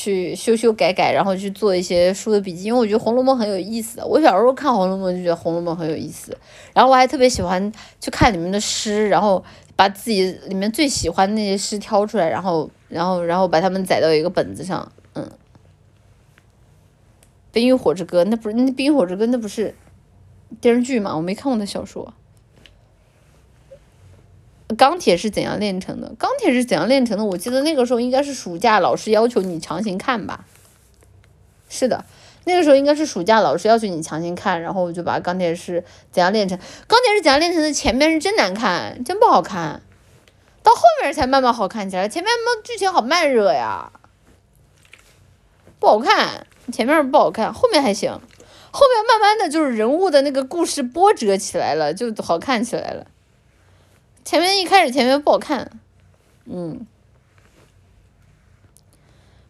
去修修改改，然后去做一些书的笔记，因为我觉得《红楼梦》很有意思的。我小时候看《红楼梦》就觉得《红楼梦》很有意思，然后我还特别喜欢去看里面的诗，然后把自己里面最喜欢的那些诗挑出来，然后然后然后把它们载到一个本子上。嗯，《冰与火之歌》那不是那《冰与火之歌》那不是电视剧嘛？我没看过那小说。钢铁是怎样炼成的？钢铁是怎样炼成的？我记得那个时候应该是暑假，老师要求你强行看吧。是的，那个时候应该是暑假，老师要求你强行看，然后我就把钢铁是怎样炼成。钢铁是怎样炼成的？前面是真难看，真不好看，到后面才慢慢好看起来。前面剧情好慢热呀，不好看。前面不好看，后面还行，后面慢慢的就是人物的那个故事波折起来了，就好看起来了。前面一开始前面不好看，嗯，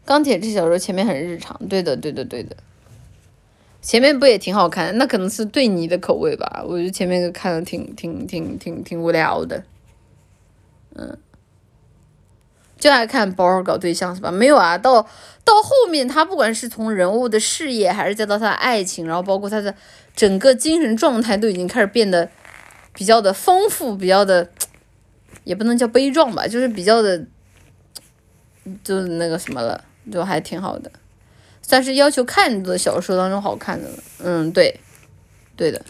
钢铁这小说前面很日常，对的对的对的，前面不也挺好看？那可能是对你的口味吧，我觉得前面看的挺挺挺挺挺无聊的，嗯，就爱看宝儿搞对象是吧？没有啊，到到后面他不管是从人物的事业，还是再到他的爱情，然后包括他的整个精神状态，都已经开始变得比较的丰富，比较的。也不能叫悲壮吧，就是比较的，就那个什么了，就还挺好的，算是要求看的小说当中好看的了。嗯，对，对的。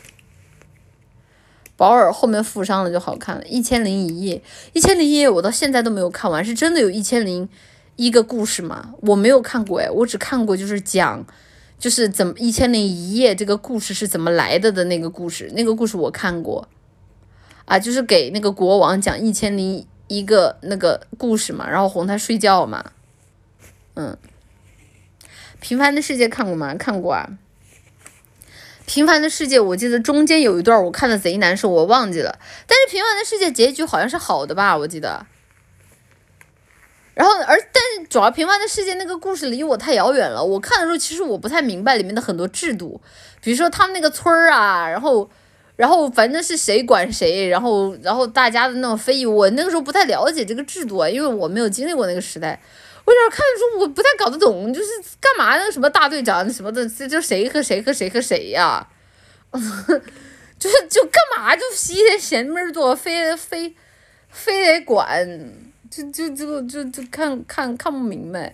保尔后面负伤了就好看了，《一千零一夜》，《一千零一夜》我到现在都没有看完，是真的有一千零一个故事吗？我没有看过哎，我只看过就是讲，就是怎么《一千零一夜》这个故事是怎么来的的那个故事，那个故事我看过。啊，就是给那个国王讲一千零一个那个故事嘛，然后哄他睡觉嘛，嗯。平凡的世界看过吗？看过啊。平凡的世界，我记得中间有一段我看的贼难受，我忘记了。但是平凡的世界结局好像是好的吧，我记得。然后，而但是主要平凡的世界那个故事离我太遥远了，我看的时候其实我不太明白里面的很多制度，比如说他们那个村儿啊，然后。然后反正是谁管谁，然后然后大家的那种非议，我那个时候不太了解这个制度啊，因为我没有经历过那个时代。我那看的时候我不太搞得懂，就是干嘛那个？什么大队长什么的，这就谁和谁和谁和谁呀？就是就干嘛就西天闲门做，非得非非得管，就就就就就看看看不明白。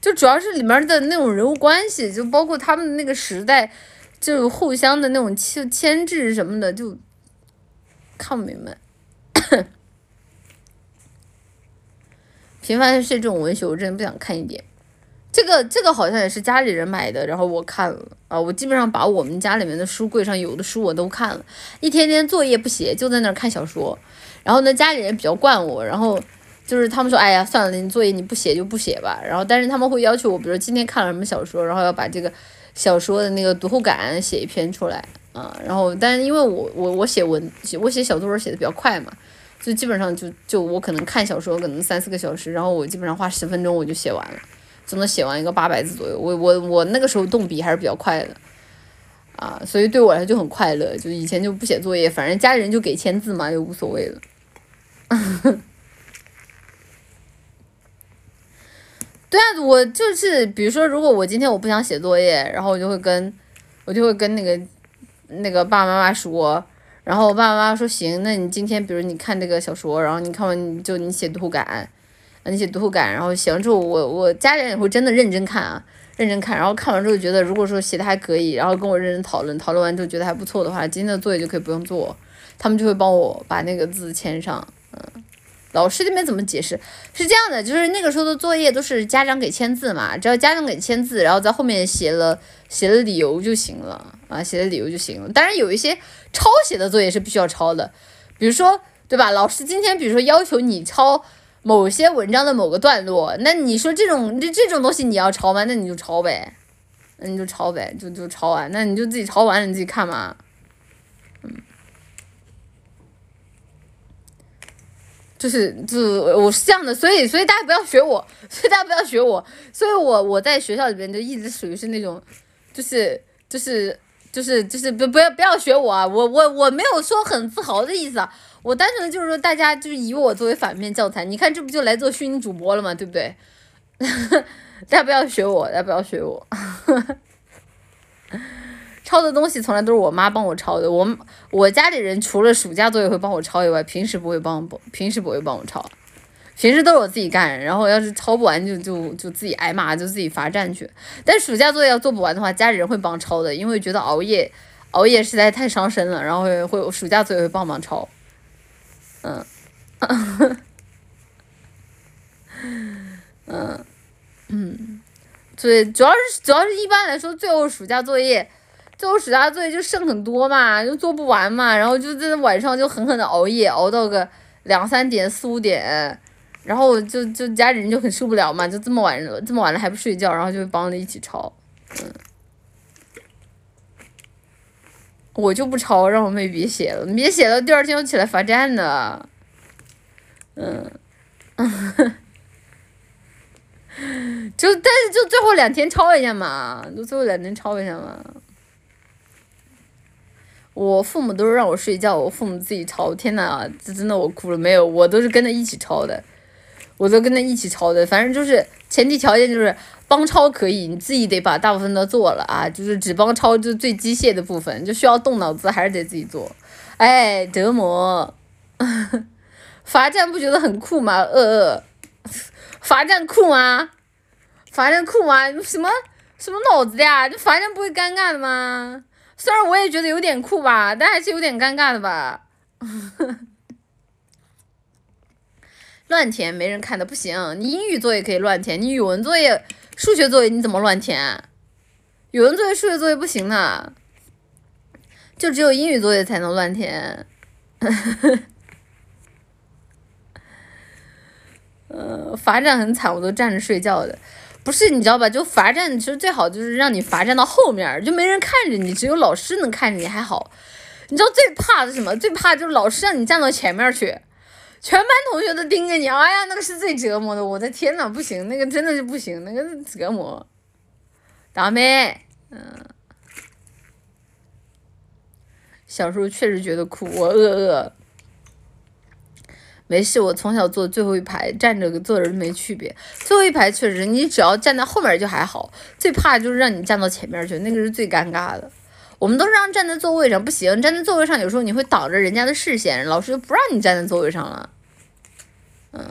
就主要是里面的那种人物关系，就包括他们那个时代。就是互相的那种牵牵制什么的，就看不明白。平凡的是这种文学，我真的不想看一点。这个这个好像也是家里人买的，然后我看了啊，我基本上把我们家里面的书柜上有的书我都看了，一天天作业不写，就在那儿看小说。然后呢，家里人比较惯我，然后就是他们说，哎呀，算了，你作业你不写就不写吧。然后但是他们会要求我，比如今天看了什么小说，然后要把这个。小说的那个读后感写一篇出来啊，然后但是因为我我我写文我写小作文写的比较快嘛，就基本上就就我可能看小说可能三四个小时，然后我基本上花十分钟我就写完了，就能写完一个八百字左右。我我我那个时候动笔还是比较快的啊，所以对我来说就很快乐。就以前就不写作业，反正家里人就给签字嘛，就无所谓了。对啊，我就是比如说，如果我今天我不想写作业，然后我就会跟，我就会跟那个那个爸爸妈妈说，然后我爸爸妈妈说行，那你今天比如你看这个小说，然后你看完你就你写读后感，你写读后感，然后写完之后，我我家里人也会真的认真看啊，认真看，然后看完之后觉得如果说写的还可以，然后跟我认真讨论，讨论完之后觉得还不错的话，今天的作业就可以不用做，他们就会帮我把那个字签上，嗯。老师那边怎么解释？是这样的，就是那个时候的作业都是家长给签字嘛，只要家长给签字，然后在后面写了写了理由就行了啊，写了理由就行了。当然有一些抄写的作业是必须要抄的，比如说对吧？老师今天比如说要求你抄某些文章的某个段落，那你说这种这这种东西你要抄吗？那你就抄呗，那你就抄呗，就就抄完，那你就自己抄完你自己看嘛。就是就我是这样的，所以所以大家不要学我，所以大家不要学我，所以我我在学校里边就一直属于是那种，就是就是就是就是不不要不要学我啊，我我我没有说很自豪的意思啊，我单纯的就是说大家就是以我作为反面教材，你看这不就来做虚拟主播了吗？对不对？大家不要学我，大家不要学我。抄的东西从来都是我妈帮我抄的，我我家里人除了暑假作业会帮我抄以外，平时不会帮我，平时不会帮我抄，平时都是我自己干，然后要是抄不完就就就自己挨骂，就自己罚站去。但暑假作业要做不完的话，家里人会帮抄的，因为觉得熬夜熬夜实在太伤身了，然后会会暑假作业会帮忙抄，嗯，嗯 嗯，对，主要是主要是一般来说，最后暑假作业。最后暑假作业就剩很多嘛，就做不完嘛，然后就在晚上就狠狠的熬夜，熬到个两三点四五点，然后就就家里人就很受不了嘛，就这么晚这么晚了还不睡觉，然后就帮着一起抄，嗯，我就不抄，让我妹别写了，别写了，第二天要起来罚站呢，嗯，就但是就最后两天抄一下嘛，就最后两天抄一下嘛。我父母都是让我睡觉，我父母自己抄。天呐，这真的我哭了没有？我都是跟着一起抄的，我都跟着一起抄的。反正就是前提条件就是帮抄可以，你自己得把大部分都做了啊。就是只帮抄就最机械的部分，就需要动脑子还是得自己做。哎，折磨，罚站不觉得很酷吗？呃呃，罚站酷吗？罚站酷吗？什么什么脑子呀？这罚站不会尴尬的吗？虽然我也觉得有点酷吧，但还是有点尴尬的吧。乱填没人看的不行，你英语作业可以乱填，你语文作业、数学作业你怎么乱填？语文作业、数学作业不行的，就只有英语作业才能乱填。呃，罚站很惨，我都站着睡觉的。不是你知道吧？就罚站，其实最好就是让你罚站到后面，就没人看着你，只有老师能看着你还好。你知道最怕的是什么？最怕就是老师让你站到前面去，全班同学都盯着你，哎呀，那个是最折磨的。我的天呐，不行，那个真的是不行，那个折磨。大妹，嗯，小时候确实觉得酷，我饿饿。没事，我从小坐最后一排，站着跟坐着没区别。最后一排确实，你只要站在后面就还好，最怕就是让你站到前面去，那个是最尴尬的。我们都是让站在座位上，不行，站在座位上有时候你会挡着人家的视线，老师就不让你站在座位上了。嗯，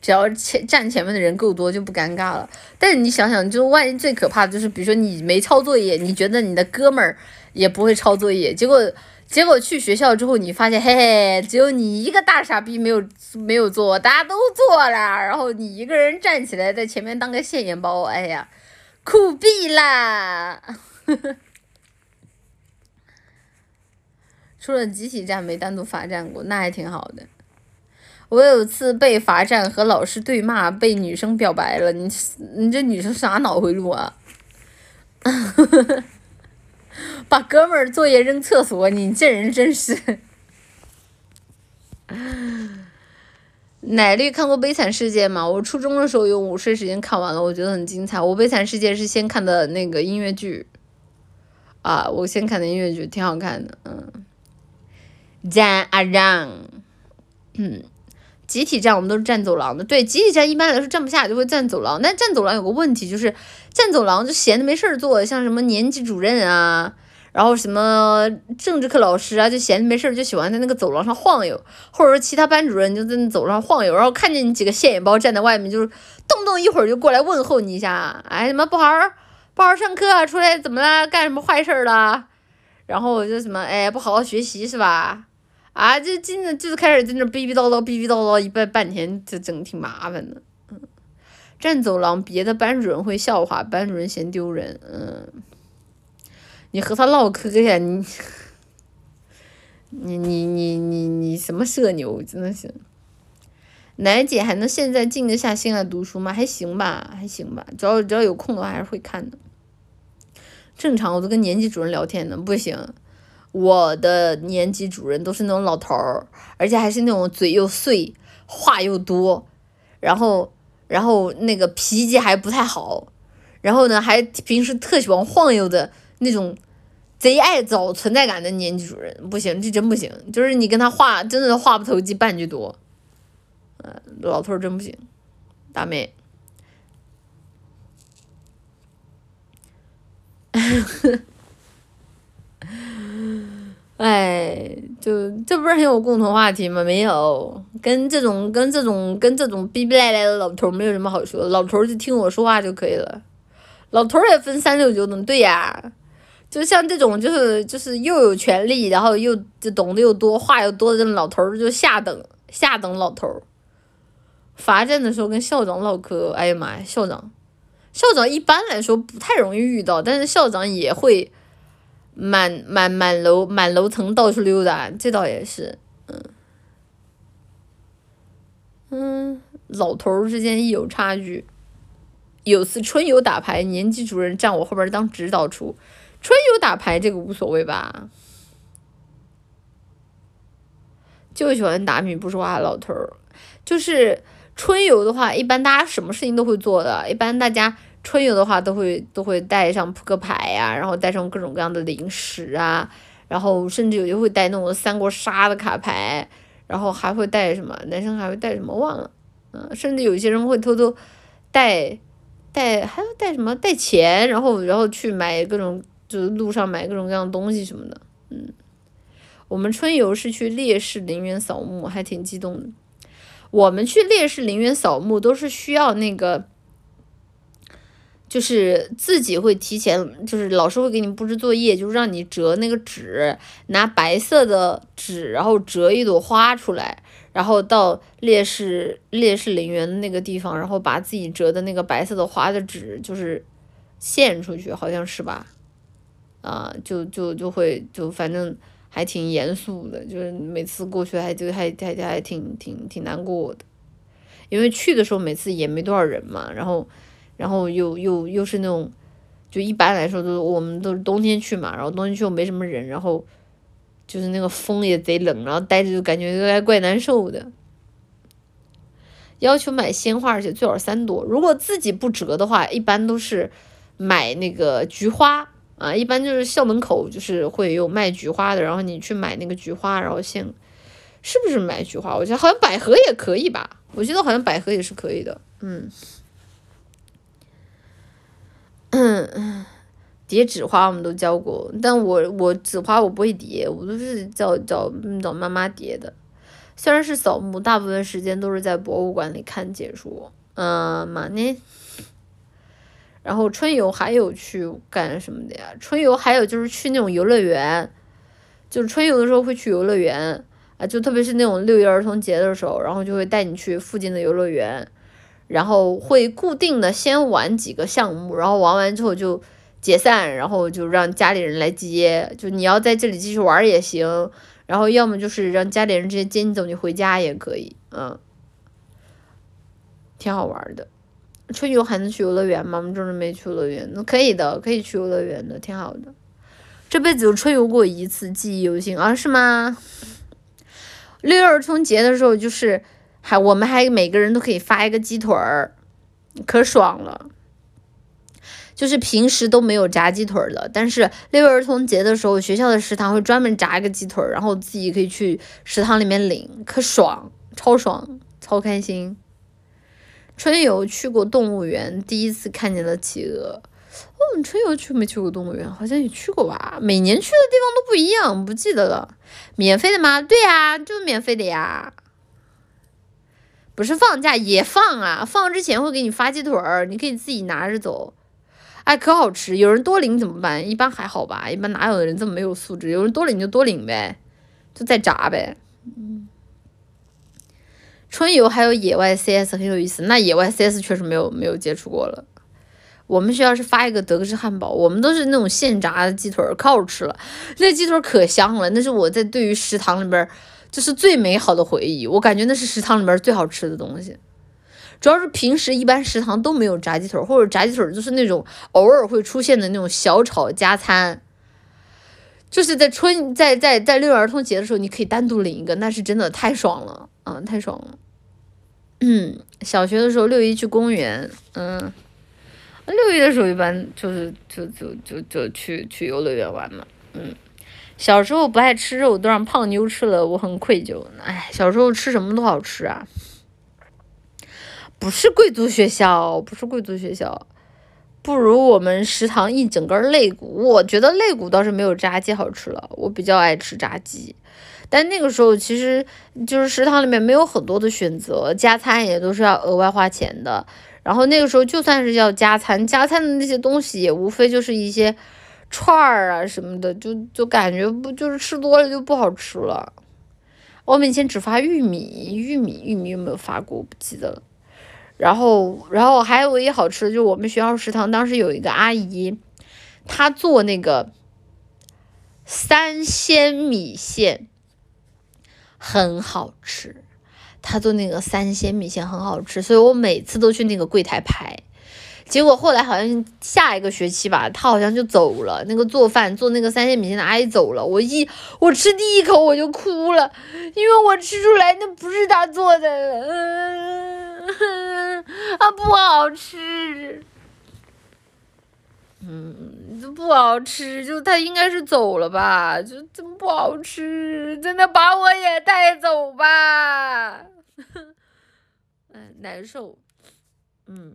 只要前站前面的人够多就不尴尬了。但是你想想，就万一最可怕的就是，比如说你没抄作业，你觉得你的哥们儿也不会抄作业，结果。结果去学校之后，你发现，嘿嘿，只有你一个大傻逼没有没有做，大家都做了，然后你一个人站起来在前面当个现眼包，哎呀，酷毙啦！除了集体站没单独罚站过，那还挺好的。我有次被罚站和老师对骂，被女生表白了，你你这女生啥脑回路啊？把哥们儿作业扔厕所，你这人真是。奶绿看过《悲惨世界》吗？我初中的时候用午睡时间看完了，我觉得很精彩。我《悲惨世界》是先看的那个音乐剧，啊，我先看的音乐剧挺好看的，嗯。赞阿让，嗯，集体站我们都是站走廊的。对，集体站一般来说站不下就会站走廊，但站走廊有个问题就是站走廊就闲的没事儿做，像什么年级主任啊。然后什么政治课老师啊，就闲着没事儿就喜欢在那个走廊上晃悠，或者说其他班主任就在那走廊上晃悠，然后看见你几个现眼包站在外面，就是动不动一会儿就过来问候你一下，哎，什么不好好不好好上课，出来怎么了？干什么坏事儿了？然后就什么哎，不好好学习是吧？啊，就进就是开始在那逼逼叨叨逼逼叨叨一半半天，就整挺麻烦的。嗯，站走廊，别的班主任会笑话，班主任嫌丢人。嗯。你和他唠嗑呀？你 你你你你你什么社牛？真的是，奶姐还能现在静得下心来读书吗？还行吧，还行吧。只要只要有空的话，还是会看的。正常我都跟年级主任聊天呢，不行，我的年级主任都是那种老头儿，而且还是那种嘴又碎，话又多，然后然后那个脾气还不太好，然后呢还平时特喜欢晃悠的。那种贼爱找存在感的年级主任不行，这真不行。就是你跟他话，真的话不投机半句多。嗯，老头儿真不行，大妹。哎，就这不是很有共同话题吗？没有，跟这种跟这种跟这种逼逼赖赖的老头没有什么好说。老头儿就听我说话就可以了。老头儿也分三六九等，对呀。就像这种，就是就是又有权利，然后又就懂得又多，话又多的这种老头儿，就下等下等老头儿。罚站的时候跟校长唠嗑，哎呀妈呀，校长，校长一般来说不太容易遇到，但是校长也会满满满楼满楼层到处溜达，这倒也是，嗯嗯，老头儿之间亦有差距。有次春游打牌，年级主任站我后边当指导处。春游打牌这个无所谓吧，就喜欢打米不说话的老头儿。就是春游的话，一般大家什么事情都会做的。一般大家春游的话，都会都会带上扑克牌呀，然后带上各种各样的零食啊，然后甚至有些会带那种三国杀的卡牌，然后还会带什么？男生还会带什么？忘了。嗯，甚至有些人会偷偷带带还要带什么？带钱，然后然后去买各种。就是路上买各种各样的东西什么的，嗯，我们春游是去烈士陵园扫墓，还挺激动的。我们去烈士陵园扫墓都是需要那个，就是自己会提前，就是老师会给你布置作业，就是让你折那个纸，拿白色的纸，然后折一朵花出来，然后到烈士烈士陵园那个地方，然后把自己折的那个白色的花的纸就是献出去，好像是吧？啊，就就就会就反正还挺严肃的，就是每次过去还就还还还挺挺挺难过的，因为去的时候每次也没多少人嘛，然后然后又又又是那种，就一般来说都我们都是冬天去嘛，然后冬天去又没什么人，然后就是那个风也贼冷，然后待着就感觉还怪难受的。要求买鲜花，而且最好三朵，如果自己不折的话，一般都是买那个菊花。啊，一般就是校门口就是会有卖菊花的，然后你去买那个菊花，然后现，是不是买菊花？我觉得好像百合也可以吧，我觉得好像百合也是可以的，嗯，嗯，叠纸花我们都教过，但我我纸花我不会叠，我都是叫叫找妈妈叠的。虽然是扫墓，大部分时间都是在博物馆里看解说，嗯嘛呢。然后春游还有去干什么的呀？春游还有就是去那种游乐园，就是春游的时候会去游乐园啊，就特别是那种六一儿童节的时候，然后就会带你去附近的游乐园，然后会固定的先玩几个项目，然后玩完之后就解散，然后就让家里人来接，就你要在这里继续玩也行，然后要么就是让家里人直接接你走，你回家也可以，嗯，挺好玩的。春游还能去游乐园吗？我们这儿没去游乐园，那可以的，可以去游乐园的，挺好的。这辈子就春游过一次，记忆犹新啊？是吗？六一儿童节的时候，就是还我们还每个人都可以发一个鸡腿儿，可爽了。就是平时都没有炸鸡腿儿的，但是六一儿童节的时候，学校的食堂会专门炸一个鸡腿儿，然后自己可以去食堂里面领，可爽，超爽。超开心。春游去过动物园，第一次看见了企鹅。哦，春游去没去过动物园？好像也去过吧。每年去的地方都不一样，不记得了。免费的吗？对呀，就免费的呀。不是放假也放啊，放之前会给你发鸡腿儿，你可以自己拿着走。哎，可好吃。有人多领怎么办？一般还好吧，一般哪有的人这么没有素质？有人多领就多领呗，就再炸呗。嗯。春游还有野外 CS 很有意思，那野外 CS 确实没有没有接触过了。我们学校是发一个德克士汉堡，我们都是那种现炸的鸡腿，可好吃了。那鸡腿可香了，那是我在对于食堂里边就是最美好的回忆。我感觉那是食堂里边最好吃的东西。主要是平时一般食堂都没有炸鸡腿，或者炸鸡腿就是那种偶尔会出现的那种小炒加餐。就是在春在在在六一儿童节的时候，你可以单独领一个，那是真的太爽了啊，太爽了。嗯，小学的时候六一去公园，嗯。六一的时候一般就是就就就就去去游乐园玩嘛，嗯，小时候不爱吃肉，都让胖妞吃了，我很愧疚。哎，小时候吃什么都好吃啊，不是贵族学校，不是贵族学校，不如我们食堂一整根肋骨。我觉得肋骨倒是没有炸鸡好吃了，我比较爱吃炸鸡，但那个时候其实就是食堂里面没有很多的选择，加餐也都是要额外花钱的。然后那个时候就算是要加餐，加餐的那些东西也无非就是一些串儿啊什么的，就就感觉不就是吃多了就不好吃了。我们以前只发玉米，玉米，玉米有没有发过？不记得了。然后，然后还有唯一好吃的就是我们学校食堂当时有一个阿姨，她做那个三鲜米线，很好吃。他做那个三鲜米线很好吃，所以我每次都去那个柜台排。结果后来好像下一个学期吧，他好像就走了。那个做饭做那个三鲜米线的阿姨走了，我一我吃第一口我就哭了，因为我吃出来那不是他做的，嗯，啊不好吃，嗯，这不好吃，就他应该是走了吧，就真不好吃，真的把我也带走吧。哎，难受。嗯，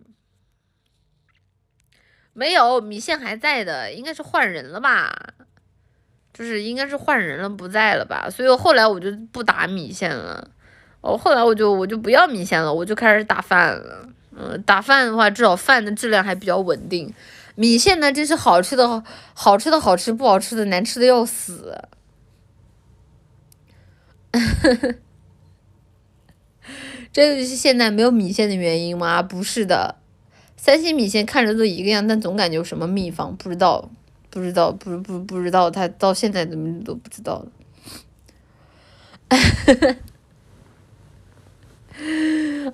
没有米线还在的，应该是换人了吧？就是应该是换人了，不在了吧？所以后来我就不打米线了。哦，后来我就我就不要米线了，我就开始打饭了。嗯，打饭的话，至少饭的质量还比较稳定。米线呢，真是好吃的好吃的好吃，不好吃的难吃的要死。这就是现在没有米线的原因吗？不是的，三鲜米线看着都一个样，但总感觉有什么秘方，不知道，不知道，不不不知道，他到现在怎么都不知道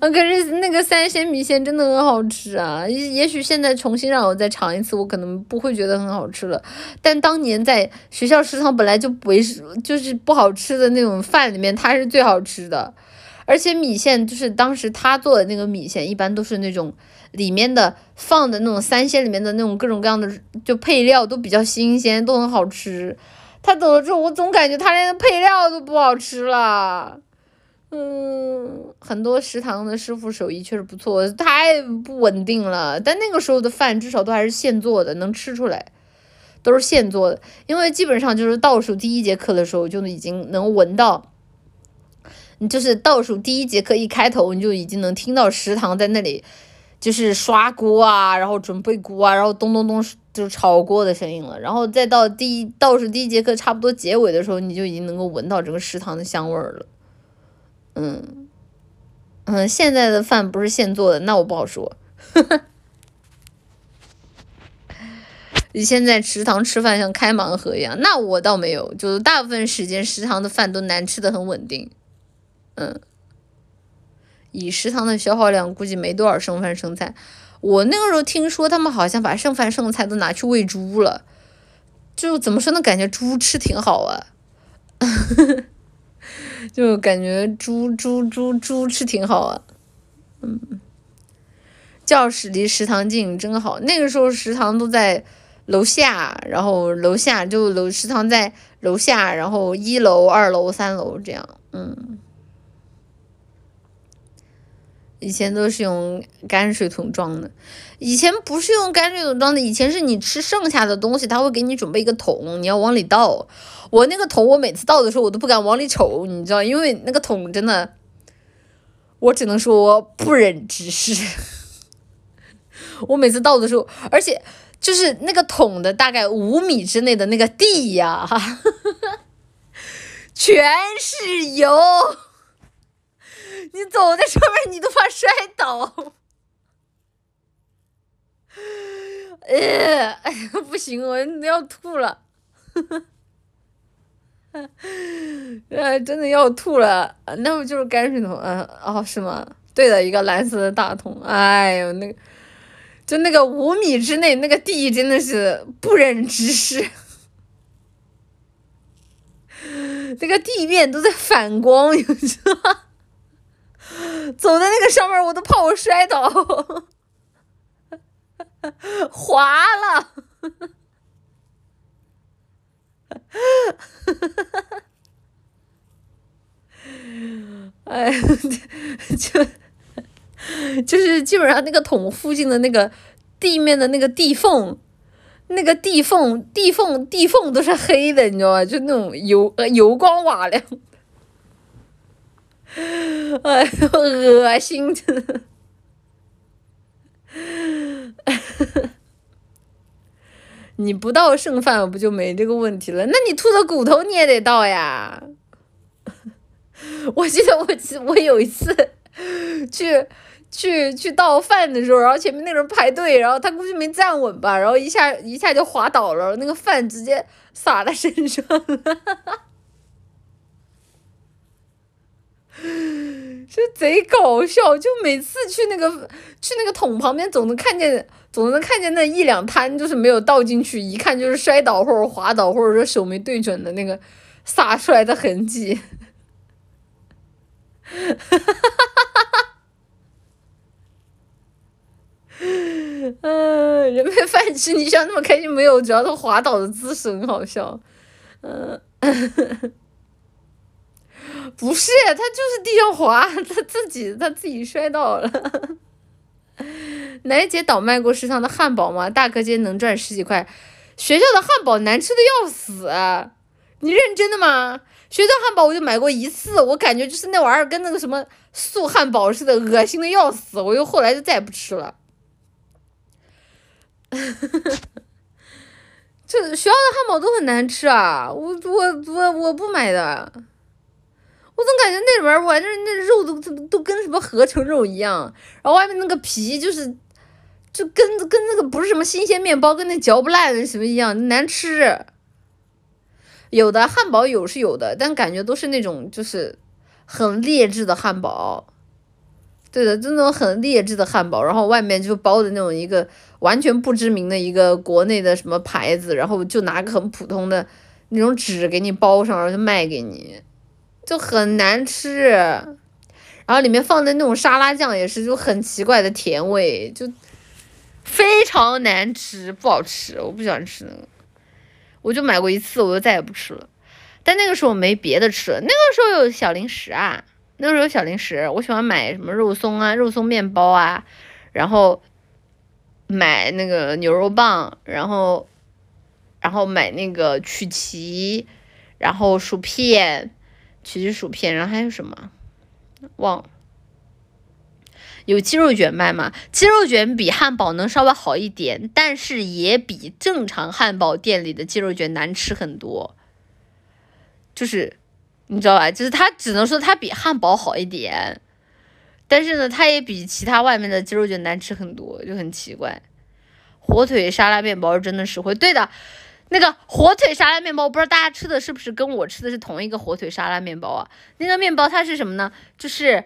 啊，可是那个三鲜米线真的很好吃啊！也也许现在重新让我再尝一次，我可能不会觉得很好吃了。但当年在学校食堂本来就不是就是不好吃的那种饭里面，它是最好吃的。而且米线就是当时他做的那个米线，一般都是那种里面的放的那种三鲜里面的那种各种各样的就配料都比较新鲜，都很好吃。他走了之后，我总感觉他连配料都不好吃了。嗯，很多食堂的师傅手艺确实不错，太不稳定了。但那个时候的饭至少都还是现做的，能吃出来，都是现做的。因为基本上就是倒数第一节课的时候就已经能闻到。你就是倒数第一节课一开头，你就已经能听到食堂在那里，就是刷锅啊，然后准备锅啊，然后咚咚咚就是炒锅的声音了。然后再到第一倒数第一节课差不多结尾的时候，你就已经能够闻到整个食堂的香味儿了。嗯嗯，现在的饭不是现做的，那我不好说。你现在食堂吃饭像开盲盒一样，那我倒没有，就是大部分时间食堂的饭都难吃的很稳定。嗯，以食堂的消耗量，估计没多少剩饭剩菜。我那个时候听说，他们好像把剩饭剩菜都拿去喂猪了，就怎么说呢？感觉猪吃挺好啊，就感觉猪猪猪猪吃挺好啊。嗯，教室离食堂近，真好。那个时候食堂都在楼下，然后楼下就楼食堂在楼下，然后一楼、二楼、三楼这样。嗯。以前都是用泔水桶装的，以前不是用泔水桶装的，以前是你吃剩下的东西，他会给你准备一个桶，你要往里倒。我那个桶，我每次倒的时候，我都不敢往里瞅，你知道，因为那个桶真的，我只能说不忍直视。我每次倒的时候，而且就是那个桶的大概五米之内的那个地呀，全是油，你走在上面你都怕摔倒。呃，哎呀，不行，我都要吐了，呃，真的要吐了，那不就是泔水桶？嗯，哦，是吗？对的，一个蓝色的大桶，哎呦，那个。就那个五米之内，那个地真的是不忍直视，那个地面都在反光，你知道吗？走在那个上面，我都怕我摔倒，滑了，哎，就。就是基本上那个桶附近的那个地面的那个地缝，那个地缝地缝地缝都是黑的，你知道吗？就那种油呃油光瓦亮，哎呦，恶心！真的，你不倒剩饭不就没这个问题了？那你吐的骨头你也得倒呀！我记得我我有一次去。去去倒饭的时候，然后前面那人排队，然后他估计没站稳吧，然后一下一下就滑倒了，那个饭直接洒他身上了，就贼搞笑。就每次去那个去那个桶旁边，总能看见总能看见那一两滩，就是没有倒进去，一看就是摔倒或者滑倒，或者说手没对准的那个洒出来的痕迹。哈哈哈哈哈！嗯，人没饭吃，你笑那么开心没有？主要是滑倒的姿势很好笑。嗯，不是，他就是地上滑，他自己他自己摔倒了。奶姐倒卖过食堂的汉堡吗？大课间能赚十几块。学校的汉堡难吃的要死，你认真的吗？学校汉堡我就买过一次，我感觉就是那玩意儿跟那个什么素汉堡似的，恶心的要死，我又后来就再也不吃了。这学校的汉堡都很难吃啊！我我我我不买的，我总感觉那里边完正那肉都都都跟什么合成肉一样，然后外面那个皮就是就跟跟那个不是什么新鲜面包，跟那嚼不烂的什么一样难吃。有的汉堡有是有的，但感觉都是那种就是很劣质的汉堡。对的，就那种很劣质的汉堡，然后外面就包的那种一个完全不知名的一个国内的什么牌子，然后就拿个很普通的那种纸给你包上，然后就卖给你，就很难吃。然后里面放的那种沙拉酱也是就很奇怪的甜味，就非常难吃，不好吃，我不喜欢吃那个。我就买过一次，我就再也不吃了。但那个时候没别的吃了，那个时候有小零食啊。那个时候有小零食，我喜欢买什么肉松啊、肉松面包啊，然后买那个牛肉棒，然后然后买那个曲奇，然后薯片，曲奇薯片，然后还有什么忘了？有鸡肉卷卖吗？鸡肉卷比汉堡能稍微好一点，但是也比正常汉堡店里的鸡肉卷难吃很多，就是。你知道吧？就是它只能说它比汉堡好一点，但是呢，它也比其他外面的鸡肉卷难吃很多，就很奇怪。火腿沙拉面包是真的实惠，对的，那个火腿沙拉面包，不知道大家吃的是不是跟我吃的是同一个火腿沙拉面包啊？那个面包它是什么呢？就是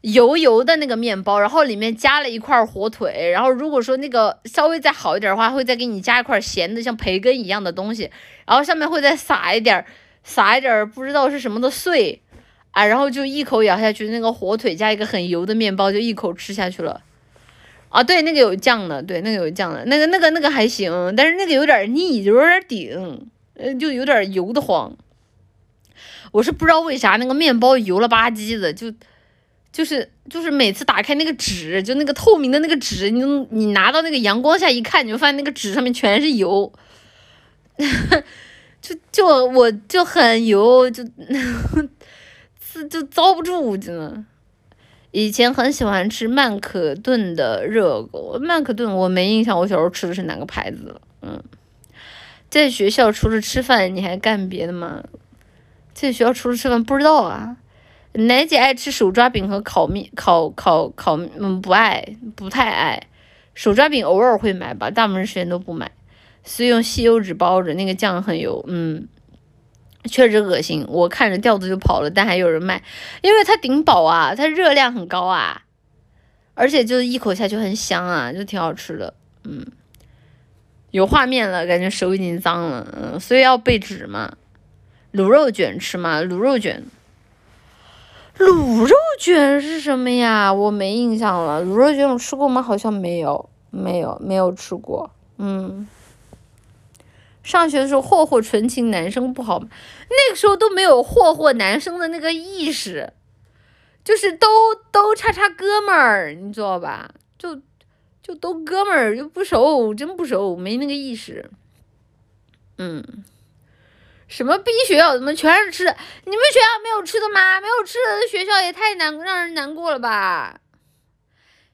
油油的那个面包，然后里面加了一块火腿，然后如果说那个稍微再好一点的话，会再给你加一块咸的像培根一样的东西，然后上面会再撒一点。撒一点不知道是什么的碎，啊，然后就一口咬下去，那个火腿加一个很油的面包，就一口吃下去了。啊，对，那个有酱的，对，那个有酱的，那个那个那个还行，但是那个有点腻，就有点顶，嗯，就有点油的慌。我是不知道为啥那个面包油了吧唧的，就就是就是每次打开那个纸，就那个透明的那个纸，你你拿到那个阳光下一看，你就发现那个纸上面全是油，就就我就很油，就 就就遭不住，真的。以前很喜欢吃曼可顿的热狗，曼可顿我没印象，我小时候吃的是哪个牌子了？嗯，在学校除了吃饭，你还干别的吗？在学校除了吃饭不知道啊。奶姐爱吃手抓饼和烤面，烤烤烤，嗯，不爱，不太爱。手抓饼偶尔会买吧，大部分时间都不买。是用吸油纸包着，那个酱很油，嗯，确实恶心。我看着调子就跑了，但还有人卖，因为它顶饱啊，它热量很高啊，而且就一口下去很香啊，就挺好吃的，嗯。有画面了，感觉手已经脏了，嗯，所以要备纸嘛。卤肉卷吃吗？卤肉卷。卤肉卷是什么呀？我没印象了。卤肉卷我吃过吗？好像没有，没有，没有吃过。嗯，上学的时候霍霍纯情男生不好吗？那个时候都没有霍霍男生的那个意识，就是都都叉叉哥们儿，你知道吧？就就都哥们儿，就不熟，真不熟，没那个意识。嗯。什么逼学校？怎么全是吃的？你们学校没有吃的吗？没有吃的，学校也太难让人难过了吧？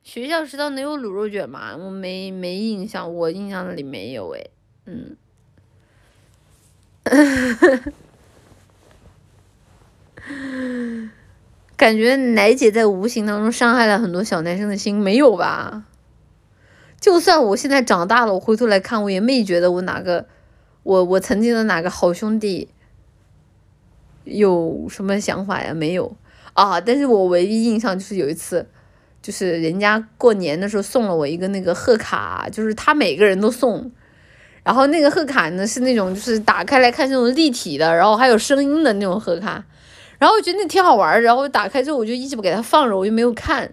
学校食堂能有卤肉卷吗？我没没印象，我印象里没有哎。嗯，感觉奶姐在无形当中伤害了很多小男生的心，没有吧？就算我现在长大了，我回头来看，我也没觉得我哪个。我我曾经的哪个好兄弟有什么想法呀？没有啊，但是我唯一印象就是有一次，就是人家过年的时候送了我一个那个贺卡，就是他每个人都送，然后那个贺卡呢是那种就是打开来看那种立体的，然后还有声音的那种贺卡，然后我觉得那挺好玩然后打开之后我就一直不给它放着，我就没有看，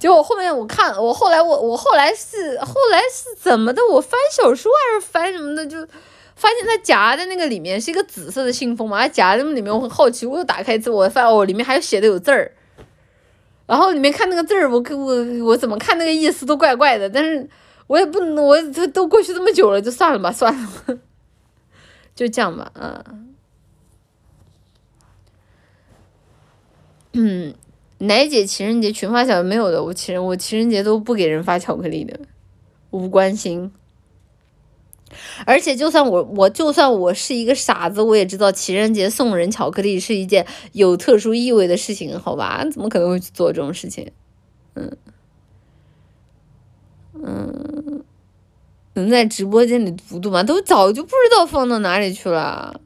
结果后面我看我后来我我后来是后来是怎么的？我翻小说还是翻什么的就。发现它夹在那个里面是一个紫色的信封嘛，它夹在那里面，我很好奇，我又打开之后，我发现哦，里面还写的有字儿，然后里面看那个字儿，我我我怎么看那个意思都怪怪的，但是我也不能，我都都过去这么久了，就算了吧，算了，就这样吧，嗯，嗯，奶姐情人节群发小没有的，我情人我情人节都不给人发巧克力的，我不关心。而且，就算我，我就算我是一个傻子，我也知道情人节送人巧克力是一件有特殊意味的事情，好吧？怎么可能会去做这种事情？嗯嗯，能在直播间里读读吗？都早就不知道放到哪里去了。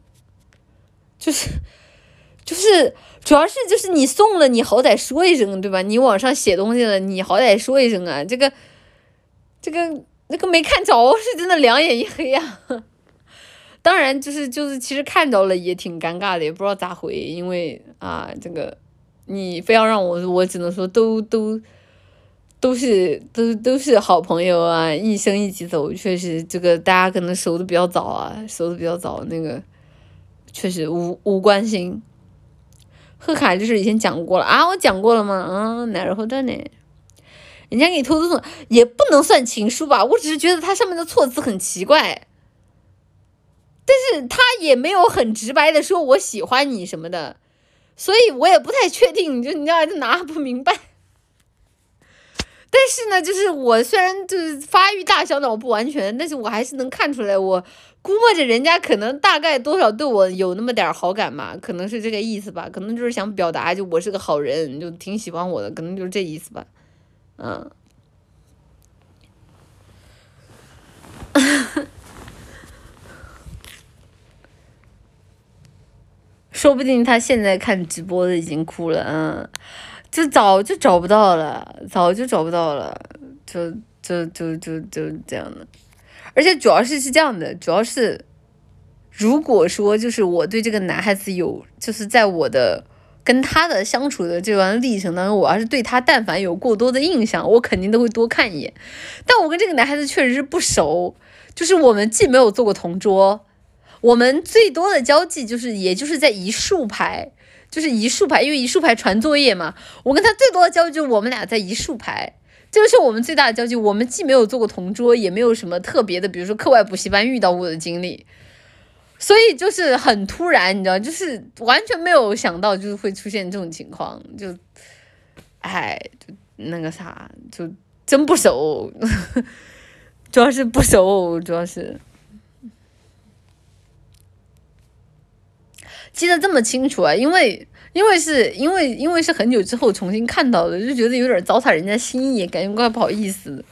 就是就是，主要是就是你送了，你好歹说一声，对吧？你网上写东西了，你好歹说一声啊，这个这个。那个没看着是真的两眼一黑呀，当然就是就是其实看着了也挺尴尬的，也不知道咋回，因为啊这个你非要让我我只能说都都都是都都是好朋友啊，一生一起走，确实这个大家可能熟的比较早啊，熟的比较早，那个确实无无关心。贺卡就是以前讲过了啊，我讲过了吗？嗯，然后的呢？人家给你偷偷送，也不能算情书吧？我只是觉得它上面的措辞很奇怪，但是他也没有很直白的说我喜欢你什么的，所以我也不太确定，就你要拿不明白。但是呢，就是我虽然就是发育大小脑不完全，但是我还是能看出来，我估摸着人家可能大概多少对我有那么点好感嘛，可能是这个意思吧，可能就是想表达就我是个好人，就挺喜欢我的，可能就是这意思吧。嗯，说不定他现在看直播的已经哭了，嗯，就早就找不到了，早就找不到了，就就就就就这样的，而且主要是是这样的，主要是如果说就是我对这个男孩子有，就是在我的。跟他的相处的这段历程当中，我要是对他但凡有过多的印象，我肯定都会多看一眼。但我跟这个男孩子确实是不熟，就是我们既没有做过同桌，我们最多的交际就是也就是在一竖排，就是一竖排，因为一竖排传作业嘛。我跟他最多的交集就是我们俩在一竖排，这个是我们最大的交集。我们既没有做过同桌，也没有什么特别的，比如说课外补习班遇到过的经历，所以就是很突然，你知道，就是完全没有想到就是会出现这种情况，就，哎，就那个啥，就真不熟，主要是不熟，主要是。记得这么清楚啊，因为因为是因为因为是很久之后重新看到的，就觉得有点糟蹋人家心意，感觉怪不好意思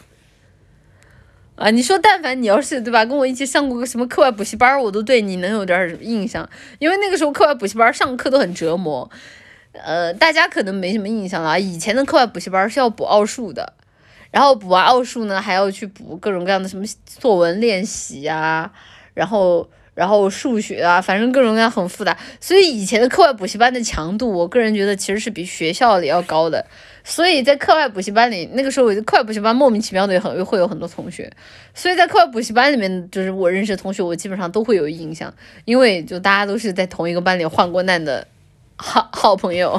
啊。你说，但凡你要是对吧，跟我一起上过个什么课外补习班，我都对你能有点印象，因为那个时候课外补习班上课都很折磨。呃，大家可能没什么印象了，以前的课外补习班是要补奥数的，然后补完奥数呢，还要去补各种各样的什么作文练习啊，然后。然后数学啊，反正各种各样很复杂，所以以前的课外补习班的强度，我个人觉得其实是比学校里要高的。所以在课外补习班里，那个时候我课外补习班莫名其妙的很会有很多同学，所以在课外补习班里面，就是我认识的同学，我基本上都会有印象，因为就大家都是在同一个班里患过难的好好朋友，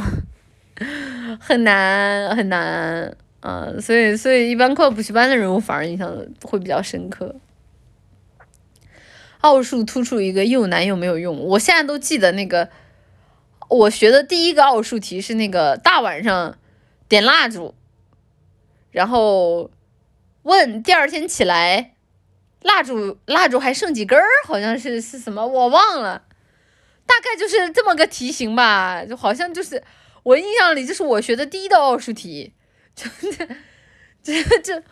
很难很难嗯，所以所以一般课外补习班的人，我反而印象会比较深刻。奥数突出一个又难又没有用，我现在都记得那个，我学的第一个奥数题是那个大晚上点蜡烛，然后问第二天起来蜡烛蜡烛还剩几根儿，好像是是什么？我忘了，大概就是这么个题型吧，就好像就是我印象里就是我学的第一道奥数题，真的这这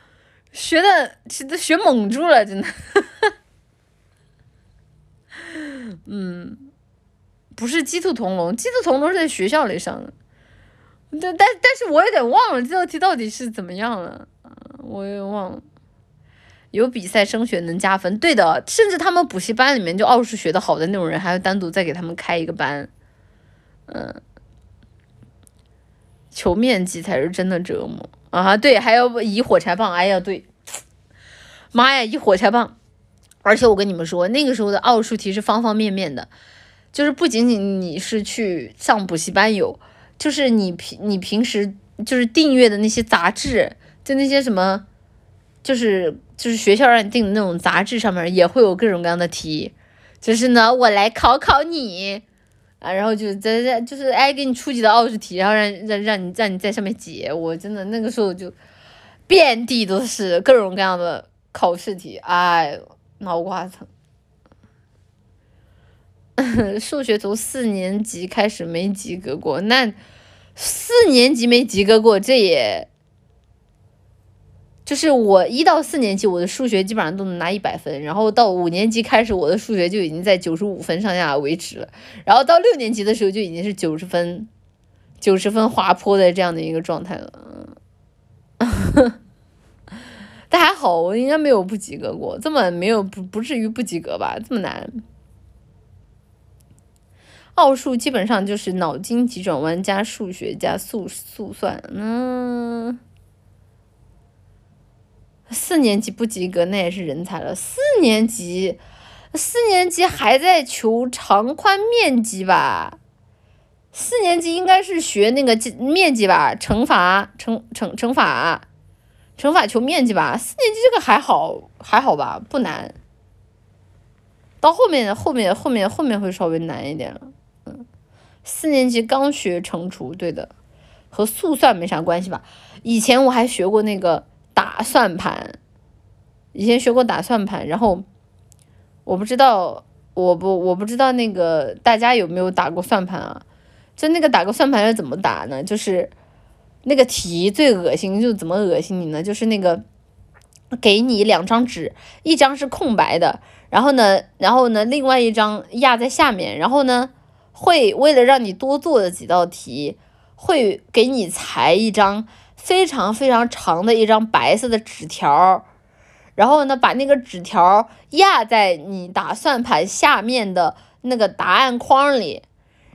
学的这学懵住了，真的。嗯，不是鸡兔同笼，鸡兔同笼是在学校里上的，但但但是我有点忘了这道题到底是怎么样了，我也忘了。有比赛升学能加分，对的，甚至他们补习班里面就奥数学的好的那种人，还要单独再给他们开一个班。嗯，求面积才是真的折磨啊！对，还要以火柴棒，哎呀，对，妈呀，以火柴棒。而且我跟你们说，那个时候的奥数题是方方面面的，就是不仅仅你是去上补习班有，就是你平你平时就是订阅的那些杂志，就那些什么，就是就是学校让你订的那种杂志上面也会有各种各样的题，就是呢，我来考考你啊，然后就在在就是哎给你出几道奥数题，然后让让让你让你在上面解，我真的那个时候就遍地都是各种各样的考试题，哎。脑瓜疼，数学从四年级开始没及格过，那四年级没及格过，这也就是我一到四年级我的数学基本上都能拿一百分，然后到五年级开始我的数学就已经在九十五分上下维持了，然后到六年级的时候就已经是九十分，九十分滑坡的这样的一个状态了。但还好，我应该没有不及格过，这么没有不不至于不及格吧？这么难，奥数基本上就是脑筋急转弯加数学加速速算，嗯，四年级不及格那也是人才了。四年级，四年级还在求长宽面积吧？四年级应该是学那个面积吧？乘法，乘乘乘法。乘法求面积吧，四年级这个还好，还好吧，不难。到后面，后面，后面，后面会稍微难一点了。嗯，四年级刚学乘除，对的，和速算没啥关系吧？以前我还学过那个打算盘，以前学过打算盘，然后我不知道，我不，我不知道那个大家有没有打过算盘啊？就那个打个算盘是怎么打呢？就是。那个题最恶心，就怎么恶心你呢？就是那个，给你两张纸，一张是空白的，然后呢，然后呢，另外一张压在下面，然后呢，会为了让你多做的几道题，会给你裁一张非常非常长的一张白色的纸条，然后呢，把那个纸条压在你打算盘下面的那个答案框里。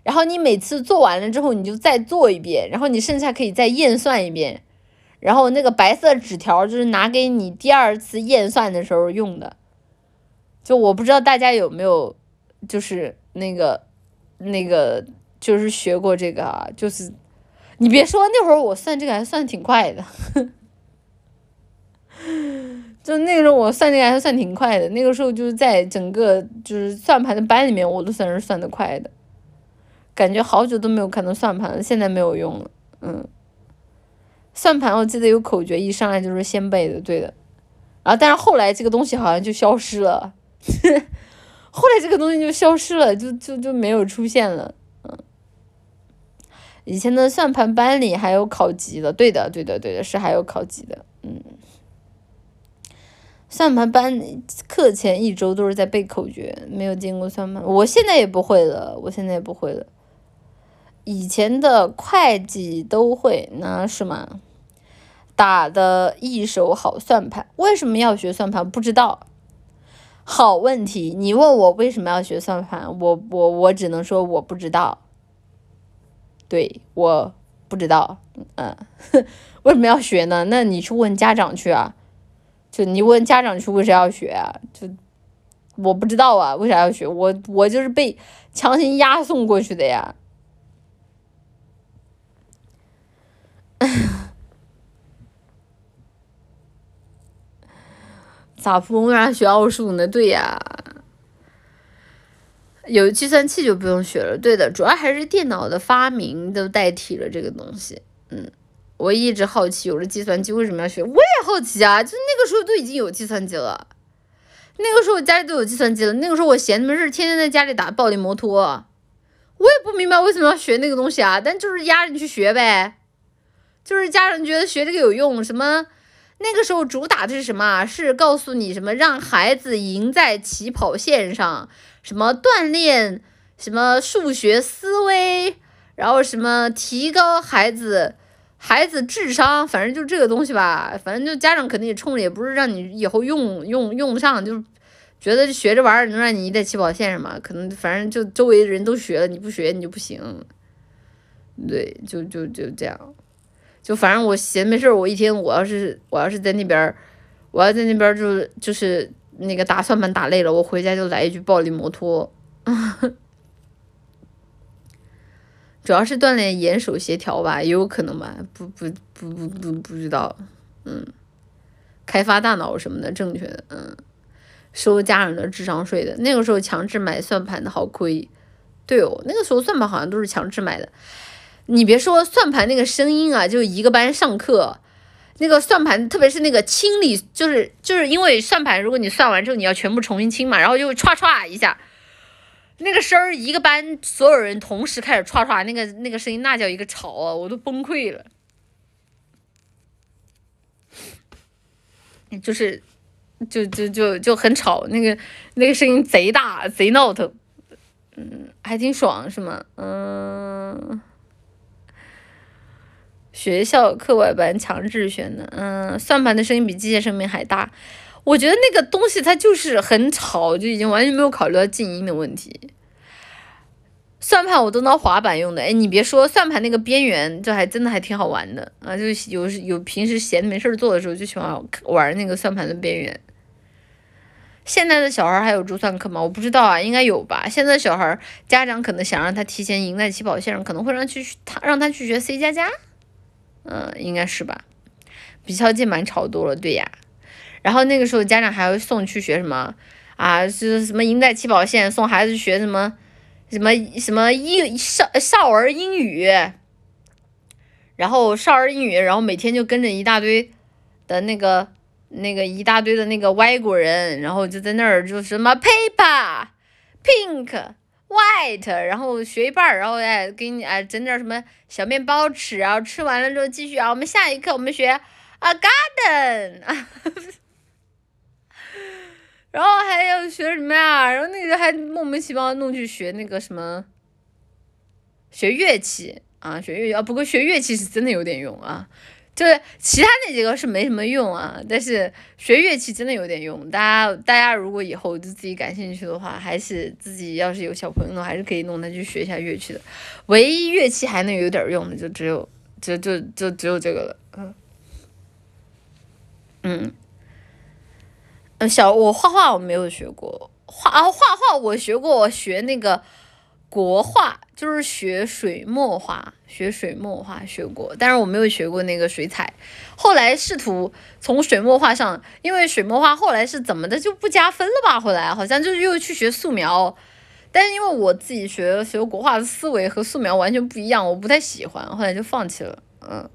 然后你每次做完了之后，你就再做一遍，然后你剩下可以再验算一遍，然后那个白色纸条就是拿给你第二次验算的时候用的。就我不知道大家有没有，就是那个那个就是学过这个啊，就是你别说那会儿我算这个还算挺快的，就那个时候我算这个还算挺快的，那个时候就是在整个就是算盘的班里面，我都算是算得快的，感觉好久都没有看到算盘了，现在没有用了，嗯，算盘我记得有口诀，一上来就是先背的，对的，然后但是后来这个东西好像就消失了。后来这个东西就消失了，就就就没有出现了。嗯，以前的算盘班里还有考级的，对的，对的，对的，是还有考级的。嗯，算盘班课前一周都是在背口诀，没有见过算盘。我现在也不会了，我现在也不会了。以前的会计都会，那是吗？打的一手好算盘，为什么要学算盘？不知道。好问题，你问我为什么要学算盘，我我我只能说我不知道。对，我不知道，嗯，为什么要学呢？那你去问家长去啊，就你问家长去为啥要学啊？就我不知道啊，为啥要学？我我就是被强行押送过去的呀。咋不为啥学奥数呢？对呀，有计算器就不用学了。对的，主要还是电脑的发明都代替了这个东西。嗯，我一直好奇，有了计算机为什么要学？我也好奇啊，就那个时候都已经有计算机了，那个时候我家里都有计算机了。那个时候我闲的没事，天天在家里打暴力摩托。我也不明白为什么要学那个东西啊，但就是压着你去学呗，就是家长觉得学这个有用，什么？那个时候主打的是什么？是告诉你什么让孩子赢在起跑线上，什么锻炼什么数学思维，然后什么提高孩子孩子智商，反正就这个东西吧。反正就家长肯定也冲着，也不是让你以后用用用不上，就觉得学这玩意儿能让你赢在起跑线上嘛。可能反正就周围的人都学了，你不学你就不行。对，就就就这样。就反正我闲没事儿，我一天我要是我要是在那边儿，我要在那边儿就就是那个打算盘打累了，我回家就来一句暴力摩托，主要是锻炼眼手协调吧，也有可能吧，不不不不不不知道，嗯，开发大脑什么的正确的，嗯，收家人的智商税的，那个时候强制买算盘的好亏，对哦，那个时候算盘好像都是强制买的。你别说算盘那个声音啊，就一个班上课，那个算盘，特别是那个清理，就是就是因为算盘，如果你算完之后你要全部重新清嘛，然后就歘歘一下，那个声儿，一个班所有人同时开始歘歘，那个那个声音那叫一个吵啊，我都崩溃了，就是就就就就很吵，那个那个声音贼大贼闹腾，嗯，还挺爽是吗？嗯。学校课外班强制选的，嗯，算盘的声音比机械声音还大，我觉得那个东西它就是很吵，就已经完全没有考虑到静音的问题。算盘我都当滑板用的，哎，你别说，算盘那个边缘，这还真的还挺好玩的啊，就有有平时闲没事做的时候就喜欢玩那个算盘的边缘。现在的小孩还有珠算课吗？我不知道啊，应该有吧。现在小孩家长可能想让他提前赢在起跑线上，可能会让去他让他去学 C 加加。嗯，应该是吧，比敲键盘吵多了，对呀。然后那个时候家长还会送去学什么啊？是什么赢在起跑线？送孩子学什么什么什么英少少儿英语，然后少儿英语，然后每天就跟着一大堆的那个那个一大堆的那个外国人，然后就在那儿就什么 paper pink。white，然后学一半，然后哎，给你哎整点什么小面包吃，然后吃完了之后继续啊，我们下一课我们学啊 garden，然后还要学什么呀？然后那个还莫名其妙弄去学那个什么，学乐器啊，学乐器啊，不过学乐器是真的有点用啊。就是其他那几个是没什么用啊，但是学乐器真的有点用。大家大家如果以后就自己感兴趣的话，还是自己要是有小朋友的话，还是可以弄他去学一下乐器的。唯一乐器还能有点用的，就只有就就就只有这个了。嗯嗯嗯，小我画画我没有学过，画啊画画我学过，我学那个国画，就是学水墨画，学水墨画学过，但是我没有学过那个水彩。后来试图从水墨画上，因为水墨画后来是怎么的就不加分了吧？后来好像就是又去学素描，但是因为我自己学学国画的思维和素描完全不一样，我不太喜欢，后来就放弃了。嗯，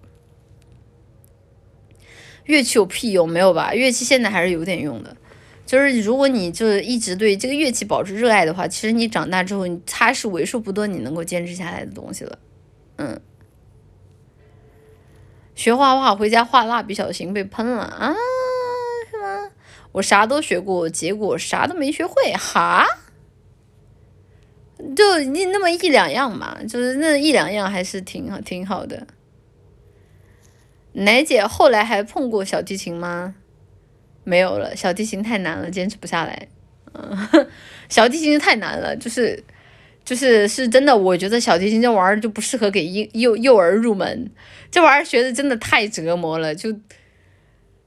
乐器有屁用没有吧？乐器现在还是有点用的。就是如果你就一直对这个乐器保持热爱的话，其实你长大之后，它是为数不多你能够坚持下来的东西了。嗯，学画画回家画蜡笔小新被喷了啊？是吗？我啥都学过，结果啥都没学会，哈？就你那么一两样嘛，就是那一两样还是挺好挺好的。奶姐后来还碰过小提琴吗？没有了，小提琴太难了，坚持不下来。嗯，小提琴太难了，就是就是是真的，我觉得小提琴这玩意儿就不适合给幼幼幼儿入门，这玩意儿学的真的太折磨了，就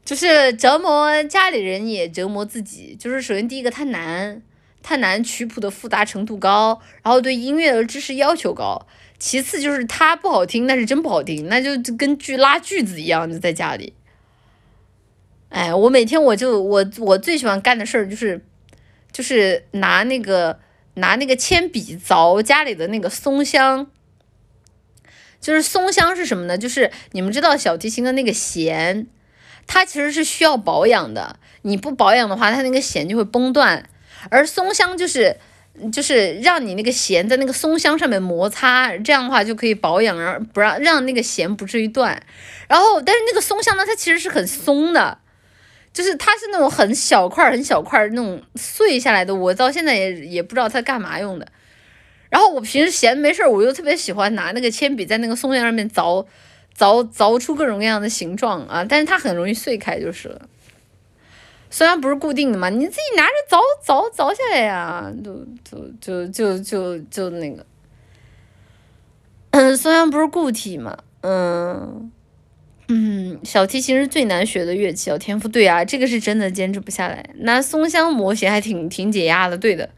就是折磨家里人也折磨自己。就是首先第一个它难，太难，曲谱的复杂程度高，然后对音乐的知识要求高。其次就是它不好听，那是真不好听，那就跟句拉句子一样，就在家里。哎，我每天我就我我最喜欢干的事儿就是，就是拿那个拿那个铅笔凿家里的那个松香。就是松香是什么呢？就是你们知道小提琴的那个弦，它其实是需要保养的。你不保养的话，它那个弦就会崩断。而松香就是就是让你那个弦在那个松香上面摩擦，这样的话就可以保养，然后不让让那个弦不至于断。然后，但是那个松香呢，它其实是很松的。就是它是那种很小块很小块那种碎下来的，我到现在也也不知道它干嘛用的。然后我平时闲没事儿，我又特别喜欢拿那个铅笔在那个松香上面凿凿凿出各种各样的形状啊，但是它很容易碎开就是了。虽然不是固定的嘛，你自己拿着凿凿凿下来呀，就就就就就就那个，嗯，虽然不是固体嘛，嗯。嗯，小提琴是最难学的乐器哦，天赋对啊，这个是真的坚持不下来。拿松香磨弦还挺挺解压的，对的。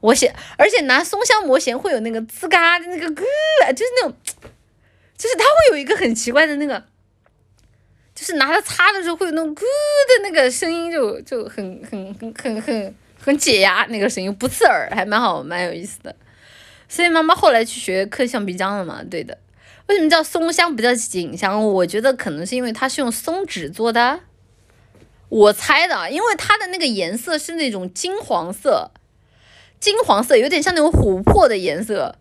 我写，而且拿松香磨弦会有那个吱嘎的那个咯，就是那种，就是它会有一个很奇怪的那个，就是拿它擦的时候会有那种咯的那个声音，就就很很很很很很解压，那个声音不刺耳，还蛮好，蛮有意思的。所以妈妈后来去学刻橡皮章了嘛，对的。为什么叫松香不叫锦香？我觉得可能是因为它是用松脂做的，我猜的，因为它的那个颜色是那种金黄色，金黄色有点像那种琥珀的颜色，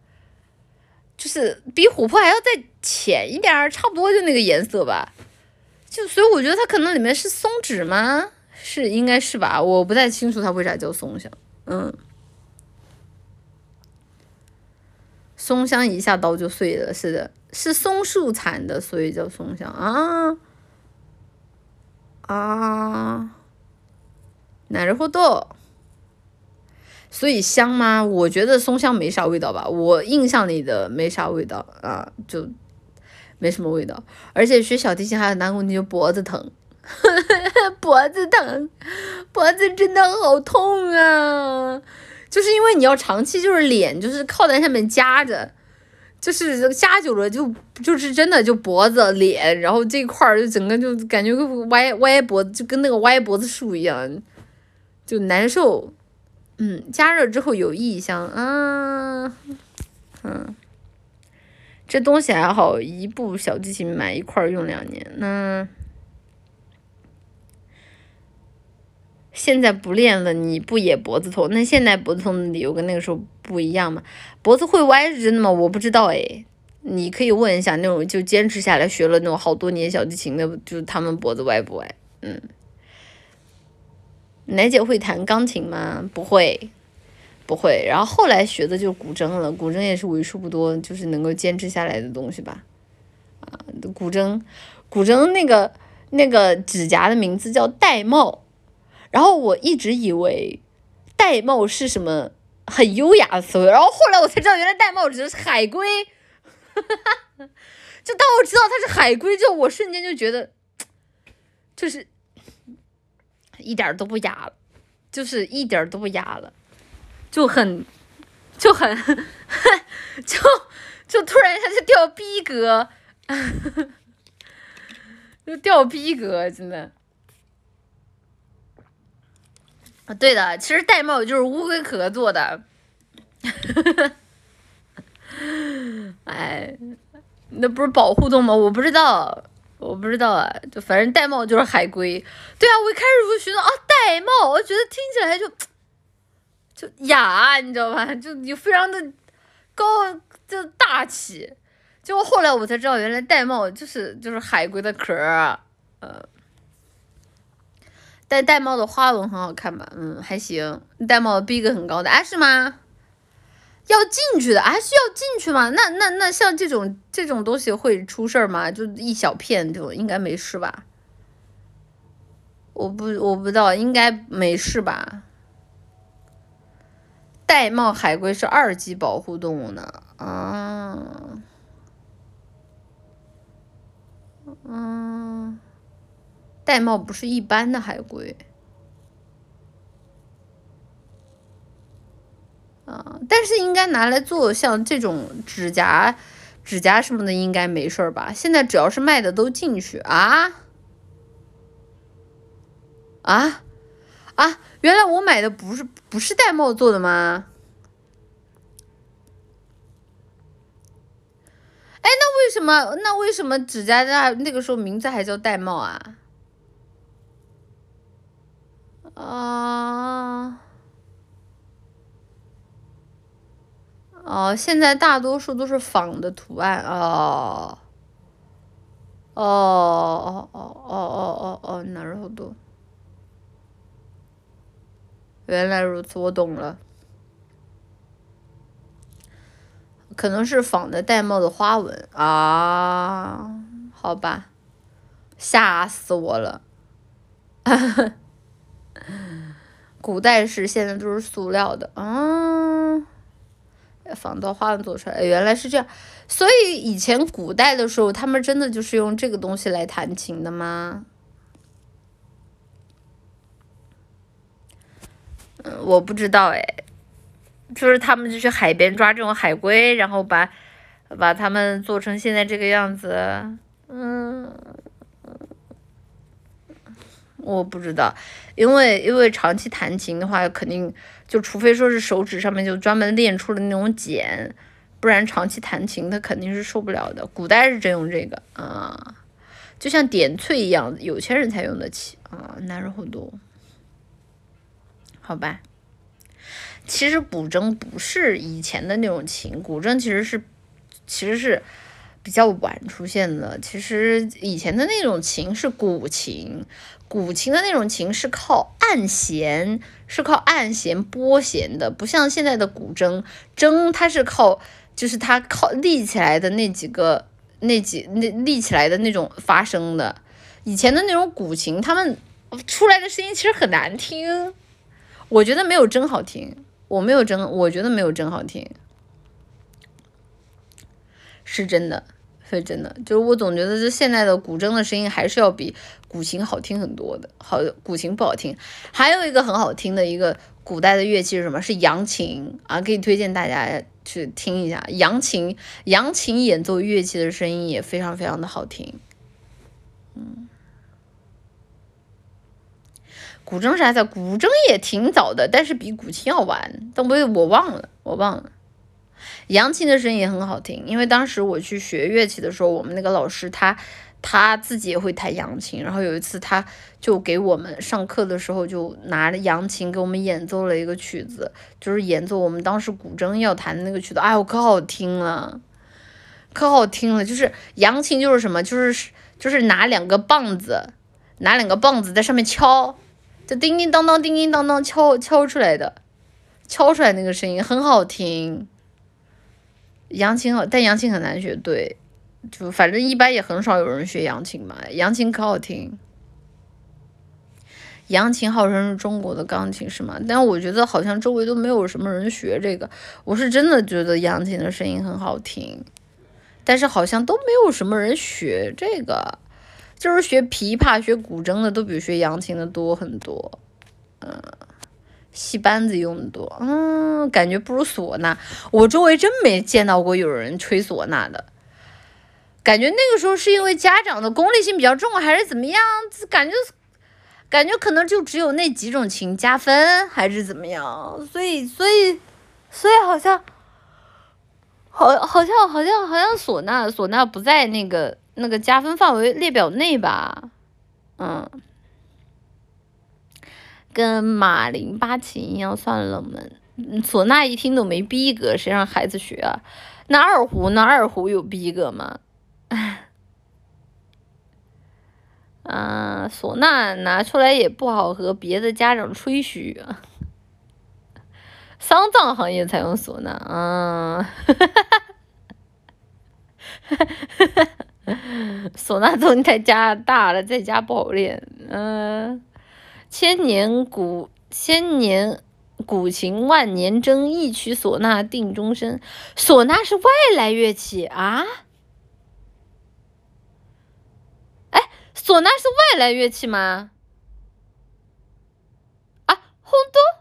就是比琥珀还要再浅一点儿，差不多就那个颜色吧。就所以我觉得它可能里面是松脂吗？是应该是吧？我不太清楚它为啥叫松香，嗯。松香一下刀就碎了，是的，是松树产的，所以叫松香啊啊，奶るほど。所以香吗？我觉得松香没啥味道吧，我印象里的没啥味道啊，就没什么味道。而且学小提琴还有难个问题，就脖子疼，脖子疼，脖子真的好痛啊。就是因为你要长期就是脸就是靠在上面夹着， 就是夹久了就就是真的就脖子脸，然后这块儿就整个就感觉歪歪脖子，就跟那个歪脖子树一样，就难受。嗯，加热之后有异香啊，嗯，这东西还好，一部小机器买一块儿用两年，那。现在不练了，你不也脖子痛？那现在脖子痛的理由跟那个时候不一样吗？脖子会歪是真的吗？我不知道哎，你可以问一下那种就坚持下来学了那种好多年小提琴的，就是他们脖子歪不歪？嗯，奶姐会弹钢琴吗？不会，不会。然后后来学的就是古筝了，古筝也是为数不多就是能够坚持下来的东西吧。啊，古筝，古筝那个那个指甲的名字叫玳瑁。然后我一直以为玳瑁是什么很优雅的词汇，然后后来我才知道，原来玳瑁指的是海龟。就当我知道它是海龟之后，我瞬间就觉得，就是一点都不雅了，就是一点都不雅了，就很就很，就就突然一下就掉逼格，就掉逼格，真的。啊，啊对的，其实玳瑁就是乌龟壳做的。哎，那不是保护动物吗？我不知道，我不知道啊。就反正玳瑁就是海龟。对啊，我一开始不寻思啊，玳瑁，我觉得听起来就就雅，你知道吧？就就非常的高，就大气。结果后来我才知道，原来玳瑁就是就是海龟的壳儿，呃。戴玳瑁的花纹很好看吧？嗯，还行。玳瑁逼格很高的，啊，是吗？要进去的，还是要进去吗？那那那像这种这种东西会出事儿吗？就一小片就应该没事吧？我不我不知道，应该没事吧？玳瑁海龟是二级保护动物呢，啊，嗯。玳瑁不是一般的海龟，啊，但是应该拿来做像这种指甲、指甲什么的，应该没事儿吧？现在只要是卖的都进去啊啊啊！原来我买的不是不是玳瑁做的吗？哎，那为什么那为什么指甲那那个时候名字还叫玳瑁啊？啊，哦，现在大多数都是仿的图案哦，哦哦哦哦哦哦哦，那然后都，原来如此，我懂了，可能是仿的玳瑁的花纹啊，好吧，吓死我了，哈哈。古代是，现在都是塑料的，嗯，仿造花纹做出来，原来是这样，所以以前古代的时候，他们真的就是用这个东西来弹琴的吗？嗯，我不知道哎，就是他们就去海边抓这种海龟，然后把把它们做成现在这个样子，嗯。我不知道，因为因为长期弹琴的话，肯定就除非说是手指上面就专门练出了那种茧，不然长期弹琴他肯定是受不了的。古代是真用这个啊，就像点翠一样，有钱人才用得起啊，男人很多。好吧，其实古筝不是以前的那种琴，古筝其实是其实是。比较晚出现的，其实以前的那种琴是古琴，古琴的那种琴是靠按弦，是靠按弦拨弦的，不像现在的古筝，筝它是靠，就是它靠立起来的那几个，那几那立起来的那种发声的。以前的那种古琴，他们出来的声音其实很难听，我觉得没有筝好听，我没有筝，我觉得没有筝好听，是真的。所以真的，就是我总觉得这现在的古筝的声音还是要比古琴好听很多的。好，古琴不好听，还有一个很好听的一个古代的乐器是什么？是扬琴啊，可以推荐大家去听一下扬琴。扬琴演奏乐器的声音也非常非常的好听。嗯，古筝啥的，古筝也挺早的，但是比古琴要晚，但我我忘了，我忘了。扬琴的声音也很好听，因为当时我去学乐器的时候，我们那个老师他他自己也会弹扬琴，然后有一次他就给我们上课的时候就拿着扬琴给我们演奏了一个曲子，就是演奏我们当时古筝要弹的那个曲子，哎呦可好听了，可好听了，就是扬琴就是什么，就是就是拿两个棒子，拿两个棒子在上面敲，就叮叮当当叮叮当当敲敲出来的，敲出来那个声音很好听。扬琴好，但扬琴很难学。对，就反正一般也很少有人学扬琴嘛。扬琴可好听，扬琴号称是中国的钢琴是吗？但我觉得好像周围都没有什么人学这个。我是真的觉得扬琴的声音很好听，但是好像都没有什么人学这个，就是学琵琶、学古筝的都比学扬琴的多很多。嗯，戏班子用的多，嗯，感觉不如唢呐。我周围真没见到过有人吹唢呐的，感觉那个时候是因为家长的功利性比较重，还是怎么样？感觉感觉可能就只有那几种琴加分，还是怎么样？所以所以所以好像。好，好像好像好像唢呐唢呐不在那个那个加分范围列表内吧？嗯，跟马林巴琴一样算冷门。唢呐一听都没逼格，谁让孩子学啊？那二胡那二胡有逼格吗？啊，唢呐拿出来也不好和别的家长吹嘘啊。丧葬行业才用唢呐，嗯，哈哈哈哈哈哈，唢呐都太加大了，在家不好练，嗯，千年古千年古琴万年筝，一曲唢呐定终身。唢呐是外来乐器啊？哎，唢呐是外来乐器吗？啊，红多。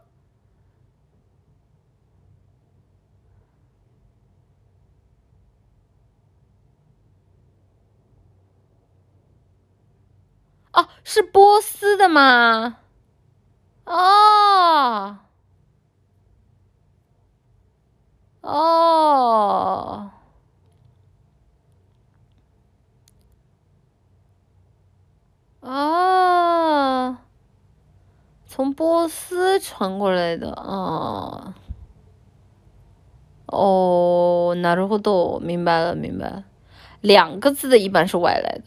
哦，是波斯的吗？哦，哦，哦，从波斯传过来的啊。哦，なるほど，明白了，明白了。两个字的一般是外来的。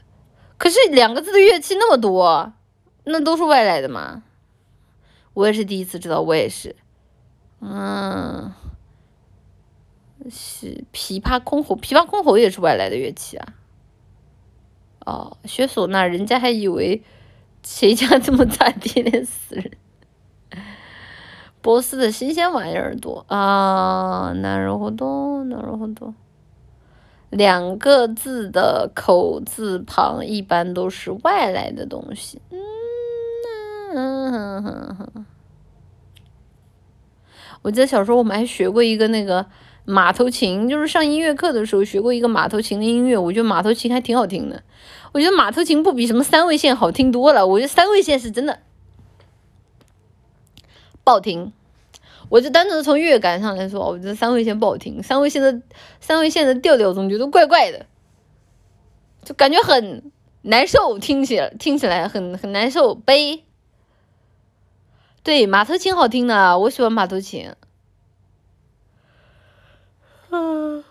可是两个字的乐器那么多，那都是外来的吗？我也是第一次知道，我也是。嗯，是琵琶、箜篌，琵琶、箜篌也是外来的乐器啊。哦，学唢呐，人家还以为谁家这么咋地的死人。波斯的新鲜玩意儿多啊，なるほど，なるほど。 两个字的口字旁一般都是外来的东西。嗯，我记得小时候我们还学过一个那个马头琴，就是上音乐课的时候学过一个马头琴的音乐。我觉得马头琴还挺好听的。我觉得马头琴不比什么三味线好听多了。我觉得三味线是真的不好听。我就单纯的从乐感上来说，我觉得三味线不好听，三味线的三味线的调调总觉得怪怪的，就感觉很难受，听起来听起来很很难受，悲。对，马头琴好听的，我喜欢马头琴。嗯，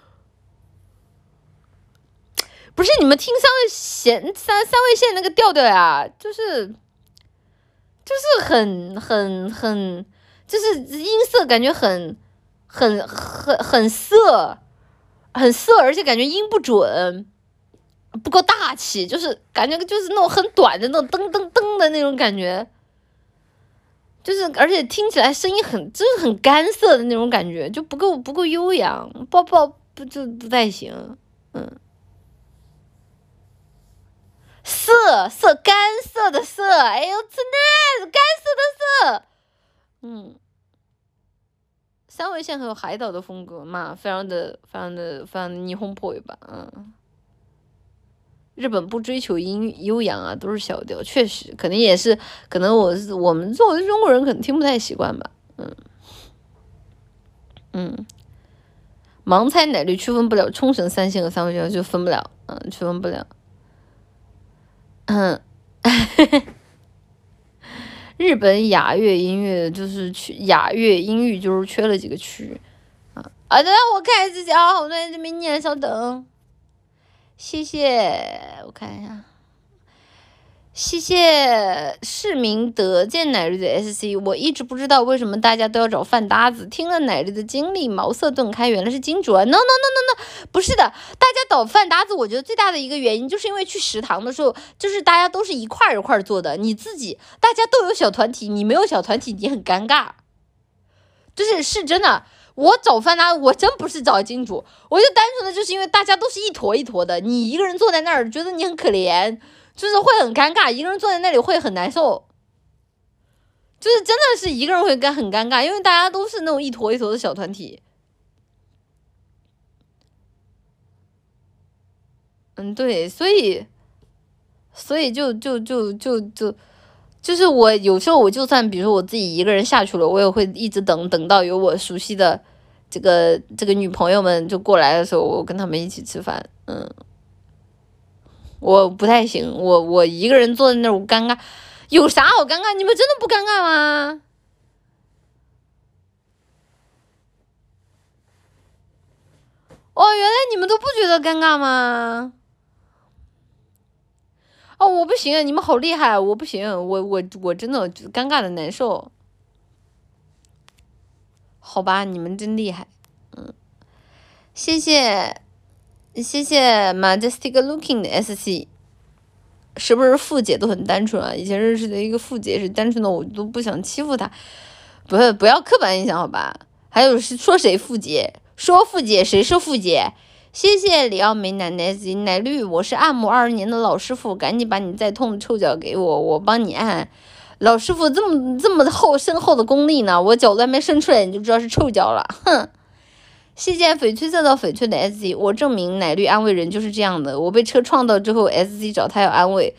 不是你们听三味线三三味线那个调调呀，就是就是很很很。就是音色感觉很，很很很涩，很涩，而且感觉音不准，不够大气，就是感觉就是那种很短的那种噔噔噔的那种感觉，就是而且听起来声音很就是很干涩的那种感觉，就不够不够悠扬，不不不就不太行，嗯，涩涩干涩的涩，哎呦真的干涩的涩。嗯，三味线很有海岛的风格嘛，非常的、非常的、非常的霓虹破吧，嗯。日本不追求音悠扬啊，都是小调，确实，可能也是，可能我我们作为中国人，可能听不太习惯吧，嗯。嗯，盲猜奶绿区分不了冲绳三线和三味线，就分不了，嗯，区分不了，嗯。日本雅乐音乐就是缺雅乐音域，就是缺了几个区啊！啊，等我看一下，好多人这边念，稍等，谢谢，我看一下。谢谢市民得见奶绿的 SC，我一直不知道为什么大家都要找饭搭子。听了奶绿的经历，茅塞顿开，原来是金主啊！No No No No No，不是的，大家找饭搭子，我觉得最大的一个原因就是因为去食堂的时候，就是大家都是一块一块做的，你自己大家都有小团体，你没有小团体，你很尴尬。就是是真的，我找饭搭，我真不是找金主，我就单纯的就是因为大家都是一坨一坨的，你一个人坐在那儿，觉得你很可怜。就是会很尴尬，一个人坐在那里会很难受。就是真的是一个人会尴很尴尬，因为大家都是那种一坨一坨的小团体。嗯，对，所以，所以就就就就就，就是我有时候我就算比如说我自己一个人下去了，我也会一直等等到有我熟悉的这个这个女朋友们就过来的时候，我跟他们一起吃饭。嗯，我不太行，我我一个人坐在那儿我尴尬，有啥好尴尬？你们真的不尴尬吗？哦，原来你们都不觉得尴尬吗？哦，我不行，你们好厉害，我不行，我我我真的尴尬的难受。好吧，你们真厉害，嗯，谢谢，谢谢 majestic looking 的 sc，是不是富姐都很单纯啊？以前认识的一个富姐是单纯的，我都不想欺负她，不是不要刻板印象好吧？还有是说谁富姐，说富姐谁是富姐？谢谢李奥梅奶奶奶绿，我是按摩二十年的老师傅，赶紧把你再痛的臭脚给我，我帮你按。老师傅这么这么厚深厚的功力呢，我脚都还没伸出来你就知道是臭脚了，哼！谢谢翡翠色到翡翠的 S Z，我证明奶绿安慰人就是这样的。我被车撞到之后，S Z 找他要安慰，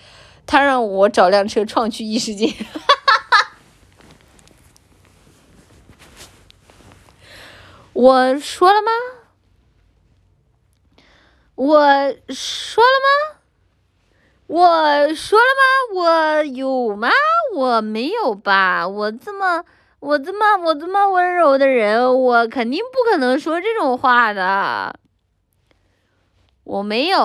他让我找辆车撞去异世界，哈哈哈！我说了吗？我说了吗？我说了吗？我有吗？我没有吧？我这么我这么我这么温柔的人，我肯定不可能说这种话的。我没有，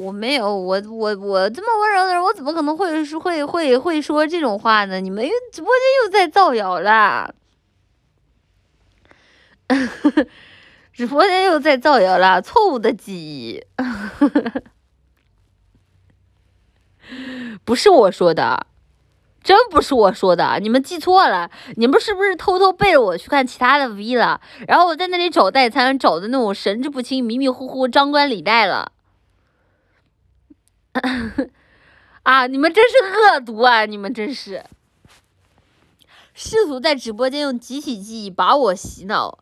我没有，我我我这么温柔的人，我怎么可能会会会会说这种话呢？你们直播间又在造谣了。直播间又在造谣了，错误的记忆，不是我说的，真不是我说的，你们记错了，你们是不是偷偷背着我去看其他的 V 了？然后我在那里找代餐，找的那种神志不清、迷迷糊糊、张冠李戴了。啊，你们真是恶毒啊！你们真是试图在直播间用集体记忆把我洗脑。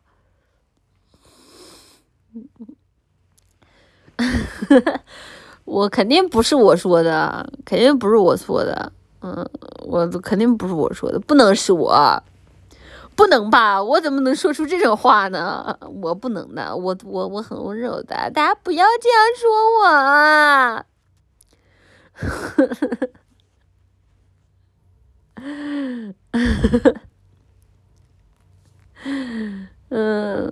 我肯定不是我说的，肯定不是我说的，嗯，我肯定不是我说的，不能是我，不能吧？我怎么能说出这种话呢？我不能的，我我我很温柔的，大家不要这样说我啊！嗯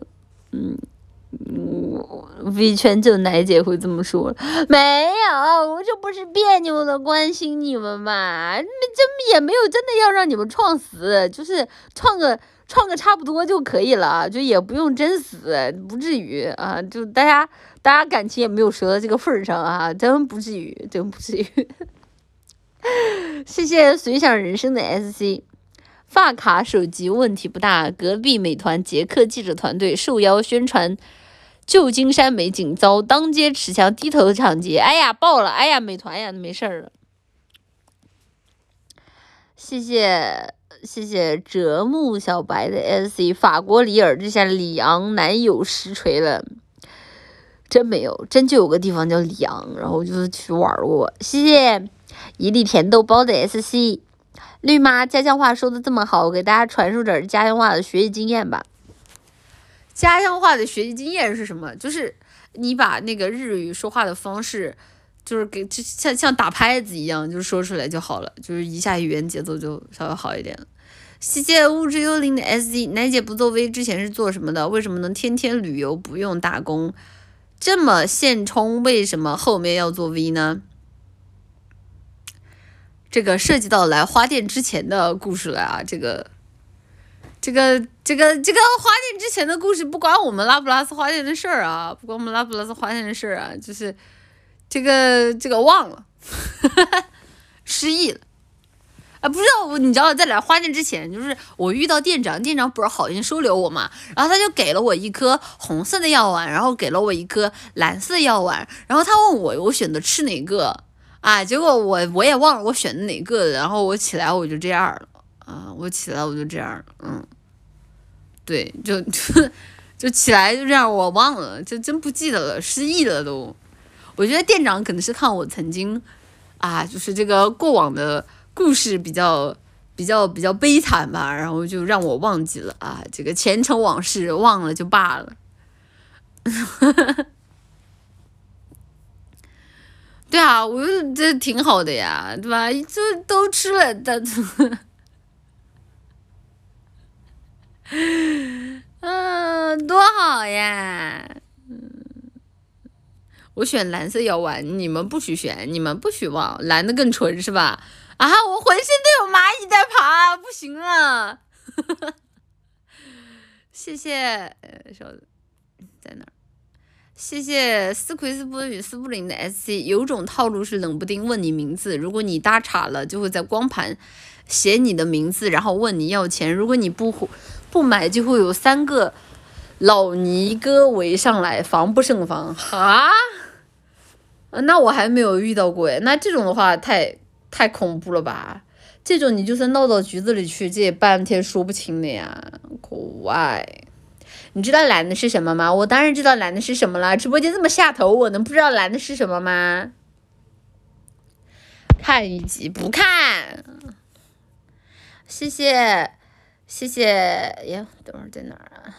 嗯。我，V 圈就奶姐会这么说，没有，我这不是别扭的关心你们嘛？那真也没有真的要让你们创死，就是创个创个差不多就可以了，就也不用真死，不至于啊。就大家大家感情也没有折到这个份儿上啊，真不至于，真不至于。谢谢随想人生的 SC，发卡手机问题不大，隔壁美团捷克记者团队受邀宣传。旧金山美景遭当街持枪低头抢劫，哎呀爆了！哎呀美团呀没事儿了。谢谢谢谢折木小白的 S C，法国里尔这下里昂男友实锤了，真没有，真就有个地方叫里昂，然后就是去玩过。谢谢一粒甜豆包的 S C，绿妈家乡话说的这么好，我给大家传授点家乡话的学习经验吧。家乡话的学习经验是什么？就是你把那个日语说话的方式，就是给就像像打拍子一样，就说出来就好了，就是一下语言节奏就稍微好一点。谢谢物质幽灵的 S Z 奶姐不做 V 之前是做什么的？为什么能天天旅游不用打工？这么现充，为什么后面要做 V 呢？这个涉及到来花店之前的故事了啊，这个。这个这个这个花店之前的故事不关我们拉普拉斯花店的事儿啊，不关我们拉普拉斯花店的事儿啊，就是这个这个忘了，失忆了，啊，不知道我你知道在来花店之前，就是我遇到店长，店长不是好心收留我嘛，然后他就给了我一颗红色的药丸，然后给了我一颗蓝色的药丸，然后他问我我选择吃哪个啊，结果我我也忘了我选的哪个，然后我起来我就这样了。啊，我起来我就这样，嗯，对，就就 就起来就这样，我忘了，就真不记得了，失忆了都。我觉得店长可能是看我曾经啊，就是这个过往的故事比较比较比较悲惨吧，然后就让我忘记了啊，这个前尘往事忘了就罢了。对啊，我觉得这挺好的呀，对吧？就都吃了，但 嗯，多好呀！嗯，我选蓝色药丸，你们不许选，你们不许忘，蓝的更纯是吧？啊，我浑身都有蚂蚁在爬，不行了！谢谢，呃，小子在哪儿？谢谢斯奎斯波与斯布林的 SC。有种套路是冷不丁问你名字，如果你搭岔了，就会在光盘写你的名字，然后问你要钱。如果你不不买，就会有三个老尼哥围上来，防不胜防。哈？那我还没有遇到过哎。那这种的话，太太恐怖了吧？这种你就算闹到局子里去，这也半天说不清的呀。怪。你知道蓝的是什么吗？我当然知道蓝的是什么了。直播间这么下头，我能不知道蓝的是什么吗？看一集不看，谢谢谢谢呀，等会儿在哪儿啊？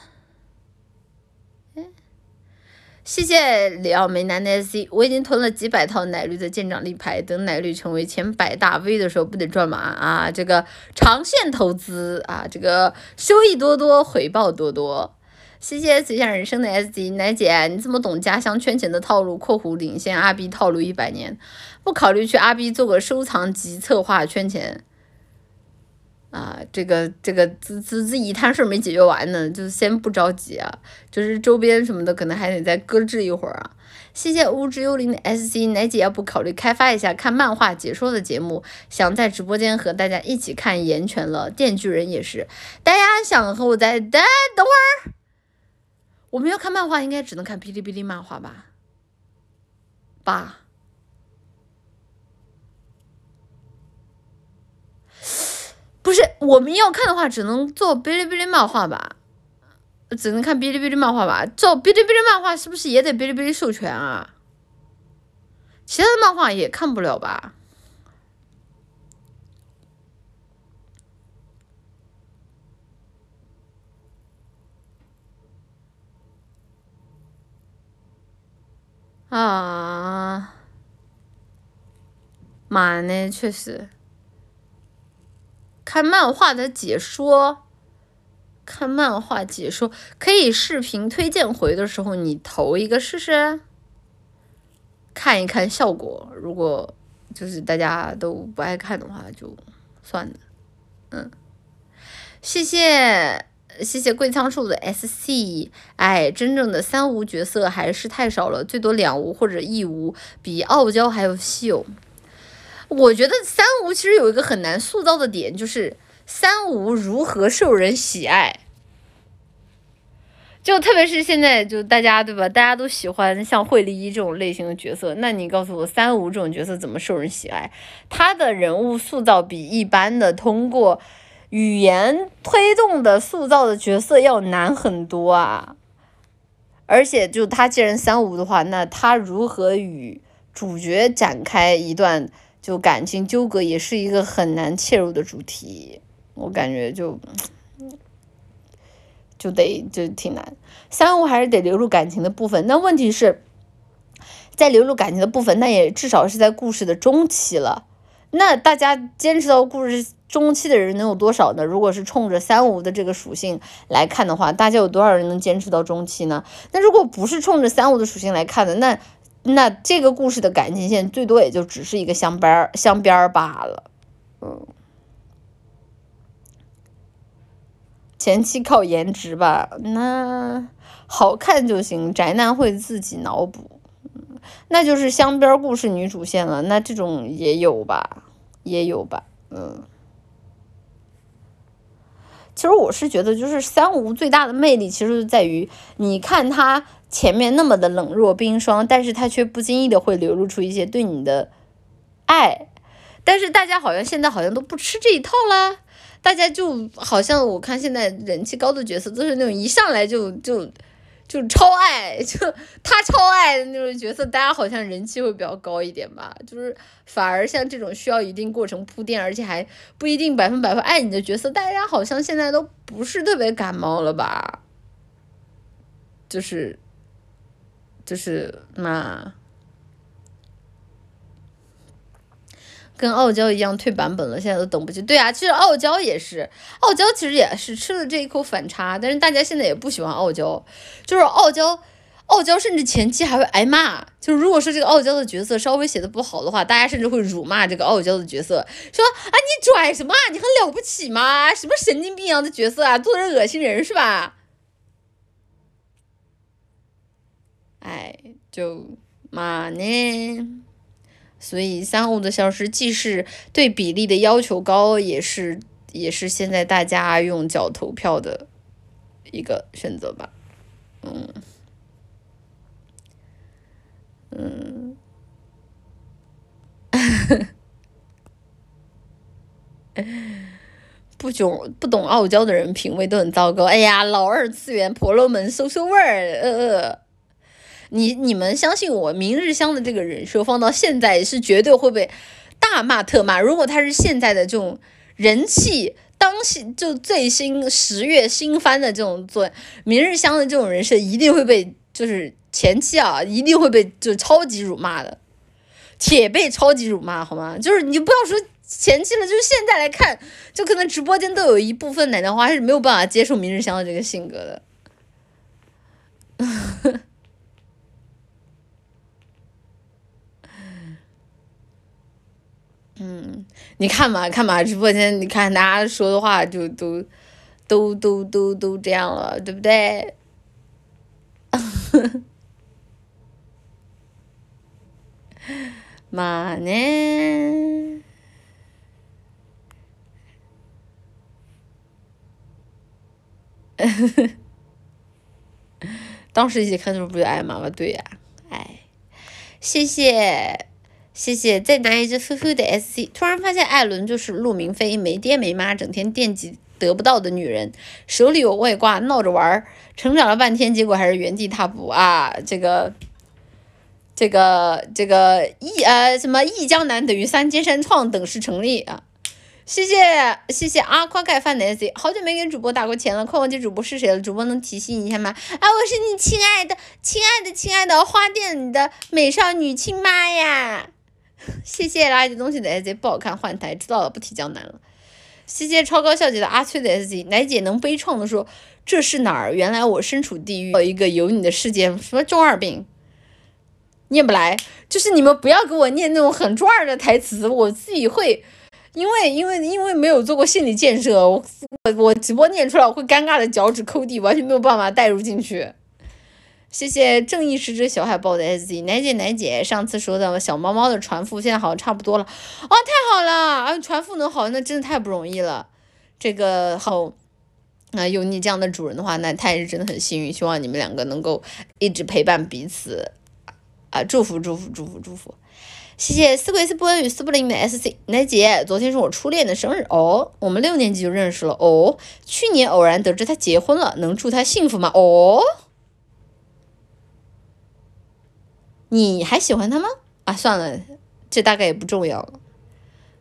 谢谢李奥梅男的 S C，我已经囤了几百套奶绿的舰长立牌，等奶绿成为前百大 V 的时候，不得赚吗？啊，这个长线投资啊，这个收益多多，回报多多。谢谢随想人生的 S D 奶姐，你这么懂家乡圈钱的套路？括弧领先阿 B 套路一百年，不考虑去阿 B 做个收藏及策划圈钱？啊，这个这个自自自己一摊事儿没解决完呢，就先不着急啊，就是周边什么的可能还得再搁置一会儿啊。谢谢无知幽灵的 S C 奶姐，要不考虑开发一下看漫画解说的节目？想在直播间和大家一起看岩泉了，电锯人也是。大家想和我在等等会儿。我们要看漫画，应该只能看哔哩哔哩漫画吧？吧？不是，我们要看的话，只能做哔哩哔哩漫画吧？只能看哔哩哔哩漫画吧？做哔哩哔哩漫画是不是也得哔哩哔哩授权啊？其他的漫画也看不了吧？啊，妈呢？确实，看漫画的解说，看漫画解说可以视频推荐回的时候，你投一个试试，看一看效果。如果就是大家都不爱看的话，就算了。嗯，谢谢。谢谢贵仓树的 S C，哎，真正的三无角色还是太少了，最多两无或者一无，比傲娇还要稀有。我觉得三无其实有一个很难塑造的点，就是三无如何受人喜爱。就特别是现在，就大家对吧？大家都喜欢像惠利一这种类型的角色，那你告诉我，三无这种角色怎么受人喜爱？他的人物塑造比一般的通过。语言推动的塑造的角色要难很多啊，而且就他既然三无的话，那他如何与主角展开一段就感情纠葛，也是一个很难切入的主题。我感觉就就得就挺难，三无还是得流入感情的部分。那问题是，在流入感情的部分，那也至少是在故事的中期了。那大家坚持到故事中期的人能有多少呢？如果是冲着三无的这个属性来看的话，大家有多少人能坚持到中期呢？那如果不是冲着三无的属性来看的，那那这个故事的感情线最多也就只是一个镶边儿镶边儿罢了。嗯，前期靠颜值吧，那好看就行，宅男会自己脑补。那就是香边故事女主线了，那这种也有吧，也有吧，嗯。其实我是觉得，就是三无最大的魅力，其实是在于，你看他前面那么的冷若冰霜，但是他却不经意的会流露出一些对你的爱。但是大家好像现在好像都不吃这一套啦，大家就好像我看现在人气高的角色都是那种一上来就就就超爱，就他超爱的那种角色，大家好像人气会比较高一点吧。就是反而像这种需要一定过程铺垫，而且还不一定百分百会爱你的角色，大家好像现在都不是特别感冒了吧？就是就是那。跟傲娇一样退版本了，现在都等不及。对啊，其实傲娇也是，傲娇其实也是吃了这一口反差，但是大家现在也不喜欢傲娇，就是傲娇，傲娇甚至前期还会挨骂。就如果说这个傲娇的角色稍微写的不好的话，大家甚至会辱骂这个傲娇的角色，说啊你拽什么？你很了不起吗？什么神经病一样的角色啊，做人恶心人是吧？哎，就嘛呢。所以三五的消失，既是对比例的要求高，也是也是现在大家用脚投票的一个选择吧。嗯嗯，不懂不懂傲娇的人品味都很糟糕。哎呀，老二次元婆罗门收收味儿，呃呃。你你们相信我，明日香的这个人设放到现在是绝对会被大骂特骂。如果他是现在的这种人气当新就最新十月新番的这种作明日香的这种人设，一定会被就是前期啊，一定会被就超级辱骂的，铁被超级辱骂，好吗？就是你不要说前期了，就是现在来看，就可能直播间都有一部分奶奶花是没有办法接受明日香的这个性格的。嗯，你看嘛，看嘛，直播间你看大家说的话就都都都都都这样了，对不对？嘛呢？当时一起看的时候不就挨骂吗？对呀，哎，谢谢。谢谢，再拿一只飞飞的 SC。突然发现艾伦就是陆明飞，没爹没妈，整天惦记得不到的女人，手里有外挂，闹着玩儿。成长了半天，结果还是原地踏步啊！这个，这个，这个一呃什么一江南等于三尖山创等式成立啊！谢谢谢谢阿夸盖饭的 SC，好久没给主播打过钱了，快忘记主播是谁了，主播能提醒一下吗？啊，我是你亲爱的亲爱的亲爱的花店里的美少女亲妈呀！谢谢垃圾东西的 S J 不好看换台，知道了不提江南了。谢谢超高校姐的阿翠的 S J 奶姐能悲怆的说这是哪儿？原来我身处地狱，有一个有你的世界。什么中二病？念不来，就是你们不要给我念那种很中二的台词，我自己会，因为因为因为没有做过心理建设，我我我直播念出来我会尴尬的脚趾抠地，完全没有办法带入进去。谢谢正义使者小海豹的 S Z 奶姐奶姐上次说的小猫猫的传腹现在好像差不多了。哦，太好了啊传腹能好那真的太不容易了，这个好啊有你这样的主人的话那他也是真的很幸运，希望你们两个能够一直陪伴彼此。啊祝福祝福祝福祝福，谢谢斯奎斯波恩与斯布林的 S C 奶姐昨天是我初恋的生日哦，我们六年级就认识了哦，去年偶然得知他结婚了，能祝他幸福吗？哦。你还喜欢他吗？啊，算了，这大概也不重要了。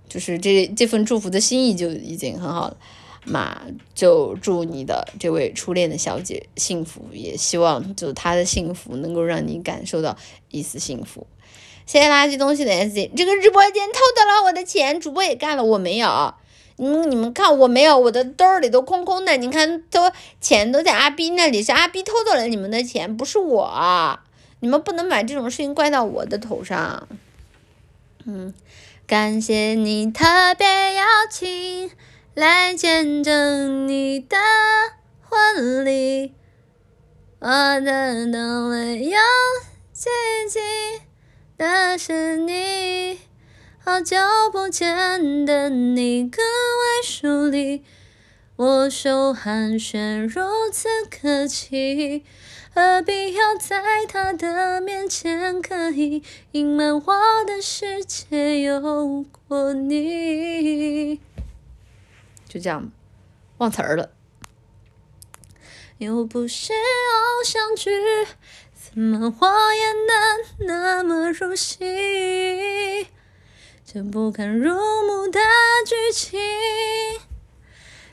就是这这份祝福的心意就已经很好了，嘛，就祝你的这位初恋的小姐幸福，也希望就她的幸福能够让你感受到一丝幸福。谢谢垃圾东西的 S 这个直播间偷走了我的钱，主播也干了，我没有。嗯，你们看我没有，我的兜里都空空的。你看，都钱都在阿 B 那里，是阿 B 偷走了你们的钱，不是我。你们不能把这种事情怪到我的头上。嗯，感谢你特别邀请来见证你的婚礼，我的都没有奇迹的是你，好久不见的你格外疏离，我手寒暄如此客气。何必要在他的面前刻意隐瞒我的世界有过你？就这样，忘词儿了。又不是偶像剧，怎么我也能那么入戏？这不堪入目的剧情。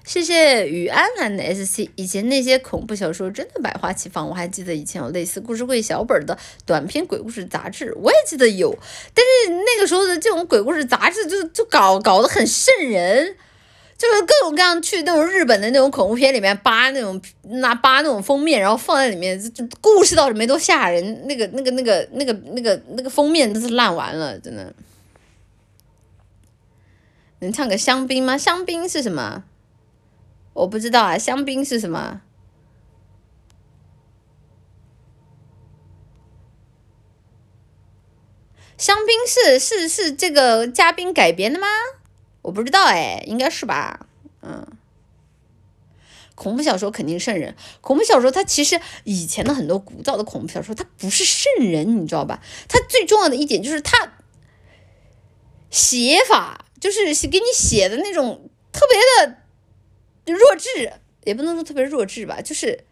谢谢雨安蓝的 SC。以前那些恐怖小说真的百花齐放，我还记得以前有类似故事会小本的短篇鬼故事杂志，我也记得有。但是那个时候的这种鬼故事杂志就就搞搞得很瘆人。就是各种各样去那种日本的那种恐怖片里面扒那种拿扒那种封面，然后放在里面，就故事倒是没多吓人，那个那个那个那个那个那个封面都是烂完了，真的。能唱个香槟吗？香槟是什么？我不知道啊，香槟是什么？香槟是是是这个嘉宾改编的吗？我不知道哎，应该是吧，嗯，恐怖小说肯定瘆人。恐怖小说它其实以前的很多古早的恐怖小说，它不是瘆人，你知道吧？它最重要的一点就是它写法，就是给你写的那种特别的弱智，也不能说特别弱智吧，就是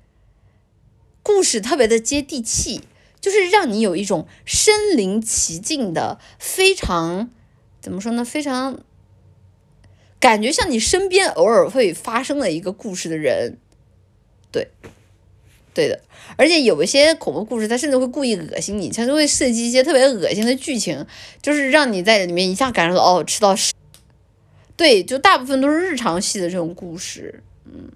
故事特别的接地气，就是让你有一种身临其境的非常怎么说呢？非常。感觉像你身边偶尔会发生的一个故事的人，对，对的。而且有一些恐怖故事，它甚至会故意恶心你，它就会设计一些特别恶心的剧情，就是让你在里面一下感受到哦，吃到屎。对，就大部分都是日常系的这种故事。嗯，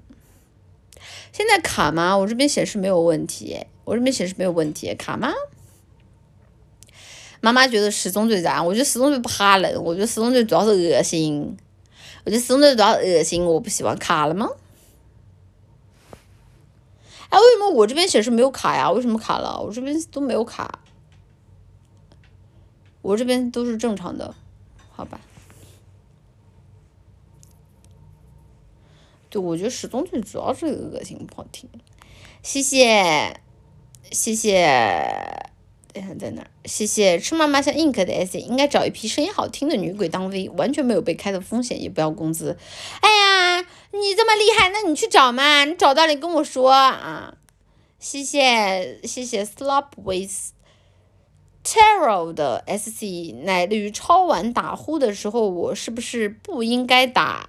现在卡吗？我这边显示没有问题，我这边显示没有问题，卡吗？妈妈觉得十宗罪咋？我觉得十宗罪不哈冷，我觉得十宗罪主要是恶心。我觉得十宗罪主要恶心，我不喜欢卡了吗？哎，为什么我这边显示没有卡呀？为什么卡了？我这边都没有卡，我这边都是正常的，好吧？对，我觉得始终最主要是恶心，不好听。谢谢，谢谢。等下在哪儿？谢谢吃妈妈像 ink 的 sc，应该找一批声音好听的女鬼当 V，完全没有被开的风险，也不要工资。哎呀，你这么厉害，那你去找嘛，你找到你跟我说啊。谢谢谢谢 Slop with Tarot 的 SC 奶绿超晚打呼的时候，我是不是不应该打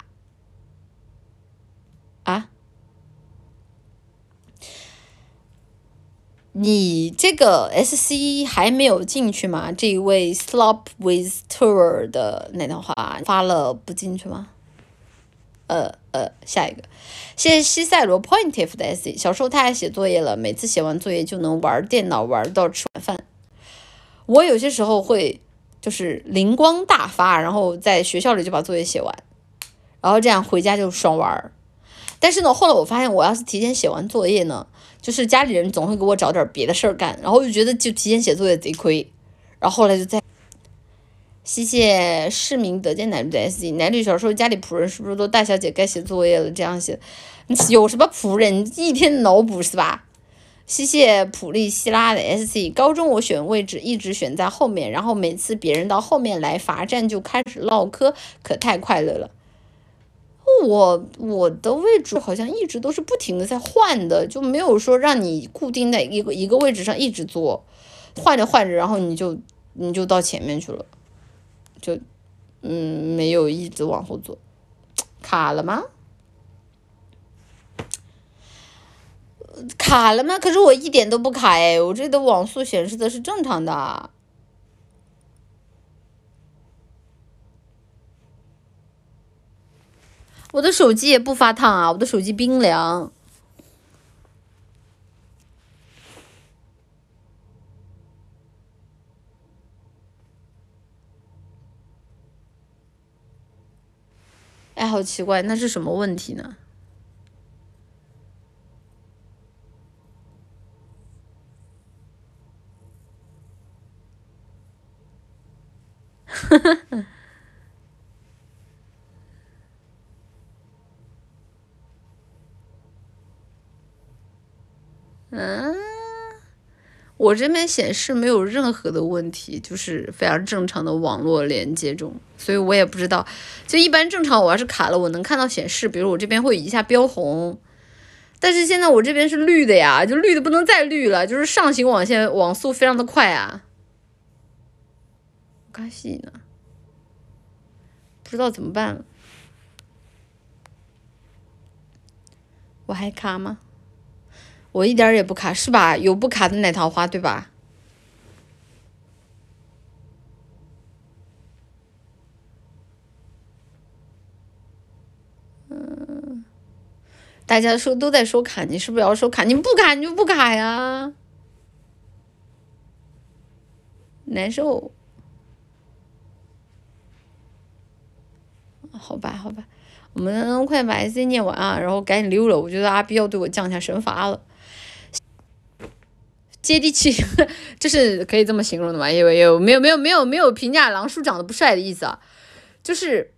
啊？你这个 S C 还没有进去吗？这一位 Slop with Tour 的那段话发了不进去吗？呃呃，下一个，谢谢西塞罗 Pointif 的 S C。小时候太爱写作业了，每次写完作业就能玩电脑玩到吃晚饭。我有些时候会就是灵光大发，然后在学校里就把作业写完，然后这样回家就爽玩。但是呢，后来我发现，我要是提前写完作业呢。就是家里人总会给我找点别的事儿干，然后就觉得就提前写作业贼亏，然后后来就在。谢谢市民得见奶绿的 S D 奶绿小时候家里仆人是不是都大小姐该写作业了这样写？有什么仆人一天脑补是吧？谢谢普利希拉的 S C 高中我选位置一直选在后面，然后每次别人到后面来罚站就开始唠嗑，可太快乐了。我我的位置好像一直都是不停的在换的，就没有说让你固定在一个一个位置上一直坐，换着换着，然后你就你就到前面去了，就嗯没有一直往后坐，卡了吗？卡了吗？可是我一点都不卡哎，我这的网速显示的是正常的。我的手机也不发烫啊，我的手机冰凉。哎，好奇怪，那是什么问题呢？呵 呵嗯，我这边显示没有任何的问题，就是非常正常的网络连接中，所以我也不知道。就一般正常，我要是卡了，我能看到显示，比如我这边会一下标红，但是现在我这边是绿的呀，就绿的不能再绿了，就是上行网线网速非常的快啊。干戏呢？不知道怎么办了。我还卡吗？我一点也不卡，是吧？有不卡的奶桃花，对吧？嗯，大家说都在说卡，你是不是要说卡？你不卡你就不卡呀，难受。好吧，好吧，我们快把 S C 念完啊，然后赶紧溜了。我觉得阿 B 要对我降下神罚了。接地气，就是可以这么形容的吗？因为有没有没有没有没有评价狼叔长得不帅的意思啊，就是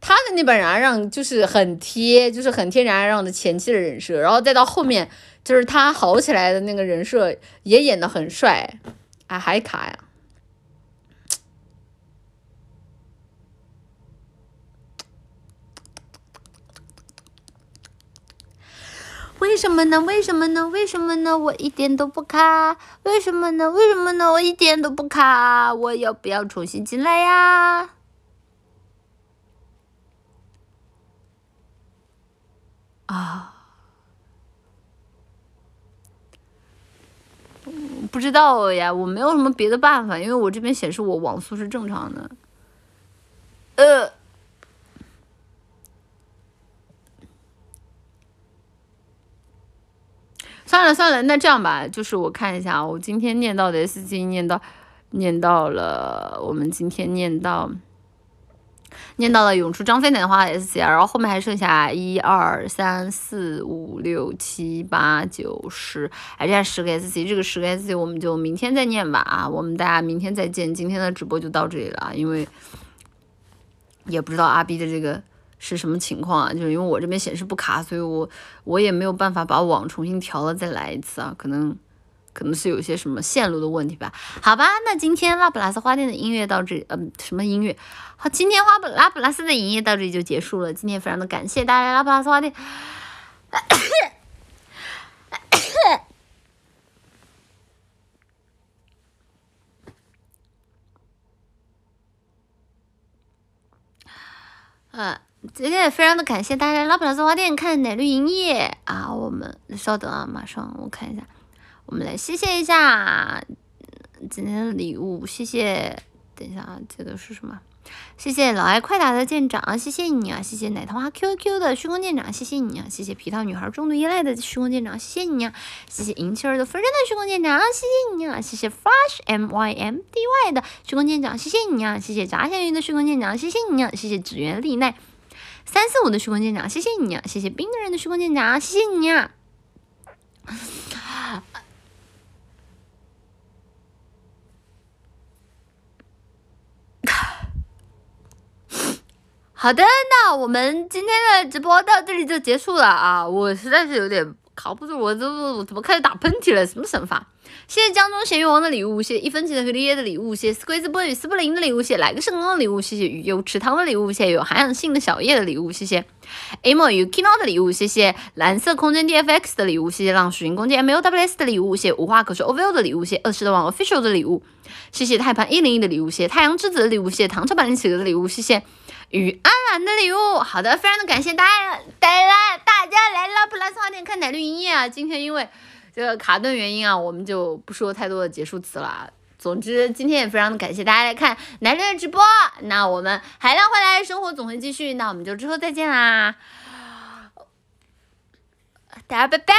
他的那本然让就是很贴，就是很天然让的前期的人设，然后再到后面就是他好起来的那个人设也演的很帅，啊还卡呀。为什么呢？为什么呢？为什么呢？我一点都不卡。为什么呢？为什么呢？我一点都不卡。我要不要重新进来呀？啊，不知道呀，我没有什么别的办法，因为我这边显示我网速是正常的。呃。算了算了，那这样吧，就是我看一下，我今天念到的 S G 念到，念到了，我们今天念到，念到了涌出张飞奶花 S C，然后后面还剩下一二三四五六七八九十，还剩下十个 S C，这个十个 S C 我们就明天再念吧啊，我们大家明天再见，今天的直播就到这里了，因为也不知道阿 B 的这个。是什么情况啊？就是因为我这边显示不卡，所以我我也没有办法把网重新调了再来一次啊，可能可能是有些什么线路的问题吧。好吧，那今天拉普拉斯花店的音乐到这，嗯，什么音乐？好，今天花普拉普拉斯的营业到这里就结束了。今天非常的感谢大家拉普拉斯花店。嗯。今天也非常的感谢大家来拉布拉多花店看奶绿营业啊！我们稍等啊，马上我看一下，我们来谢谢一下今天的礼物，谢谢。等一下啊，这个是什么？谢谢老爱快打的舰长，谢谢你啊！谢谢奶糖花 QQ 的虚空舰长，谢谢你啊！谢谢皮套女孩重度依赖的虚空舰长，谢谢你啊！谢谢银气儿的分身的虚空舰长，谢谢你啊！谢谢 Flash M Y M D Y 的虚空舰长，谢谢你啊！谢谢炸咸鱼的虚空舰长，谢谢你啊！谢谢纸源丽奈。三四五的虚空舰长，谢谢你啊！谢谢冰的人的虚空舰长，谢谢你啊！好的，那我们今天的直播到这里就结束了啊！我实在是有点扛不住，我都怎么开始打喷嚏了？什么神法？谢谢江中咸鱼王的礼物，谢谢一分钱的黑烈的礼物，谢谢 Squeeze Boy 与斯布林的礼物，谢谢来个圣光的礼物，谢谢鱼有池塘的礼物，谢谢有涵养性的小叶的礼物，谢谢 Amo Ukino 的礼物，谢谢蓝色空间 DFX 的礼物，谢谢浪水晶空间 MOWS 的礼物，谢谢无话可说 OVO 的礼物，谢谢二十的网 Official 的礼物，谢谢太盘一零一的礼物，谢太阳之子的礼物，谢谢唐朝版企鹅的礼物，谢谢雨安然的礼物。好的，非常的感谢大家，带来大家来了普拉斯花店看奶绿营业啊！今天因为。这个卡顿原因啊我们就不说太多的结束词了啊。总之今天也非常的感谢大家来看男生的直播那我们海量回来生活总会继续那我们就之后再见啦。大家拜拜。